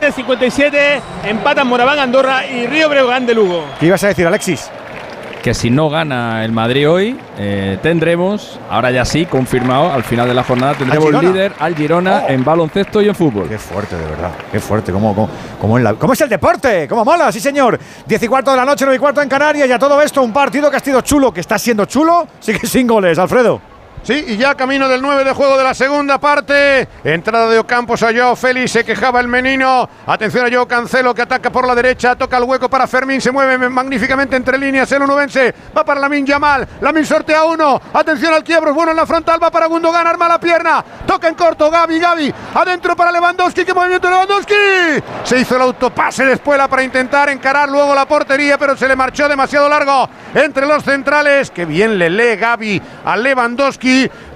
57 empatan Moraván Andorra y Río Breogán de Lugo. ¿Qué ibas a decir, Alexis? Que si no gana el Madrid hoy, eh, tendremos, ahora ya sí, confirmado, al final de la jornada, tendremos Girona? líder al Girona en baloncesto y en fútbol. Qué fuerte, de verdad. Qué fuerte. ¿Cómo, cómo, cómo, en la- cómo es el deporte? ¿Cómo mola? Sí, señor. 10 y cuarto de la noche, 9 y cuarto en Canarias. Y a todo esto, un partido que ha sido chulo, que está siendo chulo. Sigue sin goles, Alfredo. Sí, y ya camino del 9 de juego de la segunda parte. Entrada de Ocampos a Joao Félix, se quejaba el menino. Atención a Joao Cancelo que ataca por la derecha, toca el hueco para Fermín, se mueve magníficamente entre líneas el unubense. Va para Lamin Yamal, Lamin sortea uno. Atención al quiebro, bueno en la frontal, va para Gundogan, arma la pierna. Toca en corto, Gaby, Gaby. Adentro para Lewandowski, qué movimiento Lewandowski. Se hizo el autopase de espuela para intentar encarar luego la portería, pero se le marchó demasiado largo entre los centrales. Qué bien le lee Gaby a Lewandowski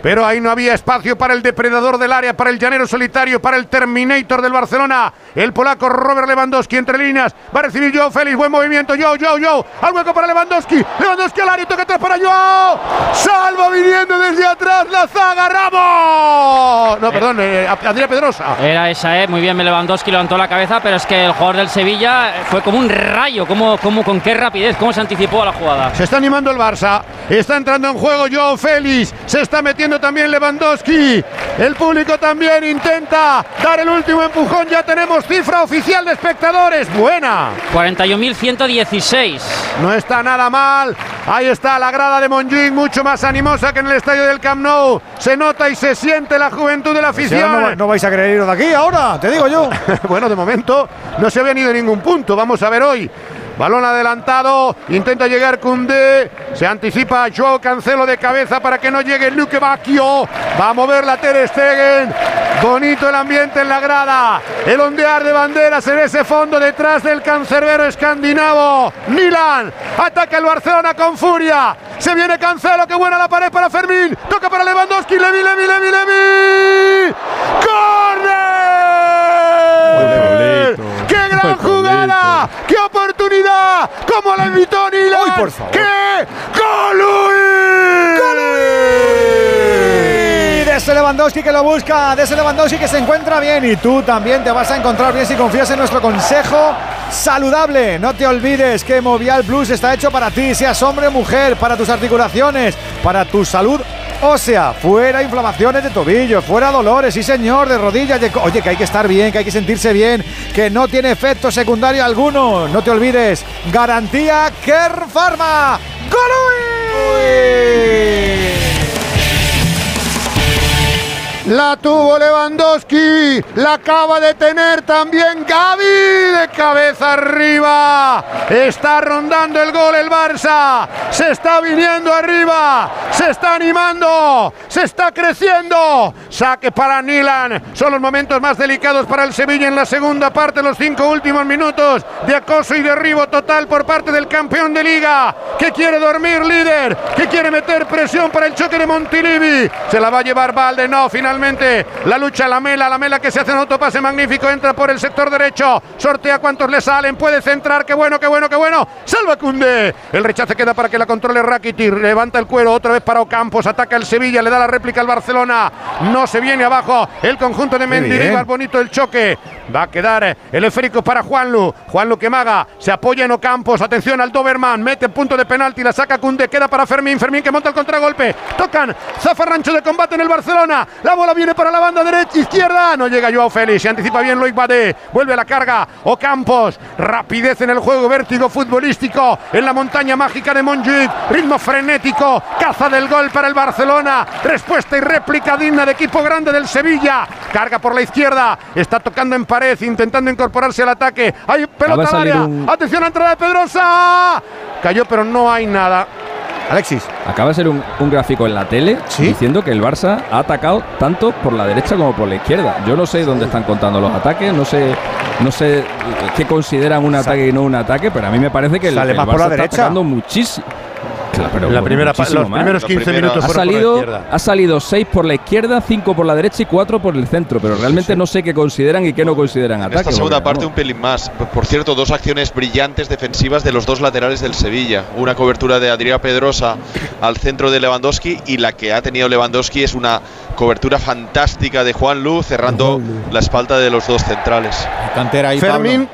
Pero ahí no había espacio para el depredador del área, para el llanero solitario, para el Terminator del Barcelona, el polaco Robert Lewandowski entre líneas, va a recibir Joao Félix, buen movimiento, Joao, Joao, Joao, al hueco para Lewandowski, Lewandowski al área, toca atrás para Joao, salva viniendo desde atrás la zaga, Ramos, no, perdón, eh, Andrea Pedrosa. Era esa, ¿eh? muy bien Lewandowski levantó la cabeza, pero es que el jugador del Sevilla fue como un rayo, como, como con qué rapidez, cómo se anticipó a la jugada. Se está animando el Barça, está entrando en juego Joao Félix, se está metiendo también Lewandowski, el público también intenta dar el último empujón, ya tenemos cifra oficial de espectadores, buena. 41.116. No está nada mal. Ahí está la grada de Montjuic, mucho más animosa que en el estadio del Camp Nou. Se nota y se siente la juventud de la afición. no, va- no vais a querer iros de aquí ahora, te digo yo. bueno, de momento no se habían ido a ningún punto. Vamos a ver hoy. Balón adelantado, intenta llegar Cundé, se anticipa Joao Cancelo de cabeza para que no llegue Luque Bacchio, va a mover la Ter Stegen, bonito el ambiente en la grada, el ondear de banderas en ese fondo detrás del cancerbero escandinavo, Milan, ataca el Barcelona con furia, se viene Cancelo, qué buena la pared para Fermín, toca para Lewandowski, Levi, Levi, Levi, Levi, ¡Corner! ¡Qué gran jugada! ¡Qué oportunidad! ¡Cómo la invitó Nilan! por favor! ¡Qué gol! Y de ese Lewandowski que lo busca, de ese Lewandowski que se encuentra bien y tú también te vas a encontrar bien si confías en nuestro consejo saludable. No te olvides que Movial Plus está hecho para ti, seas hombre o mujer, para tus articulaciones, para tu salud ósea, fuera inflamaciones de tobillo, fuera dolores, sí señor, de rodillas, oye que hay que estar bien, que hay que sentirse bien, que no tiene efecto secundario alguno. No te olvides, garantía Care Pharma. ¡Golui! La tuvo Lewandowski, la acaba de tener también Gaby de cabeza arriba. Está rondando el gol el Barça, se está viniendo arriba, se está animando, se está creciendo. Saque para Nilan, son los momentos más delicados para el Sevilla en la segunda parte, los cinco últimos minutos de acoso y derribo total por parte del campeón de liga, que quiere dormir líder, que quiere meter presión para el choque de Montilivi. Se la va a llevar Valde, no, finalmente la lucha la mela, la mela que se hace en autopase magnífico, entra por el sector derecho, sortea cuantos le salen, puede centrar, qué bueno, qué bueno, qué bueno. Salva Cunde, el rechace queda para que la controle Rakitic, levanta el cuero otra vez para Ocampos, ataca el Sevilla, le da la réplica al Barcelona, no se viene abajo el conjunto de Mendilibar, bonito el choque. Va a quedar el esférico para Juanlu. Juanlu que maga. Se apoya en Ocampos. Atención al Doberman. Mete punto de penalti. La saca Cunde. Queda para Fermín. Fermín que monta el contragolpe. Tocan. Zafarrancho de combate en el Barcelona. La bola viene para la banda derecha. Izquierda. No llega Joao Félix. Se anticipa bien Loic Badé. Vuelve a la carga. Ocampos. Rapidez en el juego. Vértigo futbolístico. En la montaña mágica de Montjuic. Ritmo frenético. Caza del gol para el Barcelona. Respuesta y réplica digna de equipo grande del Sevilla. Carga por la izquierda. Está tocando en pared. Intentando incorporarse al ataque. Hay pelota al área. un- Atención a entrada de Pedrosa. Cayó, pero no hay nada. Alexis. Acaba de ser un, un gráfico en la tele diciendo que el Barça ha atacado tanto por la derecha como por la izquierda. Yo no sé dónde están contando los ataques, no sé, no sé eh, qué consideran un ataque y no un ataque, pero a mí me parece que el, Sale el más por Barça la está derecha. atacando muchísimo. Claro, La primera los primeros 15 minutos ha por la salido, izquierda. ha salido 6 por la izquierda, 5 por la derecha y 4 por el centro, pero realmente no sé qué consideran y qué no consideran En ataque. esta segunda porque, parte vamos, un pelín más. Por cierto, dos acciones brillantes defensivas de los dos laterales del Sevilla. Una cobertura de Adrián Pedrosa al centro de Lewandowski y la que ha tenido Lewandowski es una cobertura fantástica de Juan Luz cerrando la espalda de los dos centrales. Cantera ahí, Fermín.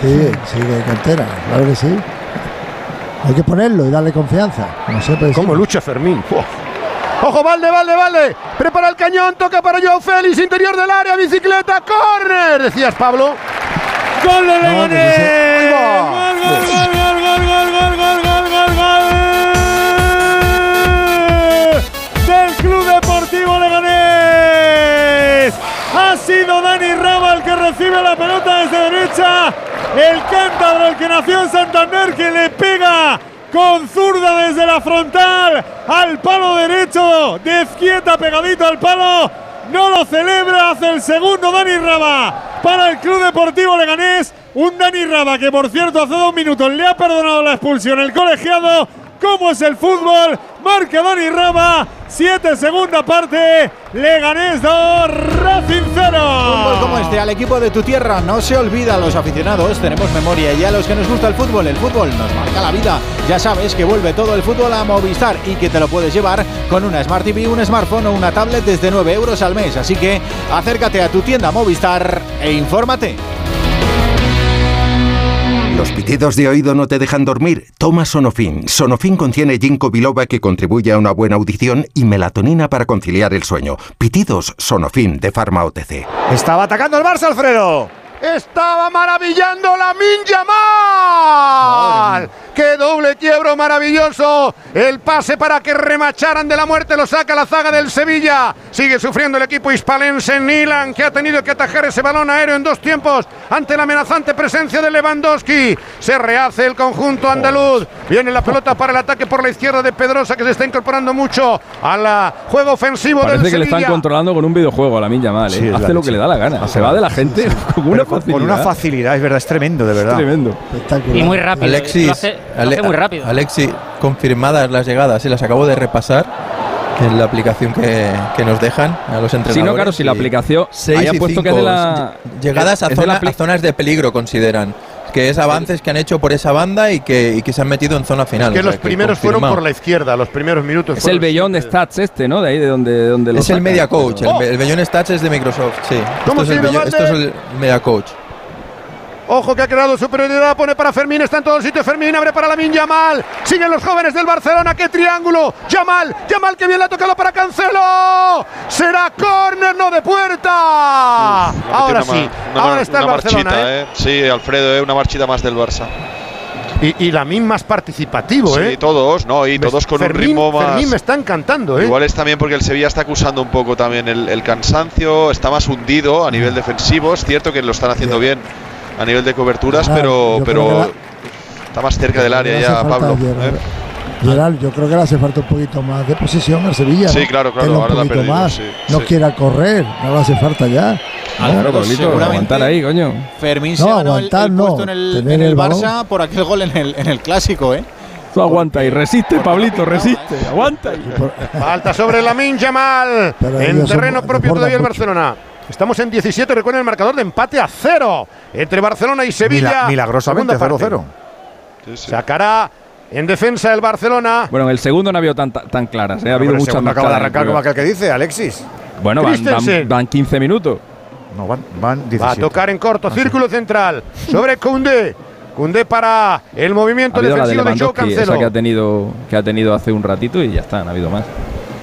Sí, sí, hay cantera, claro que sí. Hay que ponerlo y darle confianza. No sé, pues, ¿Cómo lucha Fermín? Ojo, Valde, Valde, Valde. Prepara el cañón, toca para Joao Félix, interior del área, bicicleta, córner. Decías, Pablo. ¡Gol de No, recibe la pelota desde derecha. El cántabro, el que nació en Santander, que le pega con zurda desde la frontal al palo derecho. De izquierda pegadito al palo. No lo celebra, hace el segundo Dani Raba para el Club Deportivo Leganés. Un Dani Raba que, por cierto, hace dos minutos le ha perdonado la expulsión el colegiado. Cómo es el fútbol. Marca Dani Raba. 7 segunda parte. Leganés 2, Racing 0. Fútbol como este, al equipo de tu tierra, no se olvida a los aficionados, tenemos memoria y a los que nos gusta el fútbol, el fútbol nos marca la vida. Ya sabes que vuelve todo el fútbol a Movistar y que te lo puedes llevar con una Smart TV, un smartphone o una tablet desde 9 euros al mes. Así que acércate a tu tienda Movistar e infórmate. ¿Los pitidos de oído no te dejan dormir? Toma Sonofin. Sonofin contiene ginkgo biloba que contribuye a una buena audición y melatonina para conciliar el sueño. Pitidos Sonofin de Pharma OTC. Estaba atacando el Barça, Alfredo. Estaba maravillando la Minja Mal. ¡Qué doble quiebro maravilloso! El pase para que remacharan de la muerte lo saca la zaga del Sevilla. Sigue sufriendo el equipo hispalense Nilan, que ha tenido que atajar ese balón aéreo en dos tiempos ante la amenazante presencia de Lewandowski. Se rehace el conjunto andaluz. Viene la pelota para el ataque por la izquierda de Pedrosa, que se está incorporando mucho al juego ofensivo Parece del que le Sevilla. están controlando con un videojuego a la Milla Mal. ¿eh? Sí, Hace lo que le da la gana. Se va de la gente una facilidad. Con una facilidad, es verdad, es tremendo, de verdad. Tremendo. Y muy rápido. Alexis, lo hace, lo Ale- hace muy rápido. Alexis, confirmadas las llegadas, se las acabo de repasar en la aplicación que, que nos dejan a los entrenadores. Sí, no, claro, si la y aplicación seis haya y puesto que cinco, es de la- llegadas a, es de la zona- apli- a zonas de peligro consideran que es avances que han hecho por esa banda y que, y que se han metido en zona final. Que o sea, los primeros fueron por la izquierda, los primeros minutos. Es el Beyond Stats este, ¿no? De ahí de donde, de donde lo Es el. Media Coach, el, ¡Oh! el Beyond Stats es de Microsoft, sí. ¿Cómo Esto es, el esto es el Media Coach. Ojo que ha creado superioridad, pone para Fermín, está en todo sitio Fermín, abre para Lamin Yamal. Siguen los jóvenes del Barcelona, qué triángulo. Yamal, Yamal que bien le ha tocado para Cancelo. Será córner, no de puerta. Ahora Una sí, una ahora está el Barcelona. marchita, ¿eh? ¿eh? Sí, Alfredo, ¿eh? una marchita más del Barça. Y, y Lamin más participativo, Sí, ¿eh? todos, ¿no? Y Me- todos con Fermín- un ritmo más. Fermín me está encantando, ¿eh? Igual es también porque el Sevilla está acusando un poco también el, el cansancio, está más hundido a nivel defensivo. Es cierto que lo están haciendo bien a nivel de coberturas, Gerard, pero, pero la- está más cerca del área ya, Pablo. Gerard. ¿eh? Gerard, yo creo que le hace falta un poquito más de posesión al Sevilla. Sí, ¿no? claro, claro, ahora un la poquito perdido, más. sí, no sí. quiera correr, no le hace falta ya. Claro, Pablito, seguramente- aguantar ahí, coño. Fermín No, se ganó el- aguantar el, no, puesto en el, tener en el el balón. Barça por aquel gol en el, en el clásico, ¿eh? Tú aguanta y resiste, Pablito, resiste. Aguanta. y- Falta sobre Lamin Yamal. Pero En terreno propio todavía el. Barcelona. Estamos en 17, recuerden el marcador de empate a cero entre Barcelona y Sevilla. Mila- milagrosamente, Segunda parte. 0-0. Sacará en defensa el Barcelona. Bueno, en el segundo no ha habido tan, tan claras, ¿eh? ha habido muchas más acaba de arrancar como aquel que dice, Alexis. Bueno, van, van, van 15 minutos. No, van, van Va a 17. tocar en corto, círculo central. Sobre Koundé. Koundé para el Ha movimiento habido la de defensivo de Joe Lewandowski, esa Cancelo. que ha, tenido, que ha tenido hace un ratito y ya está, no ha habido más.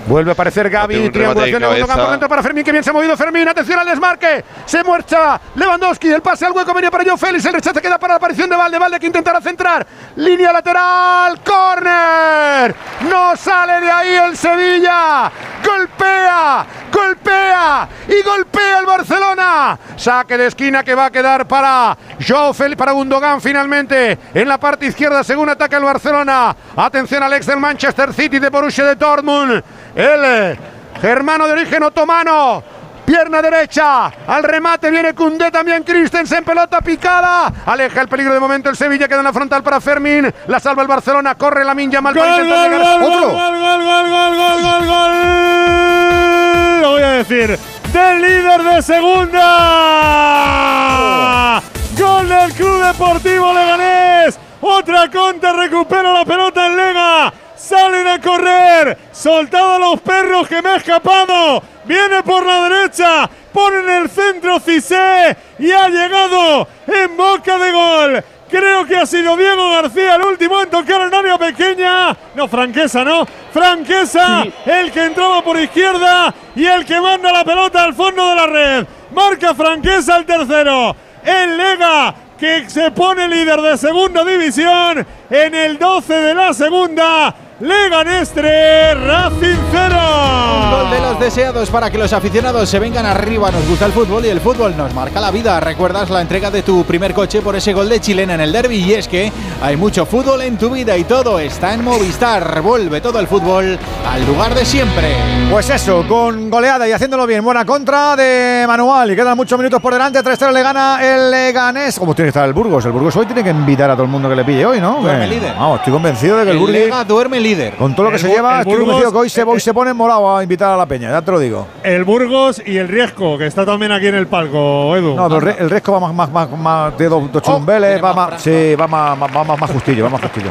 Vuelve a aparecer Gaby, triangulación de Gundogan por dentro para Fermín, que bien se ha movido. Fermín, atención al desmarque, se muercha Lewandowski, el pase al hueco venía para Joe Félix, el rechace queda para la aparición de Valde, Valde que intentará centrar, línea lateral, córner, no sale de ahí el Sevilla, golpea, golpea y golpea el Barcelona, saque de esquina que va a quedar para Joe Félix, para Gundogan finalmente, en la parte izquierda según ataca el Barcelona, atención al ex del Manchester City de Borussia de Dortmund, el eh, germano de origen otomano. Pierna derecha, al remate viene Cundé también Christensen, pelota picada, aleja el peligro de momento el Sevilla, queda en la frontal para Fermín, la salva el Barcelona, corre la Minja mal Gol, intentar gol, llegar. gol, Otro. gol, gol, gol, gol, gol, gol, gol. Lo voy a decir. Del líder de segunda. Gol del Club Deportivo Leganés. Otra contra, recupera la pelota en Lega. Salen a correr. Soltado a los perros que me ha escapado. Viene por la derecha. Pone en el centro Cissé. Y ha llegado en boca de gol. Creo que ha sido Diego García el último en tocar el área pequeña. No, Franquesa, ¿no? Franquesa, el que entraba por izquierda y el que manda la pelota al fondo de la red. Marca Franquesa el tercero. El Lega, que se pone líder de segunda división en el 12 de la segunda. Leganés 3, Racing 0. gol de los deseados para que los aficionados se vengan arriba. Nos gusta el fútbol y el fútbol nos marca la vida. ¿Recuerdas la entrega de tu primer coche por ese gol de chilena en el derby? Y es que hay mucho fútbol en tu vida y todo está en Movistar. Vuelve todo el fútbol al lugar de siempre. Pues eso, con goleada y haciéndolo bien. Buena contra de Manual. Y quedan muchos minutos por delante. 3-3 le gana el Leganés. ¿Cómo tiene que estar el Burgos? El Burgos hoy tiene que invitar a todo el mundo que le pille hoy, ¿no? Duerme líder. Vamos, estoy convencido de que el, El Burgos. Lega duerme líder. Con todo lo que El se lleva, estoy Burgos- convencido que hoy se, hoy se pone morado a invitar a la peña, ya te lo digo. El Burgos y el Riesco, que está también aquí en el palco, Edu. No, el, re- el Resco va más, más, más, más de dos, dos chumbeles, va más, sí, va más, más, va más, más justillo, va más justillo.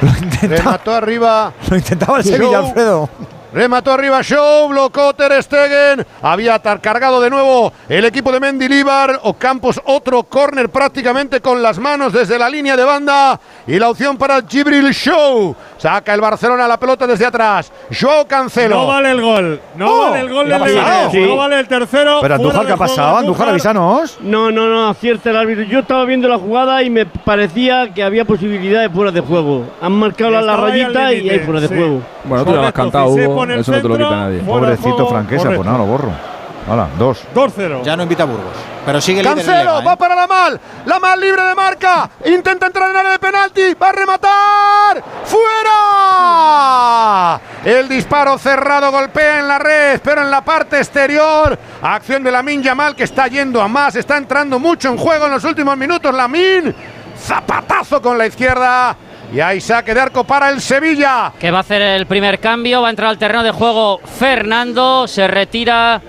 Remató arriba. Lo intentaba el. Sevilla, Alfredo. Remató arriba Show, blocó Ter Stegen. Había cargado de nuevo el equipo de Mendilibar. Ocampos otro córner prácticamente con las manos desde la línea de banda. Y la opción para Gibril Show. Saca el Barcelona la pelota desde atrás. Joao Cancelo. No vale el gol. No Oh, vale el gol ¿qué ha del pasado? No vale el tercero. Pero Andújar, ¿qué ha pasado? Andújar, avísanos. No, no, no, acierta el árbitro. Yo estaba viendo la jugada y me parecía que había posibilidad de fuera de juego. Han marcado la, rayita y hay fuera de sí. juego. Bueno, tú le has cantado, Hugo. El Eso no te lo quita nadie. Pobrecito Franquesa, pues nada, lo borro. Hala, dos. 2-0. Ya no invita a Burgos. Pero sigue líder el Cancelo, ¿eh? va para la mal, la mal libre de marca, intenta entrar en área de penalti, va a rematar, fuera. El disparo cerrado golpea en la red, pero en la parte exterior, acción de Lamin Yamal que está yendo a más, está entrando mucho en juego en los últimos minutos Lamin, zapatazo con la izquierda y hay saque de arco para el Sevilla. Que va a hacer el primer cambio, va a entrar al terreno de juego Fernando, se retira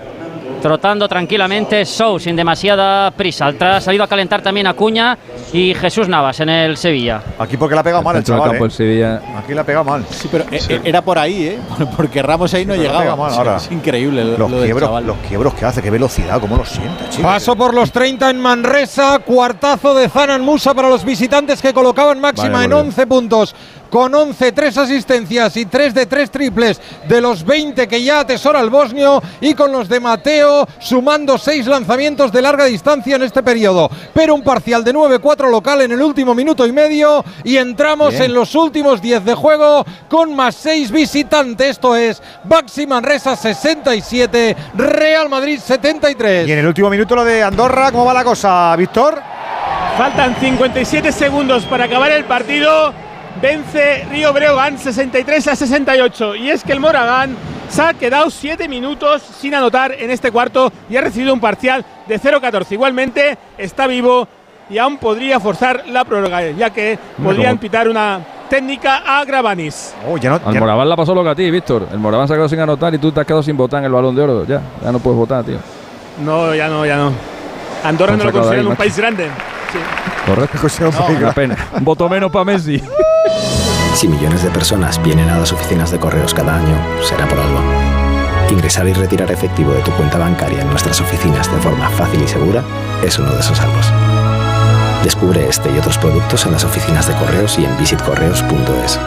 trotando tranquilamente Sou sin demasiada prisa. Ha salido a calentar también Acuña y Jesús Navas en el Sevilla. Aquí porque la ha pegado mal el chaval. campo ¿eh? el Sevilla. Aquí la ha pegado mal. Sí, pero eh, eh, era por ahí, ¿eh? Porque Ramos ahí no Pero llegaba. mal ahora. Es increíble lo, Los lo del quiebros, chaval. los quiebros que hace, qué velocidad, cómo lo siente, chico. Paso por los 30 en Manresa, cuartazo de Zanan Musa para los visitantes que colocaban máxima en por Dios. 11 puntos. Con 11, 3 asistencias y 3 de 3 triples de los 20 que ya atesora el bosnio y con los de Mateo sumando 6 lanzamientos de larga distancia en este periodo. Pero un parcial de 9-4 local en el último minuto y medio y entramos Bien. en los últimos 10 de juego con más 6 visitantes. Esto es Baxi Manresa 67, Real Madrid 73. Y en el último minuto lo de Andorra, ¿cómo va la cosa, Víctor? Faltan 57 segundos para acabar el partido. Vence Río Breogán 63 a 68. Y es que el Moragán se ha quedado 7 minutos sin anotar en este cuarto y ha recibido un parcial de 0-14. Igualmente está vivo y aún podría forzar la prórroga, ya que podrían como- pitar una técnica a Gravanis. Oh, ya no, Al ya- Moraván la pasó lo que a ti, Víctor. El Moraván se ha quedado sin anotar y tú te has quedado sin votar en el balón de oro. Ya, ya no puedes votar, tío. No, ya no, ya no. Andorra no lo consideran un país grande. Sí. Correcto. Una pena. Voto menos para Messi. Si millones de personas vienen a las oficinas de correos cada año, será por algo. Ingresar y retirar efectivo de tu cuenta bancaria en nuestras oficinas de forma fácil y segura es uno de esos algo. Descubre este y otros productos en las oficinas de correos y en visitcorreos.es.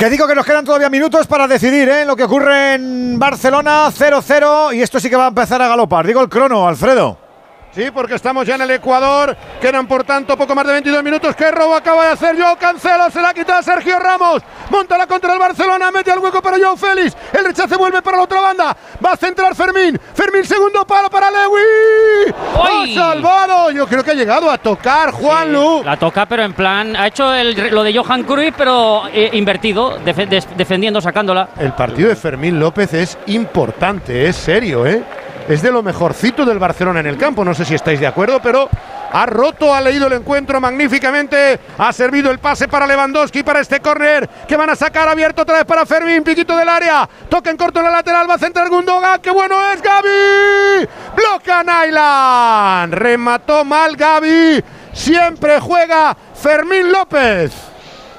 Que digo que nos quedan todavía minutos para decidir ¿eh? lo que ocurre en Barcelona 0-0 y esto sí que va a empezar a galopar. Digo el crono, Alfredo. Sí, porque estamos ya en el Ecuador. Quedan por tanto poco más de 22 minutos. ¿Qué robo acaba de hacer Joao Cancelo? Se la quita a Sergio Ramos. Monta la contra el Barcelona. Mete al hueco para Joao Félix. El rechace vuelve para la otra banda. Va a centrar Fermín. Fermín, segundo palo para Lewy. ¡Ha salvado! Yo creo que ha llegado a tocar Juanlu. La toca, pero en plan. Ha hecho el- lo de Johan Cruyff, pero eh, invertido, des- defendiendo, sacándola. El partido de Fermín López es importante, es serio, ¿eh? Es de lo mejorcito del Barcelona en el campo. No sé si estáis de acuerdo, pero ha roto, ha leído el encuentro magníficamente. Ha servido el pase para Lewandowski para este córner que van a sacar abierto otra vez para Fermín, piquito del área. Toca en corto en la lateral, va a centrar Gundogan. ¡Qué bueno es Gaby! Bloca Nyland. Remató mal Gaby. Siempre juega Fermín López.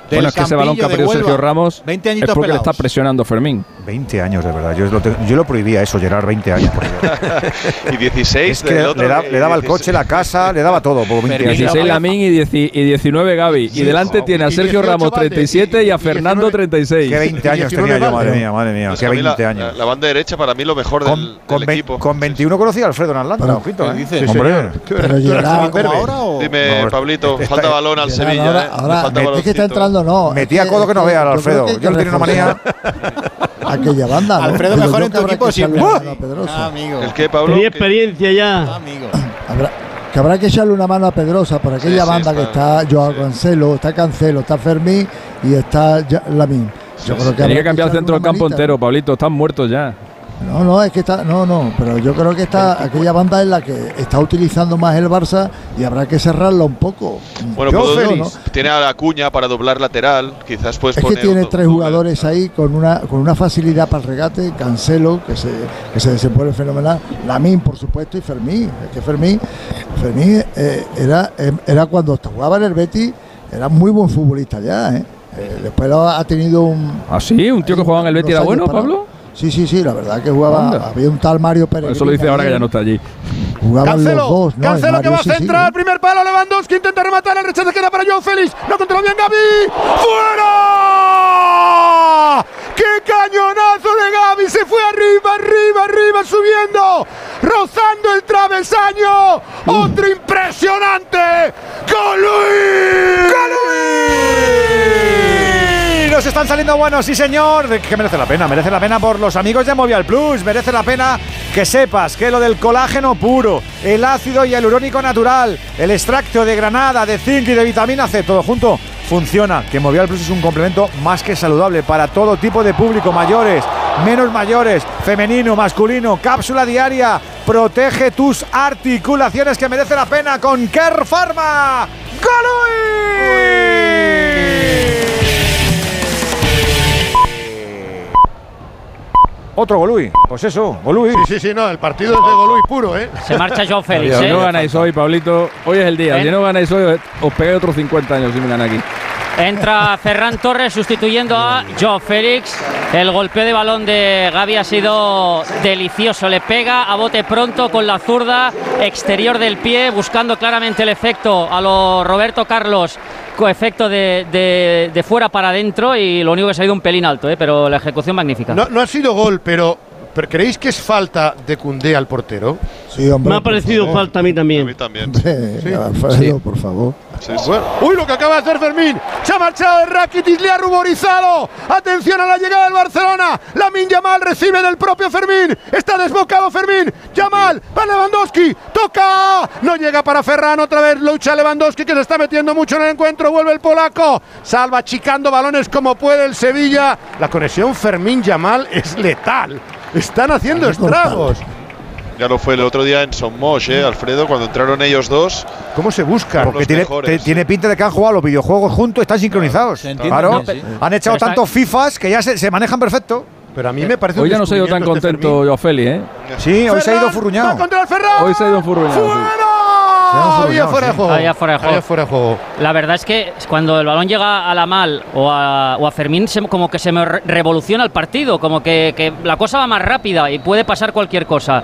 Bueno, es que ese balón que ha perdido Sergio Ramos 20 es porque le está presionando Fermín. 20 años, de verdad. Yo lo, te- yo lo prohibía eso, Gerard, 20 años. por y 16 Es que del otro le, da- le daba el coche, la casa, le daba todo. Por 20 años. 16 Lamin y, 10 y 19 Gaby. Y delante tiene a Sergio 18 Ramos Valde, 37 y, a Fernando 36. Qué 20 años 19 tenía yo, madre mía, madre mía. Pues Qué a mí la- 20 años. La, banda derecha para mí lo mejor del, del Con, ve- equipo. con 21 conocí a Alfredo en Atlanta, Pero- ojito, ¿eh? Sí, Hombre. Pero Gerard, Verde. Dime, No, Pablito, está- falta balón al Sevilla. ahora. Le ahora, es que está entrando, no. Metía codo que no vea, creo Alfredo. Yo que tiene una manía. Aquella banda, ¿no? Alfredo, mejor en tu equipo siempre. una mano a Pedrosa. Ah, amigo. ¿El qué, Pablo? Tenía ¿Qué- experiencia ya. Amigo. Habrá, que habrá que echarle una mano a Pedrosa por aquella sí, banda que está- Joao Cancelo, está Cancelo, está Fermín y está Lamin. Yo creo que Tenía que cambiar el centro del campo manita. entero, Pablito. Están muertos ya. No, no, es que está, no, no, pero yo creo que está aquella banda es la que está utilizando más el Barça y habrá que cerrarla un poco. Bueno, Yo puedo- creo, ¿no? tiene a la cuña para doblar lateral. Quizás puedes Es que tiene tres jugadores ahí con una con una facilidad para el regate, Cancelo, que se, que se desenvuelve fenomenal, Lamin, por supuesto, y Fermín. Es que Fermín, Fermín eh, era, eh, era cuando jugaba en el Betis, era muy buen futbolista ya, ¿eh? Eh, después lo ha tenido un... ¿Ah, sí? ¿Un tío que jugaba en el Betis era bueno. Pablo? Sí, sí, sí, la verdad que jugaba, Anda. había un tal Mario Pérez. Eso lo dice ahora que ya no está allí. Jugaban Cancelo, los dos, ¿no? Cancelo El que va a Mario sí, sí, centrar, primer palo, Lewandowski intenta rematar, el rechazo queda para Joe Félix, no controla bien Gaby, ¡fuera! ¡Qué cañonazo de Gaby! Se fue arriba, arriba, arriba, subiendo, rozando el travesaño, otro impresionante, ¡Golui! ¡Golui! Nos están saliendo buenos, sí señor. Que merece la pena, merece la pena por los amigos de Movial Plus. Merece la pena que sepas que lo del colágeno puro, el ácido hialurónico natural, el extracto de granada, de zinc y de vitamina C, todo junto, funciona. Que Movial Plus es un complemento más que saludable para todo tipo de público, mayores, menos mayores, femenino, masculino, cápsula diaria. Protege tus articulaciones que merece la pena con Care Pharma. Otro Golui. Pues eso, Golui. Sí, sí, sí, no, el partido es de Golui puro, ¿eh? Se marcha Joao Félix, Si ¿eh? no ganáis hoy, Pablito, hoy es el día. ¿Eh? Si no ganáis hoy, os pegáis otros 50 años si me ganan aquí. Entra Ferran Torres sustituyendo a Joao Félix. El golpeo de balón de Gaby ha sido delicioso. Le pega a bote pronto con la zurda exterior del pie, buscando claramente el efecto a lo Roberto Carlos, efecto de, de- de fuera para adentro. Y lo único que ha salido un pelín alto, ¿eh? pero la ejecución magnífica. No, no ha sido gol, pero, pero ¿creéis que es falta de Cundé al portero? Sí, hombre. Me ha parecido favor. falta a mí también. A mí también. Hombre, Alfredo, por favor. Sí, sí. Bueno, uy, lo que acaba de hacer Fermín. Se ha marchado de Rakitic, le ha ruborizado. Atención a la llegada del Barcelona. Lamin Yamal recibe del propio Fermín. Está desbocado Fermín. Yamal, va Lewandowski. Toca. No llega para Ferran. Otra vez lucha Lewandowski que se está metiendo mucho en el encuentro. Vuelve el polaco. Salva achicando balones como puede el Sevilla. La conexión Fermín-Yamal es letal. Están haciendo estragos. Ya lo fue el otro día en Somos, ¿eh, Alfredo? Cuando entraron ellos dos. ¿Cómo se buscan? Porque tiene, te- tiene pinta de que han jugado los videojuegos juntos, están sincronizados. Claro, bien, sí. han echado Pero está- tantos FIFAs que ya se, se manejan perfecto. Pero a mí me parece Hoy ya no se ha ido tan este contento Joao Félix, ¿eh? Sí, hoy se ha ido furruñado. contra el Ferran. Hoy se ha ido. ¡Fuera! Había fuera de juego. Había fuera de juego. Había fuera de juego. La verdad es que cuando el balón llega a la mal o a, o a Fermín, se- como que se me re- revoluciona el partido, como que, que la cosa va más rápida y puede pasar cualquier cosa.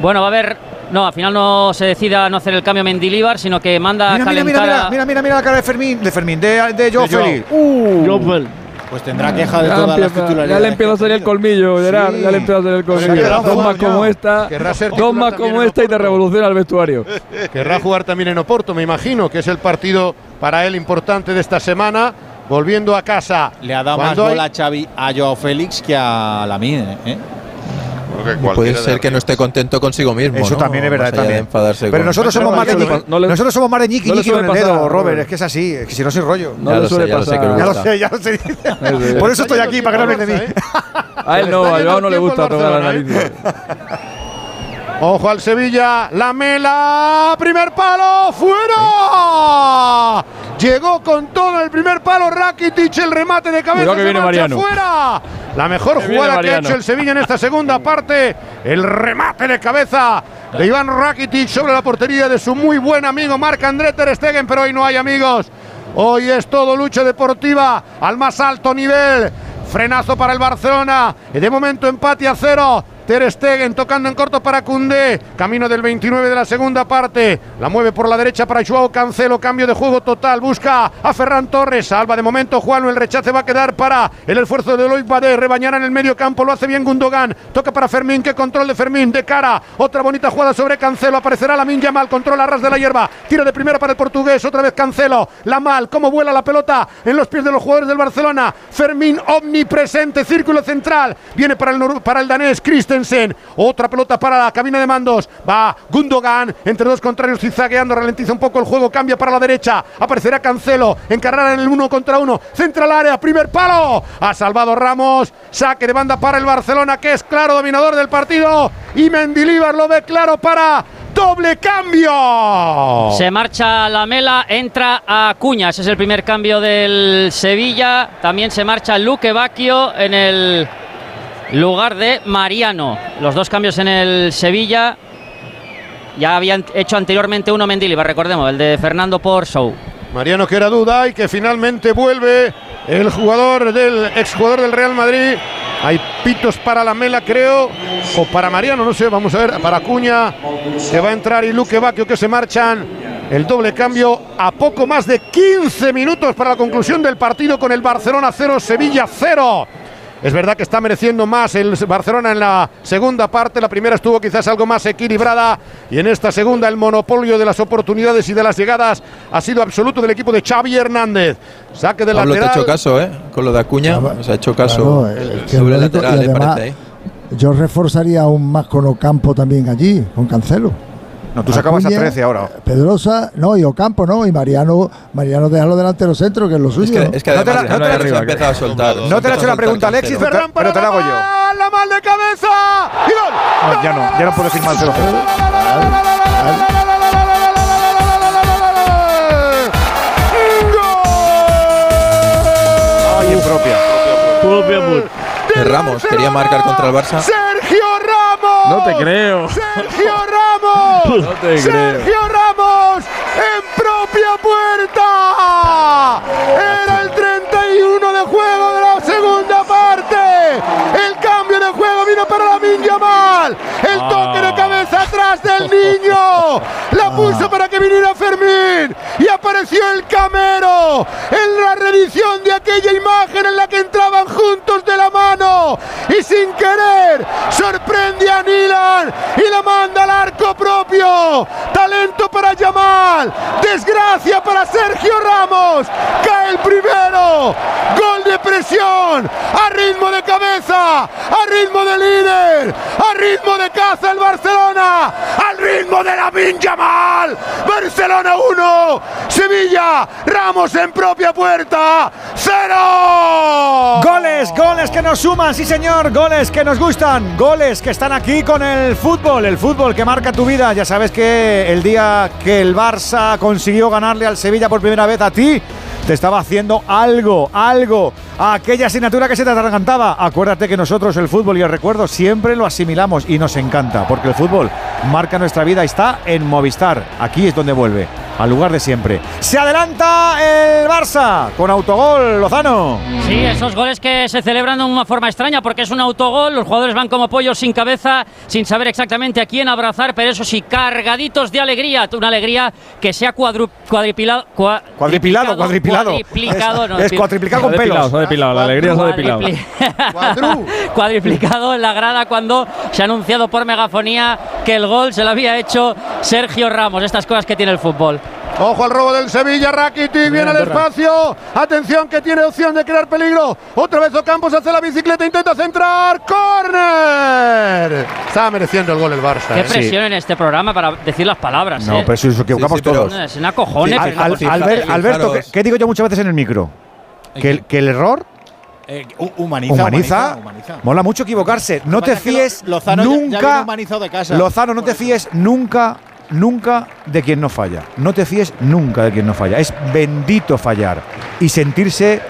Bueno, va a haber. No, al final no se decida no hacer el cambio Mendilibar, sino que manda Mira, a mira, calentar. mira, a- mira, mira, mira, mira la cara de Fermín, de Fermín, de, de. Félix. Uh, Joao Félix. Pues tendrá queja de Ya, todas las empieza- titularidades. ya le empieza a salir el colmillo, Gerard. Ya le empieza a salir el colmillo. quedado Dos más como esta. Querrá ser Dos más como esta y te revoluciona el vestuario. Querrá jugar también en Oporto, me imagino, que es el partido para él importante de esta semana. Volviendo a casa. Le ha dado más hay- bola a Xavi a Joao Félix que a la ¿eh? Creo que puede de ser que no esté contento consigo mismo. Eso ¿no? también es verdad, también. Pero con- nosotros somos No, más de no le ñiqui. pa- no le- Nosotros somos más de ñiqui no le ñiqui con el dedo, Robert. Robert. Es que es así, es que si no soy rollo. No Ya le suele ya lo sé que pasar. Ya lo sé, ya lo sé. Por eso estoy aquí, para que no hables de mí. ¿eh? A él no, a Joao no le gusta tocar la nariz. Ojo al Sevilla, la mela, primer palo, fuera. Llegó con todo el primer palo Rakitic, el remate de cabeza Cuidado que se viene Mariano. fuera. La mejor jugada que ha hecho el Sevilla en esta segunda parte, el remate de cabeza de Iván Rakitic sobre la portería de su muy buen amigo Marc André Ter Stegen, pero hoy no hay amigos. Hoy es todo lucha deportiva al más alto nivel. Frenazo para el Barcelona. De momento empate a cero. Ter Stegen tocando en corto para Cundé. Camino del 29 de la segunda parte. La mueve por la derecha para Joao Cancelo. Cambio de juego total. Busca a Ferran Torres. Salva de momento Juan. El rechace va a quedar para el esfuerzo de Loic Badé. Rebañar en el medio campo. Lo hace bien Gundogan. Toca para Fermín. Qué control de Fermín. De cara. Otra bonita jugada sobre Cancelo. Aparecerá la Minja mal. Control a ras de la hierba. Tira de primera para el portugués. Otra vez Cancelo. La mal. Cómo vuela la pelota en los pies de los jugadores del Barcelona. Fermín omnipresente. Círculo central. Viene para el, para el danés Otra pelota para la cabina de mandos. Va Gundogan. Entre dos contrarios zigzagueando. Ralentiza un poco el juego. Cambia para la derecha. Aparecerá Cancelo. Encarrada en el uno contra uno. Centra al área. Primer palo. Ha salvado Ramos. Saque de banda para el Barcelona. Que es claro dominador del partido. Y Mendilibar lo ve claro para doble cambio. Se marcha la mela, entra a Cuña, ese es el primer cambio del Sevilla. También se marcha Luque Bacchio en el lugar de Mariano. Los dos cambios en el Sevilla. Ya habían hecho anteriormente uno Mendilibar, recordemos, el de Fernando Porso. Mariano que era duda y que finalmente vuelve el jugador del exjugador del Real Madrid. Hay pitos para la mela, creo, o para Mariano, no sé, vamos a ver, para Cuña, que va a entrar y Luque Bacchio que se marchan. El doble cambio a poco más de 15 minutos para la conclusión del partido con el Barcelona 0, Sevilla 0. Es verdad que está mereciendo más el Barcelona en la segunda parte. La primera estuvo quizás algo más equilibrada y en esta segunda el monopolio de las oportunidades y de las llegadas ha sido absoluto del equipo de Xavi Hernández. Saque de Pablo te ha lateral. hecho caso, ¿eh? Con lo de Acuña, se ha hecho caso. Claro, sobre lateral, además, parece. ¿eh? Yo reforzaría aún más con Ocampo también allí, con Cancelo. No, tú sacabas a Acuña, 13 ahora. Pedrosa, no, y Ocampo, no, y Mariano, Mariano déjalo delantero centro, que es lo suyo. que- es que ¿no? además No te la- no te la- a soltar. No te le he hecho la pregunta, Alexis, pero, te- pero te la hago yo. La mal de cabeza. ¡Y gol! No, ya no, ya no puedo decir lo que. Ay, impropia. De Ramos quería marcar contra el Barça. Sergio. No te creo. Sergio Ramos. No te creo. Sergio Ramos en propia puerta. Era el 31 de juego de la segunda parte. El cambio de juego vino para la Yamal. El toque de cabeza atrás del niño. Puso para que viniera Fermín. Y apareció el Camero en la reedición de aquella imagen en la que entraban juntos de la mano. Y sin querer sorprende a Nilan y la manda al arco propio. Talento para Yamal. Desgracia para Sergio Ramos. Cae el primero. Gol de presión. A ritmo de cabeza. A ritmo de líder. A ritmo de caza el Barcelona. Al ritmo de la Yamal. Barcelona 1. Sevilla. Ramos en propia puerta. ¡Cero! Goles, goles que nos suman, sí señor, goles que nos gustan, goles que están aquí con el fútbol, el fútbol que marca tu vida. Ya sabes que el día que el Barça consiguió ganarle al Sevilla por primera vez a ti, te estaba haciendo algo, algo, aquella asignatura que se te atragantaba. Acuérdate que nosotros el fútbol y el recuerdo siempre lo asimilamos y nos encanta, porque el fútbol marca nuestra vida está en Movistar. Aquí es donde vuelve, al lugar de siempre. Se adelanta el Barça con autogol, Lozano. Sí, esos goles que se celebran de una forma extraña porque es un autogol, los jugadores van como pollos sin cabeza, sin saber exactamente a quién abrazar, pero eso sí, cargaditos de alegría, una alegría que se ha cuadru- cuadripilado, cua- Cuadripilado, cuadripilado. Cuadriplicado, es, no, es cuadriplicado con pelos. depilado, la alegría se cuadriplicado en la grada cuando se ha anunciado por megafonía que el gol se lo había hecho Sergio Ramos, estas cosas que tiene el fútbol. Ojo al robo del Sevilla, Rakitic viene al espacio. Atención que tiene opción de crear peligro. Otra vez Ocampos hace la bicicleta, intenta centrar. ¡Corner! Está mereciendo el gol el Barça. Qué ¿eh? presión en este programa para decir las palabras. No, ¿eh? pero si nos equivocamos Sí, sí, todos. Es una cojones. Al- al- Albert- Alberto, ¿qué, qué digo yo muchas veces en el micro? Que el, que el error Eh, hu- humaniza, humaniza, humaniza. mola mucho equivocarse. No te fíes Lo- Lozano ya- ya nunca. viene humanizado de casa. Lozano, no te fíes nunca, nunca de quien no falla. No te fíes nunca de quien no falla. Es bendito fallar y sentirse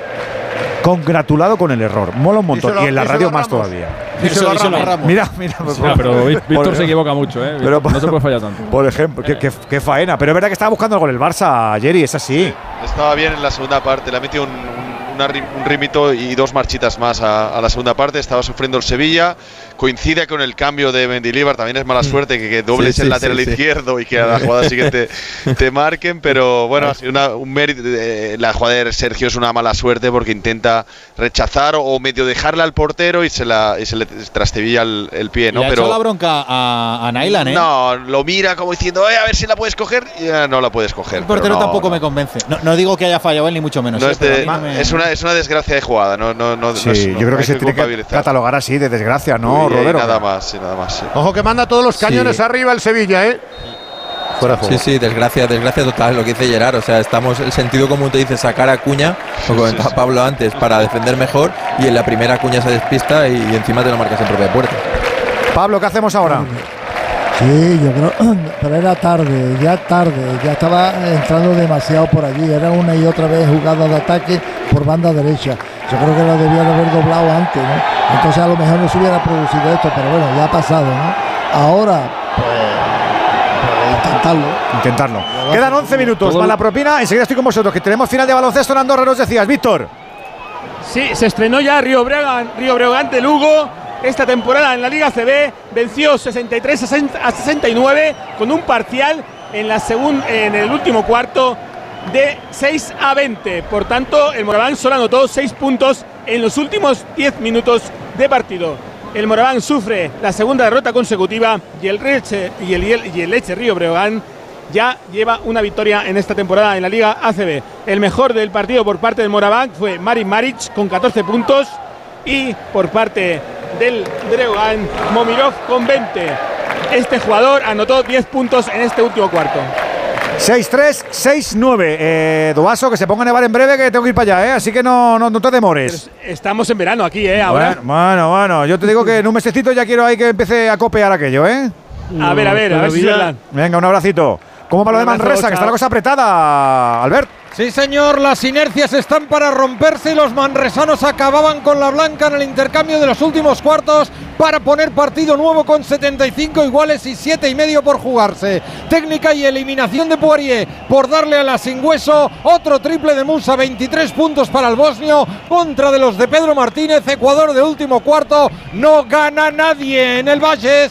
congratulado con el error. Mola un montón. Díselo- y en la díselo radio más todavía. Díselo a Ramos. Mira, mira. por Sí, pero. Víctor Por- se equivoca mucho, ¿eh? Pero- no se puede fallar tanto. Por ejemplo, qué, qué- qué faena. Pero es verdad que estaba buscando el gol el Barça, Jerry, es así. Estaba bien en la segunda parte, le ha metido un, un- un ritmito y dos marchitas más a, a la segunda parte. Estaba sufriendo el Sevilla. Coincide con el cambio de Mendilibar. También es mala suerte que, que dobles Sí, el sí, lateral sí, sí. izquierdo y que a la jugada siguiente te marquen. Pero bueno, ha sido una- un mérito. eh, la jugada de Sergio es una mala suerte porque intenta rechazar o medio dejarla al portero y se, la, y se le trastevilla el, el pie. ¿no? Le ha Pero hecho la bronca a, a Nailan, ¿eh? no, lo mira como diciendo, "Eh, a ver si la puedes coger. Y ya no la puedes coger. El portero no, tampoco no. me convence. No, no digo que haya fallado él, ni mucho menos. No ¿eh? es, de- me- una, es una desgracia de jugada, no, no, no, Sí, no es- yo creo que se tiene que catalogar así de desgracia, ¿no, Y- y Rodero? Nada más, sí, nada más. sí. Ojo que manda todos los cañones Sí. arriba el Sevilla, ¿eh? Fuera. Sí, sí, desgracia, desgracia total, lo que dice Gerard. O sea, estamos, el sentido común te dice sacar a Cuña, lo comentaba Pablo antes, para defender mejor, y en la primera Cuña se despista y, y encima te lo marcas en propia puerta. Pablo, ¿qué hacemos ahora? Sí, yo creo, pero era tarde, ya tarde, ya estaba entrando demasiado por allí, era una y otra vez jugada de ataque por banda derecha. Yo creo que lo debía de haber doblado antes, ¿no? Entonces a lo mejor no se hubiera producido esto, pero bueno, ya ha pasado, ¿no? Ahora, pues, pues intentarlo. Intentarlo. Quedan 11 minutos el- la propina. Enseguida estoy con vosotros, que tenemos final de baloncesto en Andorra, nos decías, Víctor. Sí, se estrenó ya Río Bregan, Río Breogán de Lugo. Esta temporada en la Liga CB venció 63 a 60 a 69 con un parcial en, la en el último cuarto de 6 a 20. Por tanto, el Moraván solo anotó 6 puntos en los últimos 10 minutos de partido. El Moraván sufre la segunda derrota consecutiva y el, el- y el Leche Río Breogán ya lleva una victoria en esta temporada en la Liga ACB. El mejor del partido por parte del Moraván fue Marin Maric con 14 puntos y por parte del Breogán Momirov con 20. Este jugador anotó 10 puntos en este último cuarto. 6-3, 6-9. Eh, Duaso, que se ponga a nevar en breve, que tengo que ir para allá, ¿eh? Así que no, no, no te demores. Estamos en verano aquí, ¿eh? Ahora. Bueno, bueno, bueno, yo te digo que en un mesecito ya quiero ahí que empiece a copiar aquello, ¿eh? A ver, a ver, a ver si es verdad. Venga, un abracito. ¿Cómo va lo de Manresa? Que está la cosa apretada, Albert. Sí, señor, las inercias están para romperse y los manresanos acababan con la blanca en el intercambio de los últimos cuartos para poner partido nuevo con 75 iguales y 7 y medio por jugarse. Técnica y eliminación de Poirier por darle a la sin hueso otro triple de Musa, 23 puntos para el bosnio contra de los de Pedro Martínez, Ecuador de último cuarto, no gana nadie en el Valles,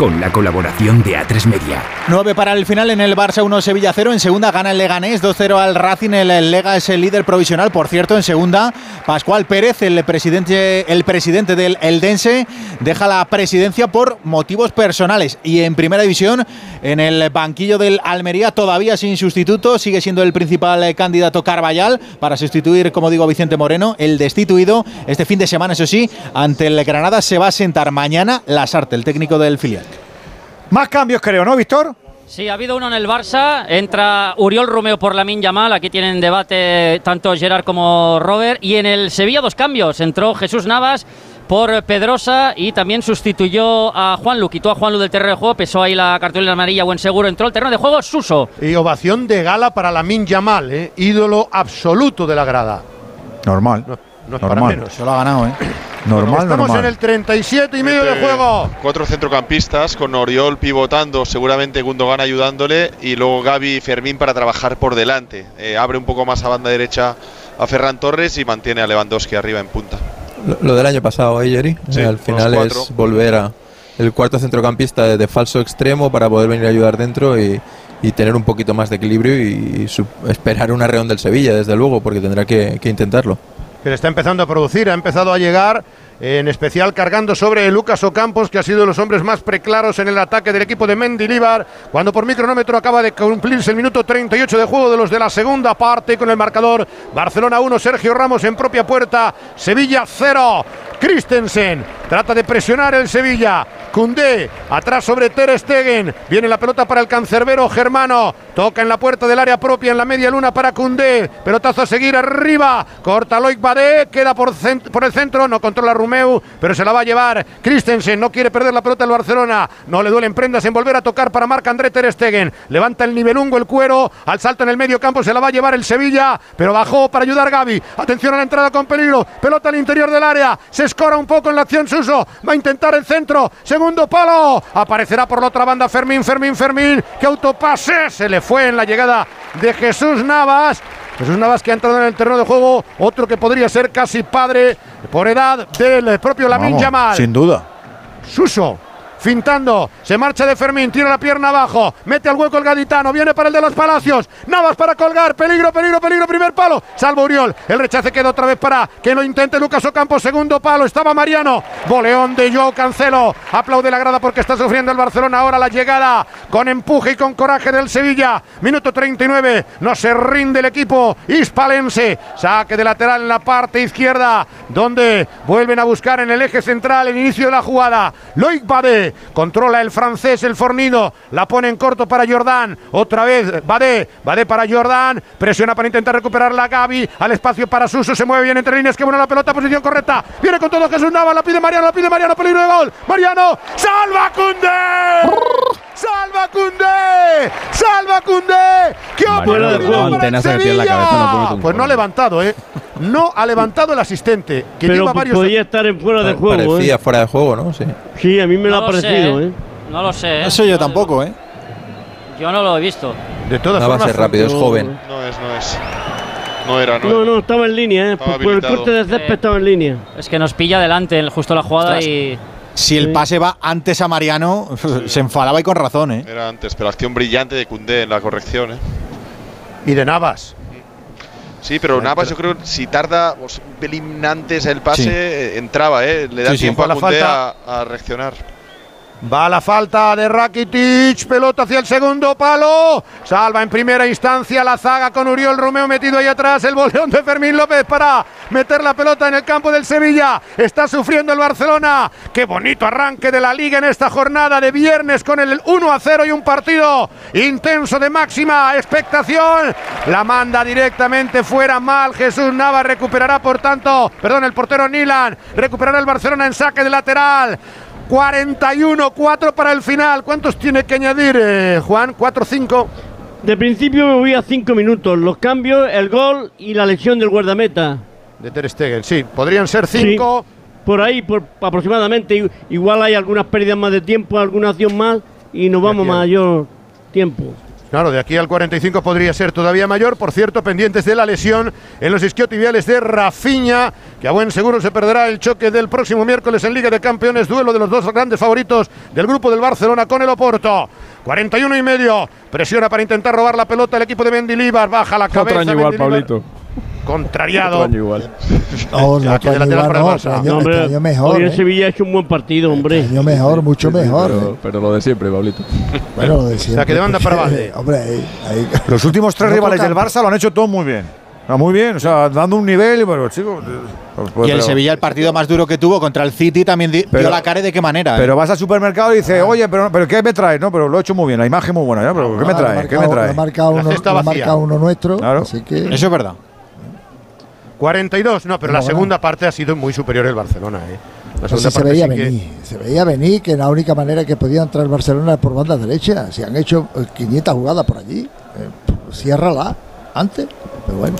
con la colaboración de A3 Media. 9 para el final en el Barça 1 Sevilla 0. En segunda gana el Leganés 2-0 al Racing. El, Lega es el líder provisional. Por cierto, en segunda, Pascual Pérez, el presidente, el presidente del Eldense, deja la presidencia por motivos personales. Y en primera división, en el banquillo del Almería, todavía sin sustituto, sigue siendo el principal candidato Carballal para sustituir, como digo, a Vicente Moreno, el destituido. Este fin de semana, eso sí, ante el Granada se va a sentar mañana Lasarte, el técnico del filial. Más cambios, creo, ¿no, Víctor? Sí, ha habido uno en el Barça. Entra Uriol Romeo por la Yamal. Aquí tienen debate tanto Gerard como Robert. Y en el Sevilla dos cambios. Entró Jesús Navas por Pedrosa y también sustituyó a Juanlu. Quitó a Juanlu del terreno de juego. Pesó ahí la cartulina amarilla. Buen seguro. Entró al terreno de juego Suso. Y ovación de gala para la Yamal, ¿eh? ídolo absoluto de la grada. Normal. No, no es para normal. menos. Se lo ha ganado, ¿eh? Normal, Estamos normal. en el 37 y medio de Mete juego. Cuatro centrocampistas con Oriol pivotando, seguramente Gundogan ayudándole y luego Gaby y Fermín para trabajar por delante. Eh, abre un poco más a banda derecha a Ferran Torres y mantiene a Lewandowski arriba en punta. Lo, lo del año pasado, ¿eh, Jerry? Sí, Eh, al final es volver a el cuarto centrocampista de, de falso extremo para poder venir a ayudar dentro y, y tener un poquito más de equilibrio y, su- esperar una reón del Sevilla, desde luego, porque tendrá que, que intentarlo. Que le está empezando a producir, ha empezado a llegar en especial cargando sobre Lucas Ocampos, que ha sido de los hombres más preclaros en el ataque del equipo de Mendilibar, cuando por micronómetro acaba de cumplirse el minuto 38 de juego de los de la segunda parte con el marcador Barcelona 1, Sergio Ramos en propia puerta, Sevilla 0. Christensen trata de presionar el Sevilla. Cundé atrás sobre Ter Stegen. Viene la pelota para el cancerbero germano. Toca en la puerta del área propia en la media luna para Cundé. Pelotazo a seguir arriba. Corta Loic Badé. Queda por, el centro. No controla Pero se la va a llevar. Christensen no quiere perder la pelota el Barcelona. No le duelen prendas en volver a tocar para Marc André Ter Stegen. Levanta el nivelungo el cuero. Al salto en el medio campo se la va a llevar el Sevilla. Pero bajó para ayudar Gaby. Atención a la entrada con peligro. Pelota al interior del área. Se escora un poco en la acción Suso. Va a intentar el centro. Segundo palo. Aparecerá por la otra banda Fermín, Fermín, Fermín. Que autopase. Se le fue en la llegada de Jesús Navas. Jesús Navas que ha entrado en el terreno de juego. Otro que podría ser casi padre por edad del propio Lamin Yamal. Sin duda. Suso fintando, se marcha de Fermín, tira la pierna abajo, mete al hueco el gaditano, viene para el de los Palacios, Navas para colgar, peligro, peligro, peligro, primer palo, salvo Uriol, el rechace queda otra vez para que lo intente Lucas Ocampo, segundo palo, estaba Mariano, boleón de Joao Cancelo, aplaude la grada porque está sufriendo el Barcelona. Ahora la llegada, con empuje y con coraje del Sevilla, minuto 39, no se rinde el equipo hispalense, saque de lateral en la parte izquierda, donde vuelven a buscar en el eje central el inicio de la jugada, Loic Bade, controla el francés, el fornido, la pone en corto para Jordán, otra vez Badé, Badé para Jordán, presiona para intentar recuperar la Gaby, al espacio para Suso, se mueve bien entre líneas, que buena la pelota, posición correcta, viene con todo Jesús Nava, la pide Mariano, la pide Mariano, peligro de gol, Mariano, salva Cundé, salva Cundé, salva Cundé, qué Sevilla. Pues no ha levantado, eh. No ha levantado el asistente, que Pero lleva varios podía estar en fuera de juego. Parecía ¿eh? fuera de juego, ¿no? Sí. Sí, a mí me lo No ha lo sé, parecido. ¿eh? ¿eh? No lo sé. Eso yo tampoco, ¿eh? Yo no lo he visto. De todas No va a formas, ser rápido, es joven. No es, no es. No era, no, No, era. no, estaba en línea, ¿eh? Estaba Por, por el habilitado. corte de césped Eh, estaba en línea. Es que nos pilla adelante el- justo la jugada Ostras. y. Si el pase va antes a Mariano, se enfadaba y con razón, ¿eh? Era antes, pero acción brillante de Cundé en la corrección, ¿eh? y de Navas. Sí, pero Navas yo creo que si tarda un pelín antes el pase, Sí. eh, entraba, ¿eh? Le da Sí, sí, tiempo la a Koundé falta. a, a reaccionar. Va la falta de Rakitic, pelota hacia el segundo palo, salva en primera instancia la zaga con Uriol Romeo metido ahí atrás, el boleón de Fermín López para meter la pelota en el campo del Sevilla, está sufriendo el Barcelona, qué bonito arranque de la liga en esta jornada de viernes con el 1 a 0 y un partido intenso de máxima expectación, la manda directamente fuera mal, Jesús Navas recuperará por tanto, perdón, el portero Nilan, recuperará el Barcelona en saque de lateral. 41, 4 para el final. ¿Cuántos tiene que añadir, eh, Juan? ¿4, 5? De principio me voy a cinco minutos. Los cambios, el gol y la lesión del guardameta. De Ter Stegen, sí. Podrían ser 5. Por ahí, por aproximadamente. Igual hay algunas pérdidas más de tiempo, alguna acción más y nos vamos mayor tiempo. Claro, de aquí al 45 podría ser todavía mayor. Por cierto, pendientes de la lesión en los isquiotibiales de Rafinha, que a buen seguro se perderá el choque del próximo miércoles en Liga de Campeones, duelo de los dos grandes favoritos del grupo del Barcelona con el Oporto. 41 y medio. Presiona para intentar robar la pelota el equipo de Mendilibar. Baja la cabeza. Otro año igual. Pablito. Contrariado. Igual. No, no, Aquí este lateral igual para el no, Barça. este año- No, hombre, este año mejor. hoy ¿eh? Sevilla ha hecho un buen partido, hombre. Este año mejor, mucho mejor. ¿eh? Pero, lo de siempre, Pablito. Bueno, lo de siempre. que demanda para Valde. Hombre, ahí, ahí- Los últimos tres No rivales del Barça lo han hecho todo muy bien. Ah, muy bien, o sea, dando un nivel, pero chicos. pues, Y el pero- Sevilla, el partido más duro que tuvo contra el City, también di- Pero- dio la cara y de qué manera. ¿eh? Pero vas al supermercado y dices, oye, pero, pero ¿qué me traes? No, pero lo he hecho muy bien, la imagen muy buena, ¿ya? Pero ¿qué me Ah, traes? ¿Qué me marcado- traes? lo ha marcado La uno, cesta lo ha vacía. marcado uno nuestro. Claro. Así que. Eso es verdad. 42. No, pero la bueno. segunda parte ha sido muy superior el Barcelona. ¿eh? La segunda sí se parte veía sí que- venir, se veía venir que la única manera que podía entrar Barcelona era por banda derecha. Se han hecho eh, 500 jugadas por allí. Eh, ciérrala antes, pero bueno.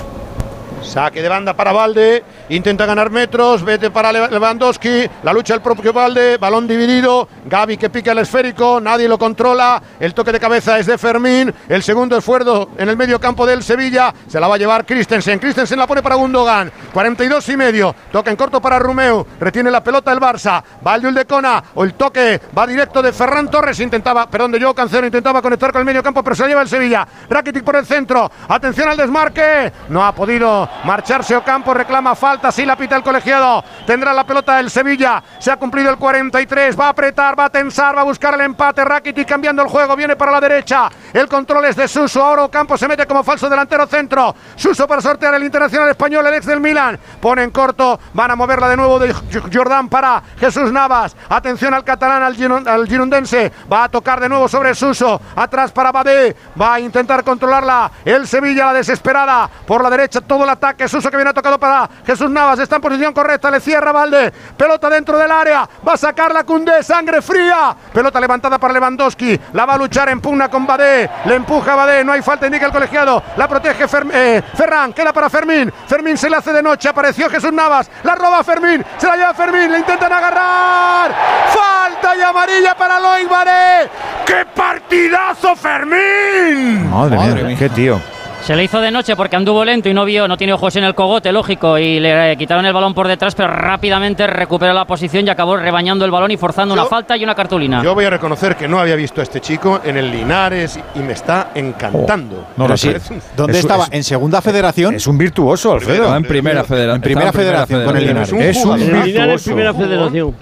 Saque de banda para Valde, intenta ganar metros, vete para Le- Lewandowski, la lucha del propio Valde, balón dividido, Gaby que pica el esférico, nadie lo controla, el toque de cabeza es de Fermín, el segundo esfuerzo en el medio campo del Sevilla, se la va a llevar Christensen, Christensen la pone para Gundogan, 42 y medio, toca en corto para Rumeu, retiene la pelota el Barça, va el de Cona, o el toque va directo de Ferran Torres, intentaba, perdón, de Joao Cancelo, intentaba conectar con el medio campo, pero se la lleva el Sevilla, Rakitic por el centro, atención al desmarque, no ha podido marcharse Ocampo, reclama falta, sí la pita el colegiado, tendrá la pelota el Sevilla, se ha cumplido el 43, va a apretar, va a tensar, va a buscar el empate, Rakitic cambiando el juego, viene para la derecha, el control es de Suso, ahora Ocampo se mete como falso delantero centro, Suso para sortear el internacional español, el ex del Milan, pone en corto, van a moverla de nuevo de Jordán para Jesús Navas, atención al catalán, al, girundense, va a tocar de nuevo sobre Suso, atrás para Badé, va a intentar controlarla, el Sevilla la desesperada, por la derecha todo el ataque, Suso que viene tocado para Jesús Navas, está en posición correcta, le cierra Valde, pelota dentro del área, va a sacar la Cundé, sangre fría, pelota levantada para Lewandowski, la va a luchar en pugna con Badé, le empuja Badé, no hay falta, indica el colegiado, la protege Fer- eh, Ferran, queda para Fermín, Fermín se le hace de noche, apareció Jesús Navas, la roba Fermín, se la lleva Fermín, le intentan agarrar, falta y amarilla para Loic Badé, ¡qué partidazo Fermín! Madre, mía, qué tío. Se le hizo de noche porque anduvo lento y no vio, no tiene ojos en el cogote, lógico, y le eh, quitaron el balón por detrás, pero rápidamente recuperó la posición y acabó rebañando el balón y forzando una falta y una cartulina. Yo voy a reconocer que no había visto a este chico en el Linares y me está encantando. No Me lo sé. ¿Dónde es- estaba? es- ¿En segunda federación? Es un virtuoso, Alfredo. No, en primera federación. En primera federación con el Linares. Es un. El Linares virtuoso. primera federación.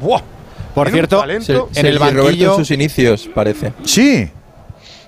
Buah. Por cierto, talento. en el Roberto banquillo. en sus inicios, parece. Sí.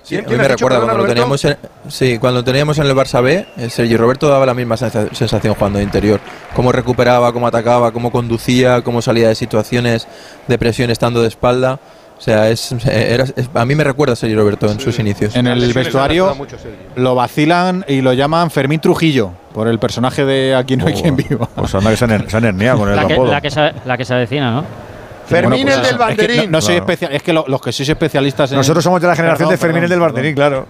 Sí, ¿Quién- a mí me recuerda cuando lo teníamos en, sí, cuando teníamos en el Barça B, eh, Sergi Roberto daba la misma sensa- sensación jugando de interior. Cómo recuperaba, cómo atacaba, cómo conducía, cómo salía de situaciones de presión estando de espalda. O sea, es, eh, era- es- a mí me recuerda a Sergi Roberto en sus inicios. En el vestuario mucho, Sergio. lo vacilan y lo llaman Fermín Trujillo por el personaje de Aquí no hay quien viva. Pues anda que se han, se con el La que, apodo. la, que se, la que se avecina, ¿no? Fermín Bueno, pues el del eso. Es que banderín. no, no soy Claro. especial, es que lo- los que sois especialistas en Nosotros somos de la generación Perdón, de Fermín el del perdón, Barderín, claro.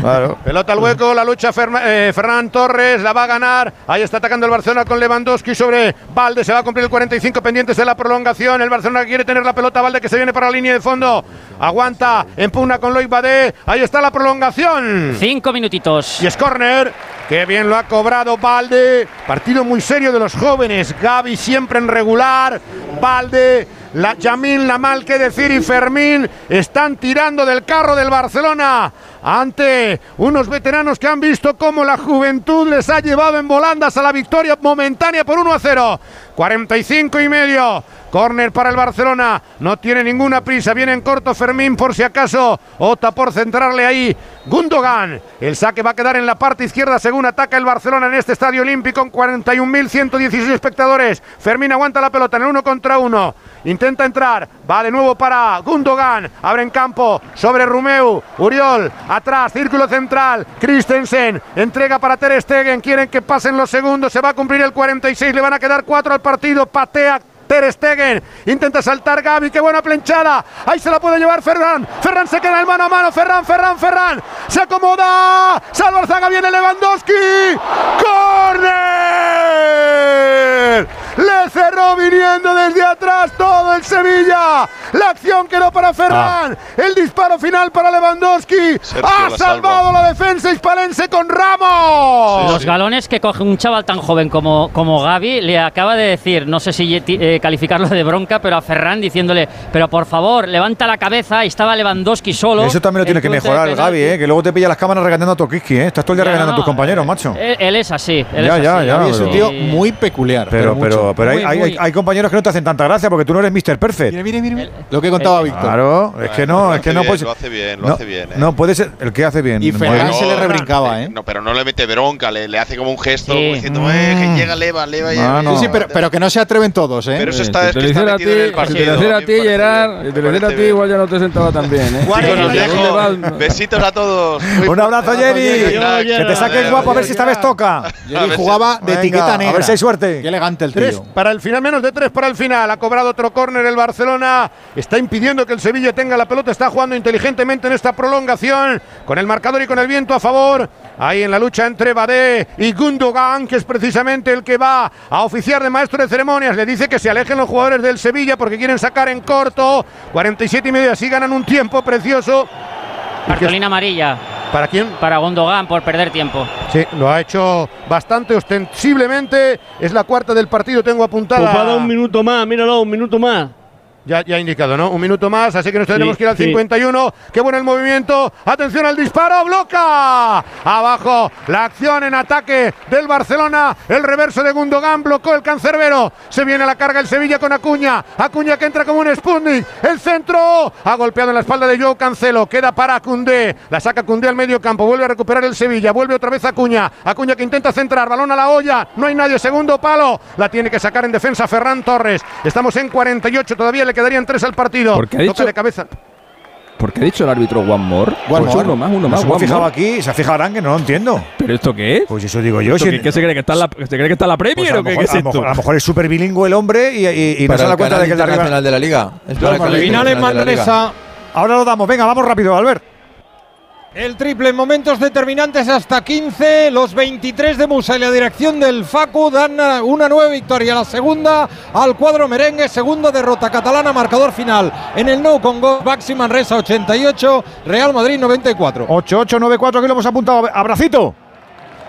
claro. Pelota al hueco, la lucha Ferma- eh, Ferran Torres, la va a ganar. Ahí está atacando el Barcelona con Lewandowski sobre Valde. Se va a cumplir el 45 pendientes de la prolongación. El Barcelona quiere tener la pelota. Valde que se viene para la línea de fondo. Aguanta, empugna con Loic Badé. Ahí está la prolongación. Cinco minutitos. Y es córner. Qué bien lo ha cobrado Valde. Partido muy serio de los jóvenes. Gaby siempre en regular. Valde, la Yamil, Lamal, qué decir, y Fermín están tirando del carro del Barcelona ante unos veteranos que han visto cómo la juventud les ha llevado en volandas a la victoria momentánea por 1 a 0. 45 y medio. Corner para el Barcelona. No tiene ninguna prisa. Viene en corto Fermín por si acaso. Ota por centrarle ahí. Gundogan. El saque va a quedar en la parte izquierda según ataca el Barcelona en este estadio olímpico con 41.116 espectadores. Fermín aguanta la pelota en el uno contra uno. Intenta entrar. Va de nuevo para Gundogan. Abre en campo sobre Rumeu. Uriol. Atrás. Círculo central. Christensen. Entrega para Ter Stegen. Quieren que pasen los segundos. Se va a cumplir el 46. Le van a quedar cuatro al partido. Patea Ter Stegen intenta saltar Gaby, qué buena planchada. Ahí se la puede llevar Ferran. Ferran se queda en mano a mano. Ferran, Ferran, Ferran. Se acomoda. Salva Arzaga, viene Lewandowski. ¡Corner! Le cerró viniendo desde atrás todo el Sevilla. La acción quedó para Ferran. El disparo final para Lewandowski. Sergio ha la salvado la defensa hispalense con Ramos. Los galones que coge un chaval tan joven como, como Gaby le acaba de decir, no sé si eh, calificarlo de bronca, pero a Ferran diciéndole, pero por favor, levanta la cabeza y estaba Lewandowski solo. Eso también lo tiene en que mejorar el Gaby. ¿eh? que luego te pilla las cámaras regañando a Tokiski. ¿eh? Estás todo el día Ya, regañando a tus compañeros, macho. Él, él es así. él Ya, es ya, así. ya, Gaby es un tío muy peculiar. Pero, mucho. pero, pero hay, Muy, hay- muy. hay- hay compañeros que no te hacen tanta gracia porque tú no eres Mr. Perfect. Mira, mira, mira, mira. Lo que contaba Víctor. Claro, es que no, es que no puede Lo hace bien, lo no, hace bien. ¿eh? no puede ser el que hace bien. Y Ferran se le rebrincaba, ¿eh? No, pero no le mete bronca, le, le hace como un gesto diciendo, eh, que llega, leva, leva. Ah, leva". no. Sí, sí, pero, pero que no se atreven todos, ¿eh? Pero eso está, es te que está metido en el si partido. te lo hiciera a ti, Gerard, si te lo hiciera a ti, igual ya no te sentaba tan bien, ¿eh? Chicos. Besitos a todos. Muy Un abrazo, Jerry. Que te saquen guapo a ver si esta vez toca. Jerry jugaba de etiqueta negra. A ver si hay suerte. Qué elegante el Tres para el final, menos de tres para el final. Ha cobrado otro córner el Barcelona. Está impidiendo que el Sevilla tenga la pelota. Está jugando inteligentemente en esta prolongación. Con el marcador y con el viento a favor. Ahí en la lucha entre Badé y Gundogan, que es precisamente el que va a oficiar de maestro de ceremonias. Le dice que se alejen los jugadores del Sevilla porque quieren sacar en corto. 47 y medio, así ganan un tiempo precioso. Cartulina amarilla ¿Para quién? para Gundogan por perder tiempo. Sí, lo ha hecho bastante ostensiblemente. Es la cuarta del partido, tengo apuntada. un minuto más, míralo, un minuto más. Ya, ya ha indicado, ¿no? Un minuto más, así que nos tendremos Sí, que ir al sí. 51. Qué bueno el movimiento. Atención al disparo, bloca. Abajo la acción en ataque del Barcelona. El reverso de Gundogan blocó el cancerbero. Se viene a la carga el Sevilla con Acuña. Acuña que entra como un Sputnik. El centro ha golpeado en la espalda de Joe Cancelo. Queda para Cundé. La saca Cundé al medio campo. Vuelve a recuperar el Sevilla. Vuelve otra vez Acuña. Acuña que intenta centrar. Balón a la olla. No hay nadie. Segundo palo. La tiene que sacar en defensa Ferran Torres. Estamos en 48. Todavía le quedarían tres al partido. ¿Por qué ha Toca dicho- de cabeza. ¿Por qué ha dicho el árbitro one more? One Pues more. uno más, uno No más. se ha fijado more. aquí, se ha fijado Arán que no lo entiendo. ¿Pero esto qué es? Pues eso digo yo. ¿Esto si- qué, qué se cree que está en la, se cree que está en la pues Premier a, lo o qué, mejor, qué es a lo esto? mejor- a lo mejor es súper bilingüe el hombre y, y- y no se da cuenta de que el de arriba. internacional de la liga. Es para el. Ahora lo damos. Venga, vamos rápido, Albert. El triple en momentos determinantes hasta 15, los 23 de Musa y la dirección del Facu dan eh, una nueva victoria, la segunda al cuadro merengue, segunda derrota catalana, marcador final en el No con Go, Baxi Manresa 88, Real Madrid 94. 8894, que lo hemos apuntado. Abracito.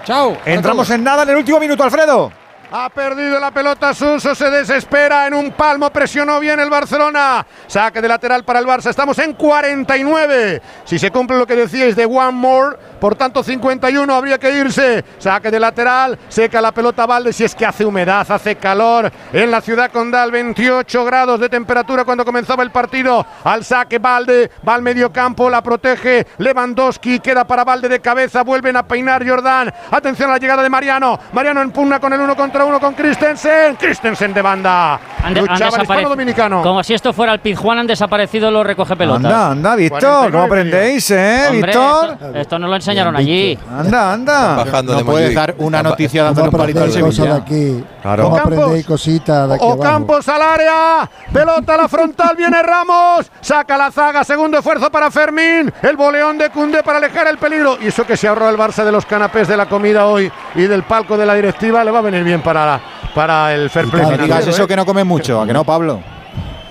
Chao. Entramos en nada en el último minuto, Alfredo. Ha perdido la pelota Suso, se desespera en un palmo, presionó bien el Barcelona. Saque de lateral para el Barça, estamos en 49. Si se cumple lo que decíais de One More, por tanto 51 habría que irse. Saque de lateral, seca la pelota Valde, si es que hace humedad, hace calor en la ciudad condal, 28 grados de temperatura cuando comenzaba el partido. Al saque Valde, va al medio campo, la protege Lewandowski, queda para Valde de cabeza, vuelven a peinar Jordán. Atención a la llegada de Mariano. Mariano en pugna con el uno contra uno con Christensen. Christensen de banda. Han, de- han Luchaba el dominicano. Como si esto fuera el Pizjuán, han desaparecido los recoge pelotas. Anda, anda, Víctor. 49 ¿Cómo aprendéis, eh, Hombre, Víctor? Esto, esto nos lo enseñaron allí. Anda, anda. Bajando No de puedes dar una Está- noticia ¿Cómo dándole un palito al Sevilla. aquí? Claro. ¿Cómo Ocampos. aprendéis cositas de aquí abajo? Ocampos al área, pelota a la frontal, viene Ramos, saca la zaga, segundo esfuerzo para Fermín, el boleón de Cundé para alejar el peligro. Y eso que se ahorró el Barça de los canapés de la comida hoy y del palco de la directiva le va a venir bien para, para el fair play. Financiero, digas eso que no come mucho, ¿a que no, Pablo?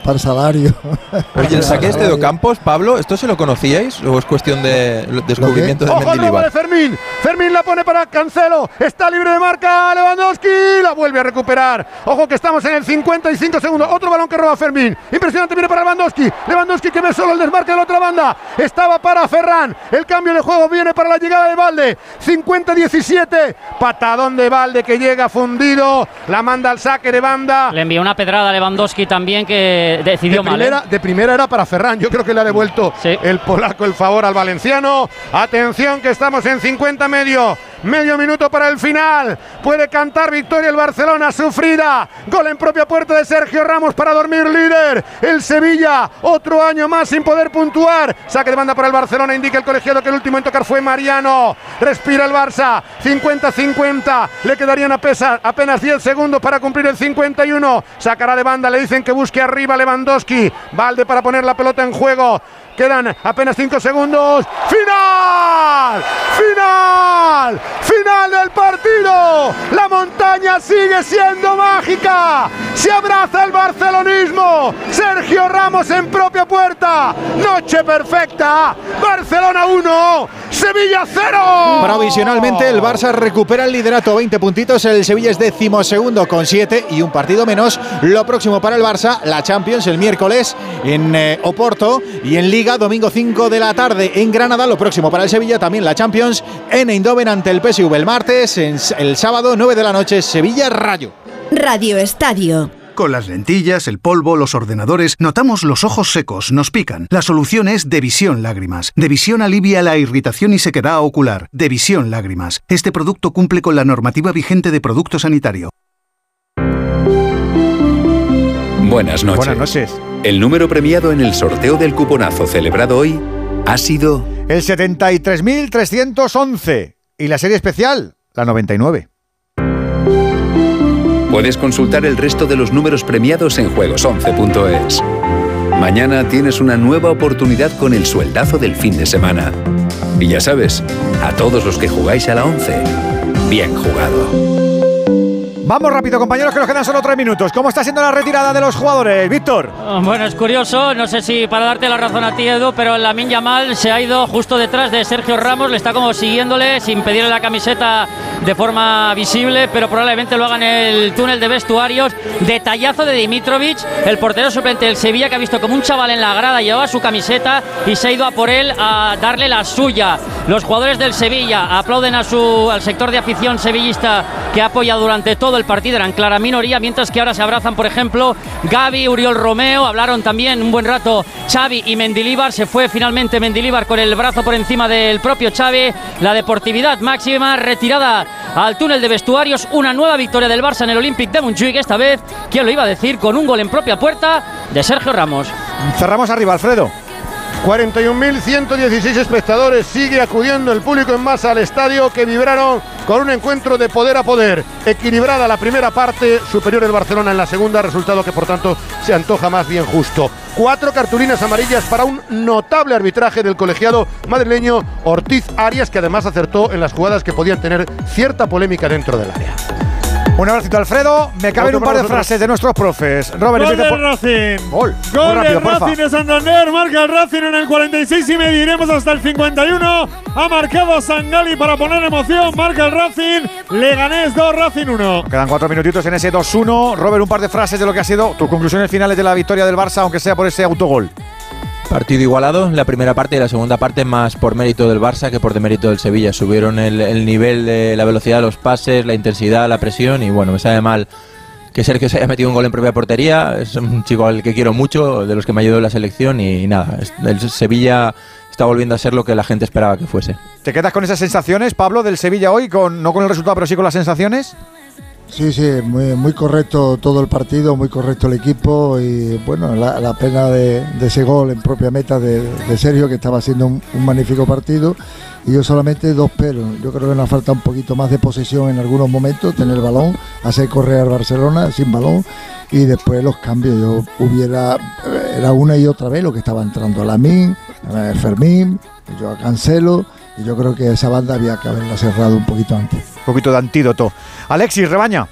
Para el salario. Oye, el saque este de Ocampos, Pablo, ¿esto se lo conocíais o es cuestión de descubrimiento de Ojo Mendilibar? Fermín. Fermín la pone para Cancelo. Está libre de marca Lewandowski. La vuelve a recuperar. Ojo que estamos en el 55 segundos. Otro balón que roba Fermín. Impresionante viene para Lewandowski. Lewandowski que ve solo el desmarque de la otra banda. Estaba para Ferran. El cambio de juego viene para la llegada de Valde. 50-17. Patadón de Valde que llega fundido. La manda al saque de banda. Le envió una pedrada a Lewandowski también que decidió de mal. ¿eh? primera, de primera era para Ferran. Yo creo que le ha devuelto el polaco el favor al valenciano. Atención que estamos en 50 medio. Medio minuto para el final. Puede cantar victoria el Barcelona sufrida. Gol en propia puerta de Sergio Ramos para dormir líder. El Sevilla, otro año más sin poder puntuar. Saque de banda para el Barcelona. Indica el colegiado que el último en tocar fue Mariano. Respira el Barça. 50-50. Le quedarían apenas 10 segundos para cumplir el 51. Sacará de banda. Le dicen que busque arriba Lewandowski. Valde para poner la pelota en juego. Quedan apenas 5 segundos. ¡Final! ¡Final! ¡Final del partido! La montaña sigue siendo mágica. Se abraza el barcelonismo. Sergio Ramos en propia puerta. Noche perfecta. Barcelona 1, Sevilla 0. Provisionalmente el Barça recupera el liderato, 20 puntitos, el Sevilla es decimosegundo con 7 y un partido menos. Lo próximo para el Barça, la Champions el miércoles en eh, Oporto y en Liga domingo 5 de la tarde en Granada. Lo próximo para el Sevilla también la Champions en Eindhoven ante el PSV el martes, en el sábado 9 de la noche Sevilla Rayo. Radio Estadio. Con las lentillas, el polvo, los ordenadores, notamos los ojos secos, nos pican. La solución es Devisión Lágrimas. Devisión alivia la irritación y sequedad ocular. Devisión Lágrimas. Este producto cumple con la normativa vigente de producto sanitario. Buenas noches. Buenas noches. El número premiado en el sorteo del cuponazo celebrado hoy ha sido El 73.311. Y la serie especial, la 99. Puedes consultar el resto de los números premiados en juegos11.es. Mañana tienes una nueva oportunidad con el sueldazo del fin de semana. Y ya sabes, a todos los que jugáis a la 11, bien jugado. Vamos rápido, compañeros, que nos quedan solo tres minutos. ¿Cómo está siendo la retirada de los jugadores, Víctor? Ah, Bueno, es curioso, no sé si para darte la razón a ti, Edu, pero Lamin Yamal se ha ido justo detrás de Sergio Ramos, le está como siguiéndole sin pedirle la camiseta de forma visible, pero probablemente lo haga en el túnel de vestuarios. Detallazo de Dimitrovic, el portero suplente del Sevilla, que ha visto como un chaval en la grada llevaba su camiseta y se ha ido a por él a darle la suya. Los jugadores del Sevilla aplauden a su, al sector de afición sevillista que ha apoyado durante todo el partido, eran clara minoría, mientras que ahora se abrazan, por ejemplo, Gaby, Uriol Romeo, hablaron también un buen rato Xavi y Mendilíbar, se fue finalmente Mendilíbar con el brazo por encima del propio Xavi, la deportividad máxima, retirada al túnel de vestuarios, una nueva victoria del Barça en el Olympic de Montjuic, esta vez, ¿quién lo iba a decir? Con un gol en propia puerta de Sergio Ramos. Cerramos arriba, Alfredo. 41.116 espectadores. Sigue acudiendo el público en masa al estadio que vibraron con un encuentro de poder a poder. Equilibrada la primera parte, superior el Barcelona en la segunda, resultado que por tanto se antoja más bien justo. Cuatro cartulinas amarillas para un notable arbitraje del colegiado madrileño Ortiz Arias, que además acertó en las jugadas que podían tener cierta polémica dentro del área. Un abracito, Alfredo. Me caben un par de vosotros. frases de nuestros profes. Robert, Gol del por- Racing. Gol. Gol Muy rápido, del porfa. Racing de Santander. Marca el Racing en el 46 y medio. Iremos hasta el 51. Ha marcado Sangali para poner emoción. Marca el Racing. Leganés 2, Racing 1. Quedan cuatro minutitos en ese 2-1. Robert, un par de frases de lo que ha sido tus conclusiones finales de la victoria del Barça, aunque sea por ese autogol. Partido igualado, la primera parte y la segunda parte más por mérito del Barça que por demérito del Sevilla. Subieron el, el nivel de la velocidad de los pases, la intensidad, la presión y bueno, me sabe mal que Sergio se haya metido un gol en propia portería. Es un chico al que quiero mucho, de los que me ayudó en la selección y nada, el Sevilla está volviendo a ser lo que la gente esperaba que fuese. ¿Te quedas con esas sensaciones, Pablo, del Sevilla hoy? Con, no con el resultado, pero sí con las sensaciones. Sí, sí, muy, muy correcto todo el partido, muy correcto el equipo y bueno, la, pena de, ese gol en propia meta de, Sergio que estaba haciendo un, un magnífico partido y yo solamente dos pelos. Yo creo que nos falta un poquito más de posesión en algunos momentos, tener balón, hacer correr al Barcelona sin balón y después los cambios. Yo hubiera, era una y otra vez lo que estaba entrando Lamín, eh, Fermín, yo a Cancelo y yo creo que esa banda había que haberla cerrado un poquito antes. Un poquito de antídoto. Alexis, rebaña.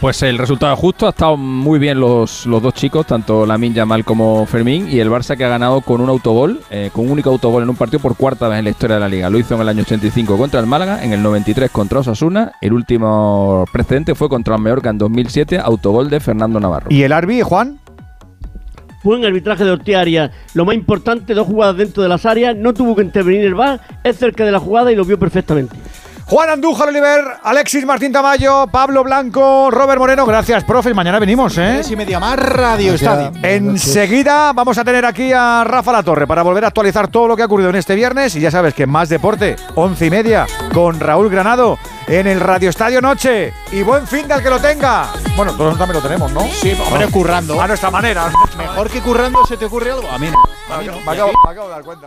Pues el resultado es justo, ha estado muy bien los, los dos chicos, tanto Lamin Yamal como Fermín, y el Barça que ha ganado con un autogol, eh, con un único autogol en un partido por cuarta vez en la historia de la liga. Lo hizo en el año 85 contra el Málaga, en el 93 contra Osasuna, el último precedente fue contra el Mallorca en 2007, autogol de Fernando Navarro. ¿Y el Arbi, Juan? Buen arbitraje de Ortiz Arias. Lo más importante, dos jugadas dentro de las áreas. No tuvo que intervenir el VAR. Es cerca de la jugada y lo vio perfectamente. Juan Andújar Oliver, Alexis Martín Tamayo, Pablo Blanco, Robert Moreno. Gracias, profe. Mañana venimos, ¿eh? Tres y media más Radio Estadio. Enseguida vamos a tener aquí a Rafa La Torre para volver a actualizar todo lo que ha ocurrido en este viernes. Y ya sabes que más deporte, once y media, con Raúl Granado en el Radio Estadio Noche. Y buen fin del que lo tenga. Bueno, todos también lo tenemos, ¿no? Sí, hombre, currando. A nuestra manera. Mejor que currando se te ocurre algo. A mí no. Me acabo- me acabo de dar cuenta.